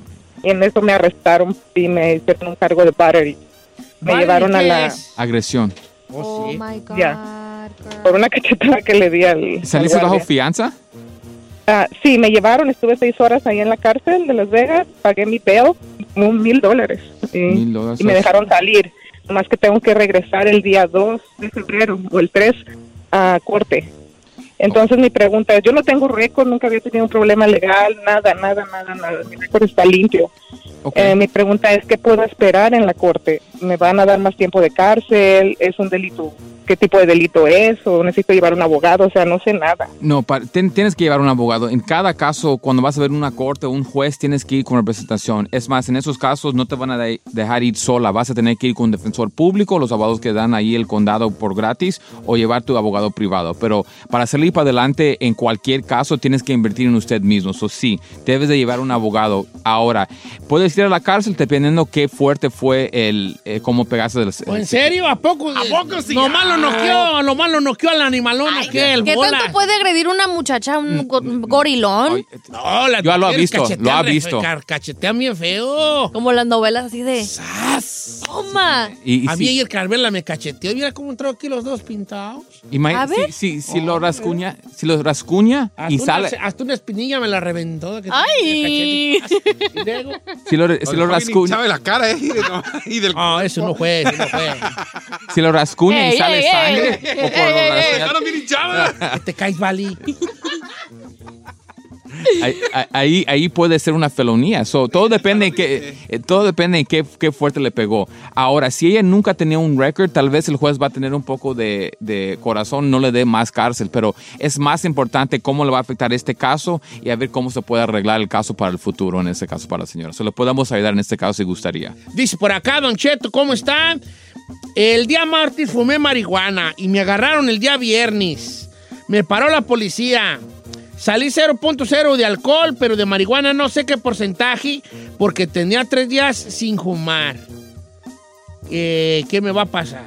Y en eso me arrestaron y me hicieron un cargo de battery. Me llevaron a ¿qué la... es? Agresión. Oh, my God. Ya. Por una cachetada que le di al. al ¿Saliste bajo fianza? Ah, sí, me llevaron, estuve seis horas ahí en la cárcel de Las Vegas, pagué mi peo, un mil dólares. Y, me dejaron salir. Nomás que tengo que regresar el día 2 de febrero o el 3 a corte. Entonces mi pregunta es, yo no tengo récord, nunca había tenido un problema legal, nada, nada, nada, nada. Mi récord está limpio. Ok. Eh, mi pregunta es, ¿qué puedo esperar en la corte? ¿Me van a dar más tiempo de cárcel? ¿Es un delito? ¿Qué tipo de delito es? ¿O necesito llevar un abogado? O sea, no sé nada. No, tienes que llevar un abogado. En cada caso, cuando vas a ver una corte o un juez, tienes que ir con representación. Es más, en esos casos no te van a de- dejar ir sola. Vas a tener que ir con un defensor público, los abogados que dan ahí el condado por gratis, o llevar tu abogado privado. Pero para salir para adelante, en cualquier caso, tienes que invertir en usted mismo. Eso sí, debes de llevar un abogado. Ahora, puedes ir a la cárcel dependiendo qué fuerte fue el, eh, cómo pegaste. del- ¿O ¿En serio? ¿A poco? ¿A poco sí? Lo noqueó, lo malo noqueó al animalón aquel, ¿Qué bola. tanto puede agredir una muchacha, un go- gorilón? No, la Yo lo ha mujer visto, lo ha re- visto. car- Cachetean bien feo. Como las novelas así de... ¡Toma! Y- y a mí ayer Carmela me cacheteó. y Mira cómo entró aquí los dos pintados. Ima- A ver. Si, si, si lo rascuña, si lo rascuña y Hasta sale, Una, hasta una espinilla me la reventó. que- ¡Ay! cachete. Y luego... si lo, si lo rascuña, sabe la cara, ¿eh? Y de- no, y del... No, eso no fue, eso no fue. si lo rascuña y sale sangre, ey, ey. Dejaron bien hinchada. Te caes, Bali. ahí, ahí, puede ser una felonía. Todo depende en qué, eh, todo depende en qué, qué fuerte le pegó. Ahora, si ella nunca tenía un récord, tal vez el juez va a tener un poco de, de corazón, no le dé más cárcel, pero es más importante cómo le va a afectar este caso y a ver cómo se puede arreglar el caso para el futuro, en este caso para la señora. Se le podemos ayudar en este caso si gustaría. Dice por acá, Don Cheto, ¿cómo están? El día martes fumé marihuana y me agarraron el día viernes. Me paró la policía. Salí 0.0 de alcohol, pero de marihuana no sé qué porcentaje, porque tenía tres días sin fumar. Eh, ¿Qué me va a pasar?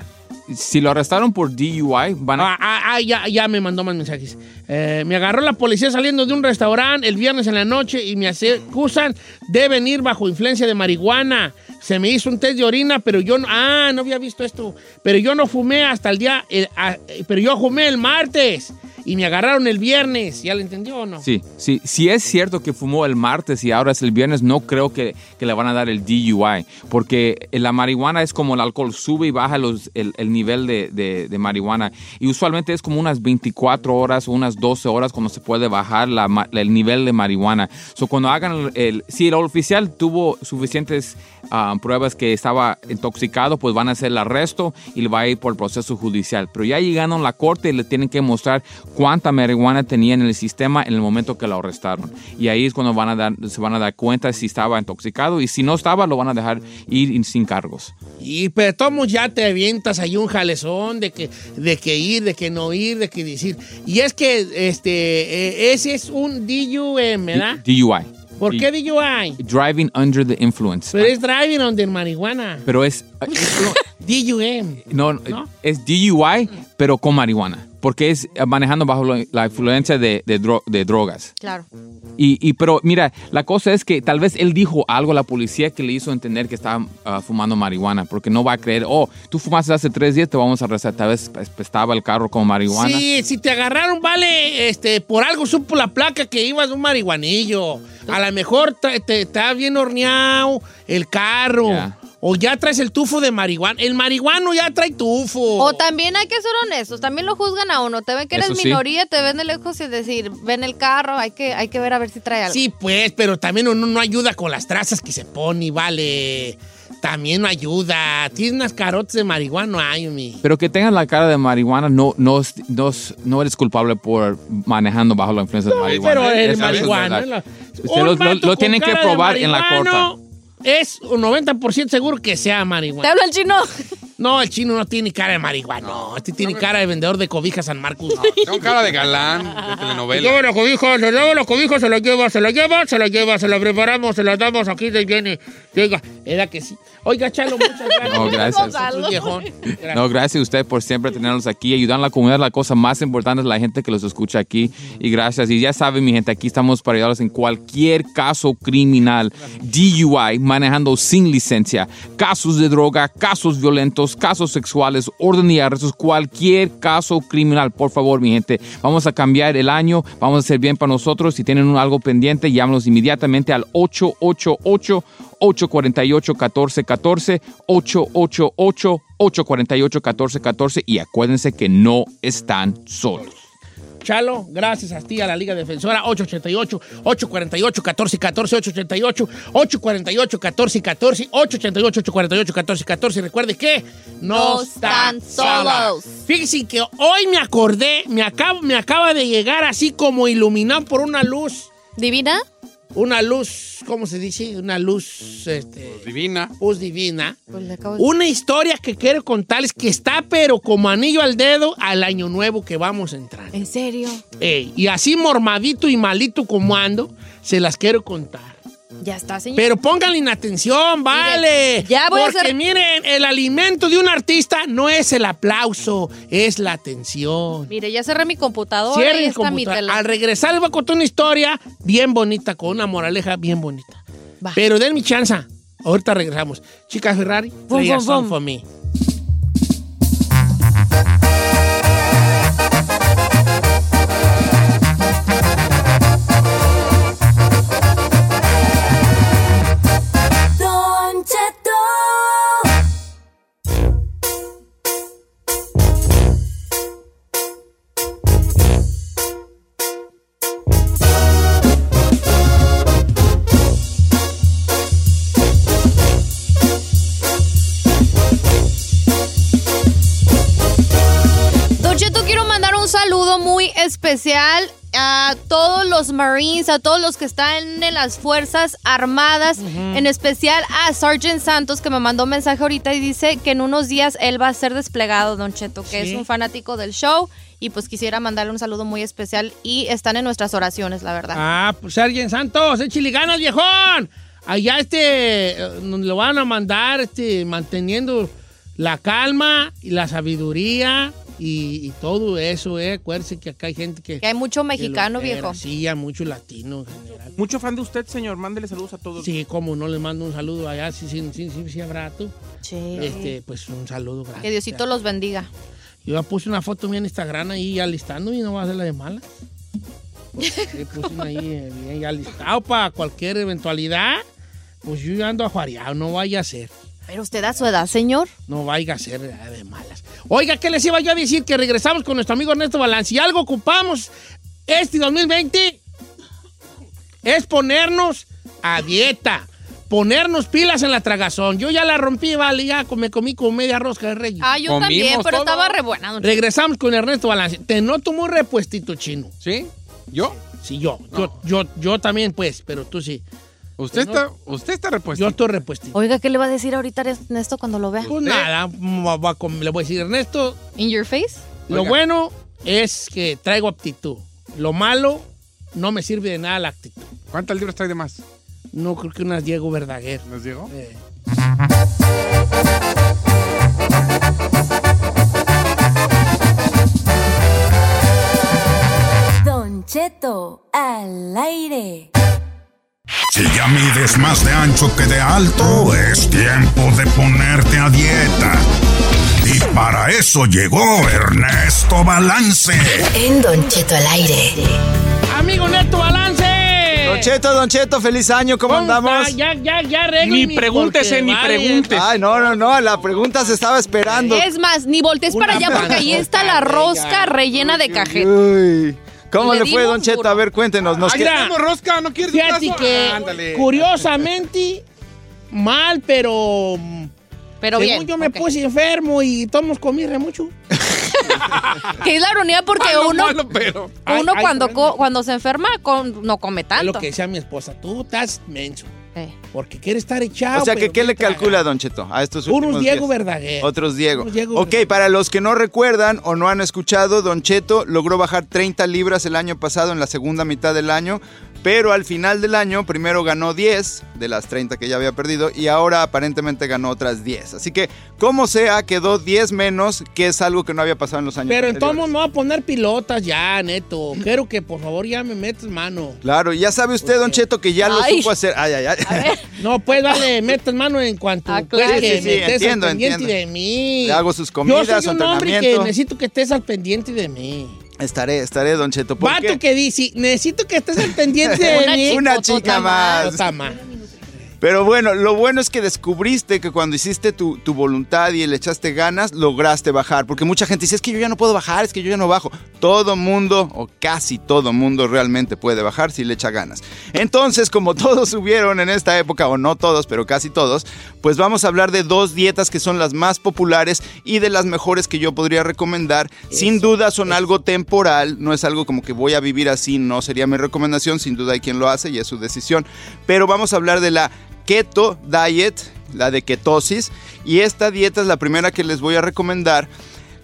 Si lo arrestaron por DUI, van a... Ah, ah, ah, ya, ya me mandó más mensajes. Eh, me agarró la policía saliendo de un restaurante el viernes en la noche y me acusan de venir bajo influencia de marihuana. Se me hizo un test de orina, pero yo no. Ah, no había visto esto. Pero yo no fumé hasta el día. eh, ah, pero yo fumé el martes y me agarraron el viernes. ¿Ya lo entendió o no? Sí, sí, si es cierto que fumó el martes y ahora es el viernes, no creo que, que le van a dar el DUI, porque la marihuana es como el alcohol, sube y baja los, el, el nivel de, de- de marihuana y usualmente es como unas 24 horas o unas 12 horas cuando se puede bajar la ma- el nivel de marihuana. So, cuando hagan el, el- si el oficial tuvo suficientes ah, pruebas que estaba intoxicado, pues van a hacer el arresto y le va a ir por el proceso judicial. Pero ya llegando a la corte le tienen que mostrar cuánta marihuana tenía en el sistema en el momento que lo arrestaron. Y ahí es cuando van a dar, se van a dar cuenta si estaba intoxicado y si no estaba lo van a dejar ir sin cargos. Y pero tomo ya te avientas ahí un jalezón de que, de que ir, de que no ir, de que decir. Y es que este eh, ese es un DUM, ¿verdad? DUI. ¿Por Y- qué DUI? Driving under the influence. Pero es driving the marihuana. Pero es, DUM. no, ¿No? es DUI, pero con marihuana. Porque es manejando bajo la influencia de, de dro- de drogas. Claro. Y, y- pero mira, la cosa es que tal vez él dijo algo a la policía que le hizo entender que estaba ah, fumando marihuana, porque no va a creer, oh, tú fumaste hace tres días, te vamos a arrestar. Tal vez estaba el carro con marihuana. Sí, si te agarraron, vale, este, por algo supo la placa que ibas un marihuanillo. A lo mejor tra- te está bien horneado el carro. Ya. O ya traes el tufo de marihuana. El marihuano ya trae tufo. O también hay que ser honestos, también lo juzgan a uno. Te ven que eres Eso sí. minoría, te ven de lejos y decir, ven el carro, hay que, hay que ver a ver si trae algo. Sí, pues, pero también uno no ayuda con las trazas que se pone, vale. También no ayuda. Tienes unas carotas de marihuana, ay, mi. Pero que tengas la cara de marihuana, no, no, no, no eres culpable por manejando bajo la influencia de marihuana. Pero el es marihuana. verdad. la- Usted Un lo, lo- vato lo con tienen que cara de probar en la marihuano corte. Es un 90% seguro que sea marihuana. ¿Te habla el chino? No, el chino no tiene cara de marihuana. No, este tiene cara de vendedor de cobijas San Marcos. Tengo cara de galán de Se telenovela. lleva los cobijos, se lleva los cobijos, se los lleva, se los lleva, se los lleva, se los preparamos, se los damos, aquí se viene. Llega, era que sí. Oiga, Chalo, muchas gracias. No, gracias. Gracias. No, gracias a usted por siempre tenerlos aquí, ayudando a la comunidad. La cosa más importante es la gente que los escucha aquí. Y gracias. Y ya saben, mi gente, aquí estamos para ayudarlos en cualquier caso criminal, DUI, manejando sin licencia, casos de droga, casos violentos, casos sexuales, orden y arrestos, cualquier caso criminal. Por favor, mi gente, vamos a cambiar el año, vamos a hacer bien para nosotros. Si tienen algo pendiente, llámenos inmediatamente al 888 848-1414, 888-848-1414 y acuérdense que no están solos. Chalo, gracias a ti, a la Liga Defensora, 888-848-1414, 888-848-1414, 888-848-1414. Recuerde que no, No están solos. Fíjense que hoy me acordé, me me acaba de llegar así como iluminado por una luz. ¿Divina? Una luz, ¿cómo se dice? Una luz, este... Divina. Luz divina. Pues le acabo de- Una historia que quiero contarles que está pero como anillo al dedo al año nuevo que vamos a entrar. ¿En serio? Ey, y así mormadito y malito como ando, se las quiero contar. Ya está, señor. Pero pónganle atención, vale. ya voy a Porque hacer- miren, el alimento de un artista no es el aplauso, es la atención. Mire, ya cerré mi computadora Cierren y está mi computador. teléfono. Al regresar les voy a contar una historia bien bonita, con una moraleja bien bonita. Pero den mi chance. Ahorita regresamos. Chica Ferrari, bum, song bum. for me. Los Marines, a todos los que están en las Fuerzas Armadas, en especial a Sergeant Santos, que me mandó un mensaje ahorita y dice que en unos días él va a ser desplegado, Don Cheto, que Sí. es un fanático del show. Y pues quisiera mandarle un saludo muy especial y están en nuestras oraciones, la verdad. Ah, pues Sergio Santos, échale ganas, viejón. Allá este, eh, nos lo van a mandar este, manteniendo la calma y la sabiduría y, y todo eso, eh. Acuérdense que acá hay gente que... Que hay mucho mexicano, que lo viejo. Sí, hay mucho latino en general. Mucho fan de usted, señor. Mándele saludos a todos. Sí, como no le mando un saludo allá, sí, sí, sí, sí, sí habrá tú. Sí. Este, pues un saludo grande. Que Diosito los bendiga. Yo ya puse una foto mía en Instagram ahí alistando y no va a ser la de mala. Pues, puse una ahí eh, bien ya alistado para cualquier eventualidad. Pues yo ya ando ajuareado, no vaya a ser. Pero usted a su edad, señor. No vaya a ser eh, de malas. Oiga, ¿qué les iba yo a decir? Que regresamos con nuestro amigo Ernesto Balance. Y algo ocupamos este 2020 es ponernos a dieta. Ponernos pilas en la tragazón. Yo ya la rompí, vale, ya me comí con media rosca de reyes. Ah, yo también, pero estaba re buena. don. Regresamos con Ernesto Balance. Te noto muy repuestito, chino. ¿Sí? ¿Yo? Sí, yo. Yo, yo, yo también, pues, pero tú sí. Usted Te está, usted está repuesto. Yo estoy repuestito. Oiga, ¿qué le va a decir ahorita Ernesto cuando lo vea? Pues nada, mm, va a com- le voy a decir, Ernesto, ¿In your face? lo Oiga. bueno es que traigo aptitud. Lo malo, no me sirve de nada la actitud. ¿Cuántas libras trae de más? No creo que unas Diego Verdaguer. ¿Nos llegó? Eh. Don Cheto al aire. Si ya mides más de ancho que de alto, es tiempo de ponerte a dieta. Y para eso llegó Ernesto Balance. En Don Cheto al aire. Amigo Neto Balance. Don Cheto, Don Cheto, feliz año, ¿cómo, ¿Cómo andamos? Ya, ya, ya arreglo Ni pregúntese, ni vale. pregunte. Ay, no, no, no, la pregunta se estaba esperando. Es más, ni voltees para allá porque ahí está la rosca rellena de cajeta. Uy, ¿cómo Le le, fue, Don Cheto? duro. A ver, cuéntenos. Nos tenemos rosca, ¿no quieres un Fíjate pedazo? que, Ándale. curiosamente, mal, pero... Pero según bien. yo me puse enfermo y todos comí re mucho. Que es la ironía porque Malo, uno, malo, pero. Ay, uno ay, cuando, co- cuando se enferma con- no come Es tanto. lo que decía mi esposa. Tú estás menso. Eh. Porque quiere estar echado. O sea, que ¿qué le calcula, Don Cheto, a estos últimos Unos Diego días? Verdaguer. Otros Diego. Unos Diego ok, Verdaguer. para los que no recuerdan o no han escuchado, Don Cheto logró bajar 30 libras el año pasado en la segunda mitad del año, pero al final del año primero ganó 10 de las 30 que ya había perdido y ahora aparentemente ganó otras 10. Así que, como sea, quedó 10 menos, que es algo que no había pasado en los años Pero anteriores. entonces me voy a poner pilotas ya, neto. Quiero que por favor ya me metas mano. Claro, ya sabe usted, Don Cheto, que ya lo supo hacer. Ay, ay, ay. No, pues vale, metas mano en cuanto Ah, pues, que Sí, sí, me estés entiendo, al pendiente entiendo. de mí. Le hago sus Yo comidas, soy su un hombre que entrenamiento. necesito que estés al pendiente de mí. Estaré, estaré, Don Cheto. ¿por Vato qué? que dice, necesito que estés al pendiente de Una mí. chica Una chica más. Pero bueno, lo bueno es que descubriste que cuando hiciste tu, tu voluntad y le echaste ganas, lograste bajar. Porque mucha gente dice, es que yo ya no puedo bajar, es que yo ya no bajo. Todo mundo, o casi todo mundo, realmente puede bajar si le echa ganas. Entonces, como todos subieron en esta época, o no todos, pero casi todos, pues vamos a hablar de dos dietas que son las más populares y de las mejores que yo podría recomendar. Sin duda son algo temporal, no es algo como que voy a vivir así, no sería mi recomendación, sin duda hay quien lo hace y es su decisión. Pero vamos a hablar de la Keto Diet, la de ketosis, y esta dieta es la primera que les voy a recomendar.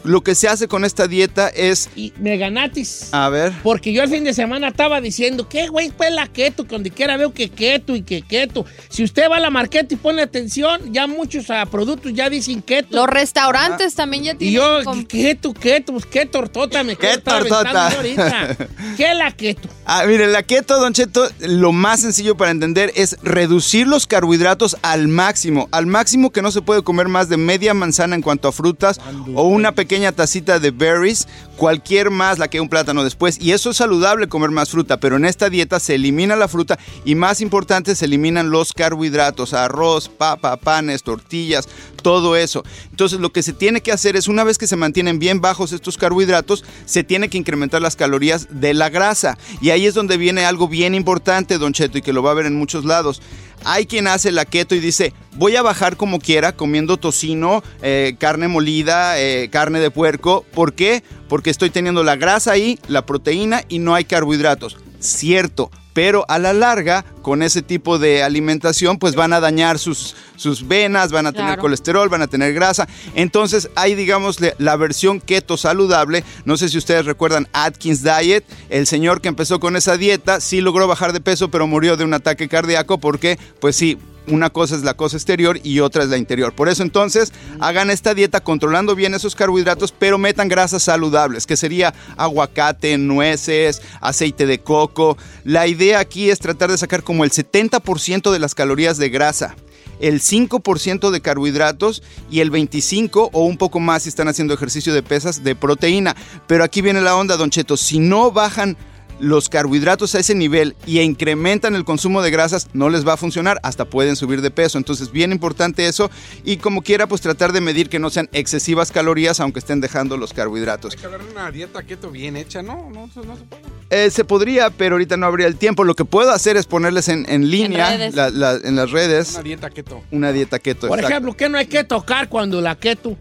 Lo que se hace con esta dieta es... Y me ganatis. A ver. Porque yo el fin de semana estaba diciendo, ¿qué, güey? Pues la keto, que donde quiera veo que keto y que keto. Si usted va a la marqueta y pone atención, ya muchos ah, productos ya dicen keto. Los restaurantes también ya Y tienen. yo, com- keto, keto, pues qué tortota me ¿Qué tortota? ahorita. ¿Qué la keto? Ah, mire, la keto, Don Cheto, lo más sencillo para entender es reducir los carbohidratos al máximo. Al máximo que no se puede comer más de media manzana en cuanto a frutas o una pequeña tacita de berries, cualquier más la que un plátano después. Y eso es saludable comer más fruta, pero en esta dieta se elimina la fruta y más importante se eliminan los carbohidratos, arroz, papa, panes, tortillas, todo eso. Entonces lo que se tiene que hacer es una vez que se mantienen bien bajos estos carbohidratos, se tiene que incrementar las calorías de la grasa. Y ahí es donde viene algo bien importante, Don Cheto, y que lo va a ver en muchos lados. Hay quien hace la keto y dice, voy a bajar como quiera comiendo tocino, eh, carne molida, eh, carne de puerco. ¿Por qué? Porque estoy teniendo la grasa ahí, la proteína y no hay carbohidratos. Cierto, pero a la larga, con ese tipo de alimentación, pues van a dañar sus, sus venas, van a tener colesterol, van a tener grasa. Entonces hay, digamos, la versión keto saludable. No sé si ustedes recuerdan Atkins Diet. El señor que empezó con esa dieta sí logró bajar de peso, pero murió de un ataque cardíaco porque, pues sí, una cosa es la cosa exterior y otra es la interior. Por eso entonces hagan esta dieta controlando bien esos carbohidratos, pero metan grasas saludables, que sería aguacate, nueces, aceite de coco. La idea aquí es tratar de sacar como el 70% de las calorías de grasa el 5% de carbohidratos y el 25% o un poco más si están haciendo ejercicio de pesas de proteína. Pero aquí viene la onda, Don Cheto, si no bajan los carbohidratos a ese nivel y incrementan el consumo de grasas, no les va a funcionar, hasta pueden subir de peso. Entonces, bien importante eso y como quiera, pues tratar de medir que no sean excesivas calorías, aunque estén dejando los carbohidratos. Hay que hablar de una dieta keto bien hecha, ¿no? No, no, no se puede. Eh, se podría, pero ahorita no habría el tiempo. Lo que puedo hacer es ponerles en, en línea, redes. la- la- en las redes, Una dieta keto. una dieta keto. Por exacto. ejemplo, ¿qué no hay que tocar cuando la keto?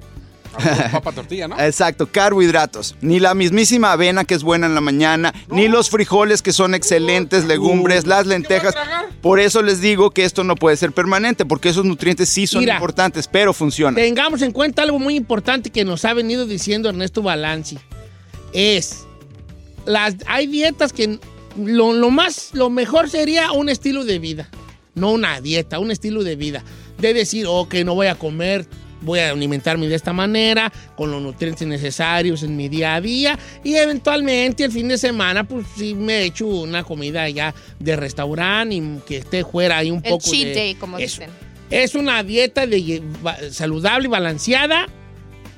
Papa tortilla, ¿no? Exacto, carbohidratos. Ni la mismísima avena que es buena en la mañana, ni los frijoles que son excelentes, legumbres, las lentejas. Por eso les digo que esto no puede ser permanente, porque esos nutrientes sí son Mira. importantes, pero funcionan. Tengamos en cuenta algo muy importante que nos ha venido diciendo Ernesto Balanci. Es, las, hay dietas que lo, lo más, lo mejor sería un estilo de vida. No una dieta, un estilo de vida. De decir, ok, no voy a comer, voy a alimentarme de esta manera, con los nutrientes necesarios en mi día a día. Y eventualmente el fin de semana, pues sí me echo una comida ya de restaurante y que esté fuera ahí un El poco cheat de... day, como eso. dicen. Es una dieta de, saludable y balanceada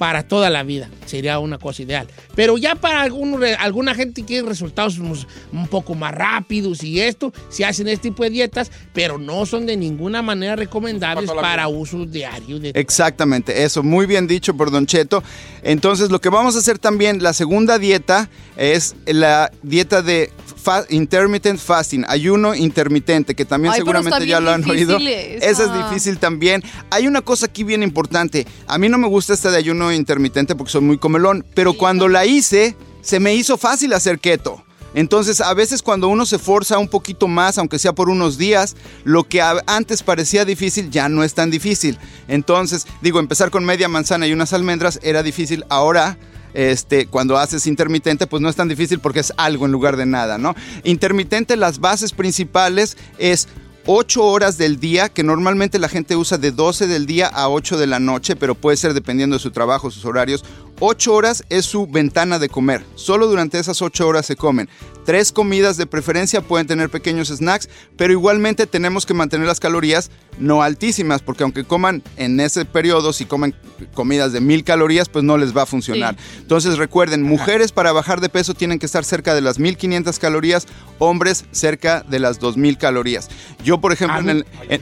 para toda la vida. Sería una cosa ideal. Pero ya para algún alguna gente que quiere resultados unos- un poco más rápidos y esto, se hacen este tipo de dietas, pero no son de ninguna manera recomendables Para para uso diario. De Exactamente, eso, muy bien dicho por Don Cheto. Entonces, lo que vamos a hacer también, la segunda dieta es la dieta de fa- intermittent fasting, ayuno intermitente, que también Ay, seguramente ya lo han oído. difícil esa. Esa es difícil también. Hay una cosa aquí bien importante. A mí no me gusta esta de ayuno intermitente porque soy muy comelón, pero cuando la hice, se me hizo fácil hacer keto. Entonces, a veces cuando uno se forza un poquito más, aunque sea por unos días, lo que antes parecía difícil ya no es tan difícil. Entonces, digo, empezar con media manzana y unas almendras era difícil. Ahora, este, cuando haces intermitente, pues no es tan difícil porque es algo en lugar de nada, ¿no? Intermitente, las bases principales es 8 horas del día, que normalmente la gente usa de 12 del día a 8 de la noche, pero puede ser dependiendo de su trabajo, sus horarios. 8 horas es su ventana de comer. Solo durante esas 8 horas se comen. Tres comidas de preferencia pueden tener pequeños snacks, pero igualmente tenemos que mantener las calorías no altísimas, porque aunque coman en ese periodo, si comen comidas de mil calorías, pues no les va a funcionar. Entonces recuerden, mujeres para bajar de peso tienen que estar cerca de las 1500 calorías, hombres cerca de las 2000 calorías. Yo, por ejemplo, en, el- en-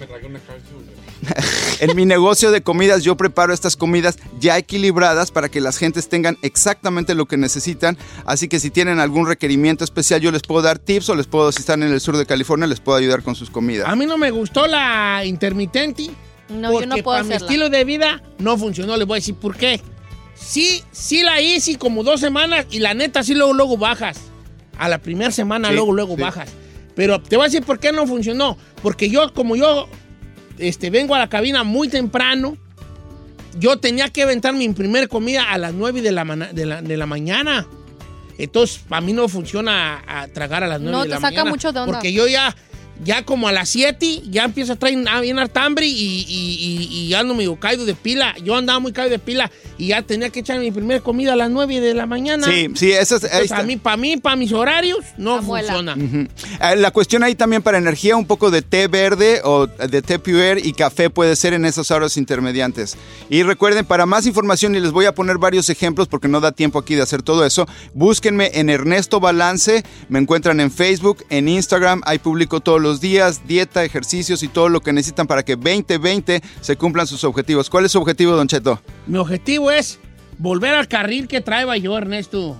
en mi negocio de comidas yo preparo estas comidas ya equilibradas para que las gentes tengan exactamente lo que necesitan. Así que si tienen algún requerimiento especial yo les puedo dar tips o les puedo, si están en el sur de California, les puedo ayudar con sus comidas. A mí no me gustó la intermitente. No, porque yo no puedo para mi hacerla. estilo de vida no funcionó. Les voy a decir por qué. Sí, sí la hice como dos semanas y la neta sí luego, luego bajas. A la primera semana Sí, luego, luego sí. bajas. Pero te voy a decir por qué no funcionó. Porque yo, como yo este, vengo a la cabina muy temprano yo tenía que aventar mi primer comida a las 9 de la, de la, de la mañana. Entonces, para mí no funciona a, a tragar a las 9 No, de la te saca mañana. mucho de onda. Porque yo ya, ya como a las 7, ya empiezo a traer a- bien harta hambre y, y, y, y ando medio caído de pila. Yo andaba muy caído de pila y ya tenía que echar mi primer comida a las 9 de la mañana. Sí, sí, esa es- ahí Entonces, está. a mí, para mí, para mis horarios, no funciona. Eh, La cuestión ahí también para energía, un poco de té verde o de té puer y café puede ser en esas horas intermediantes. Y recuerden, para más información, y les voy a poner varios ejemplos porque no da tiempo aquí de hacer todo eso, búsquenme en Ernesto Balance, me encuentran en Facebook, en Instagram, ahí publico todos los días, dieta, ejercicios y todo lo que necesitan para que 2020 se cumplan sus objetivos. ¿Cuál es su objetivo, Don Cheto? Mi objetivo es volver al carril que traeba yo, Ernesto.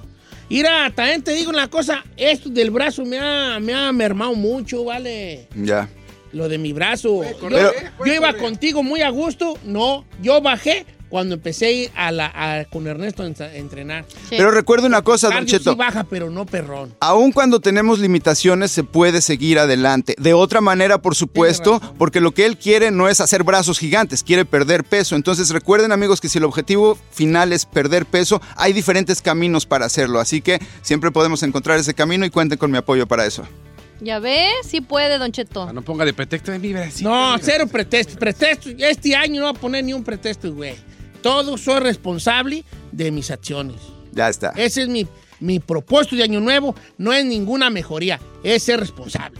Mira, también te digo una cosa, esto del brazo me ha, me ha mermado mucho, ¿vale? Ya. Lo de mi brazo. Yo, Pero- yo iba contigo muy a gusto, no, yo bajé cuando empecé a ir a la, a- con Ernesto a en- a entrenar. Pero recuerde una cosa, Don Cheto. sí baja, pero no perrón. Aún cuando tenemos limitaciones se puede seguir adelante. De otra manera, por supuesto, porque lo que él quiere no es hacer brazos gigantes, quiere perder peso. Entonces recuerden amigos que si el objetivo final es perder peso, hay diferentes caminos para hacerlo. Así que siempre podemos encontrar ese camino y cuenten con mi apoyo para eso. Ya ves, sí puede, Don Cheto. No ponga de pretexto de mi bracito. No, cero pretexto. Pretexto, este año no voy a poner ni un pretexto, güey. Todo soy responsable de mis acciones. Ya está. Ese es mi, mi propósito de año nuevo. No es ninguna mejoría, es ser responsable.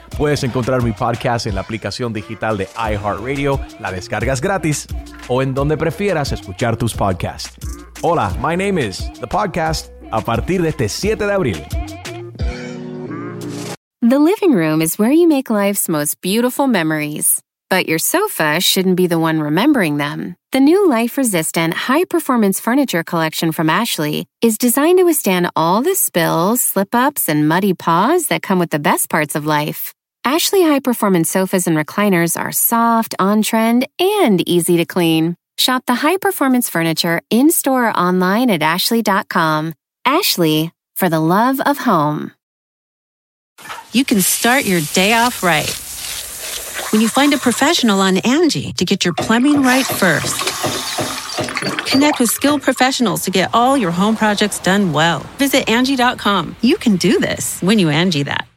Puedes encontrar mi podcast en la aplicación digital de iHeartRadio, la descargas gratis o en donde prefieras escuchar tus podcasts. Hola, my name is The Podcast a partir de este 7 de abril. The living room is where you make life's most beautiful memories. But your sofa shouldn't be the one remembering them. The new life resistant, high performance furniture collection from Ashley is designed to withstand all the spills, slip ups, and muddy paws that come with the best parts of life. Ashley high performance sofas and recliners are soft, on trend, and easy to clean. Shop the high performance furniture in store or online at ashley.com. Ashley, for the love of home. you can start your day off right. When you find a professional on Angie to get your plumbing right first. Connect with skilled professionals to get all your home projects done well. Visit Angie.com. You can do this when you Angie that.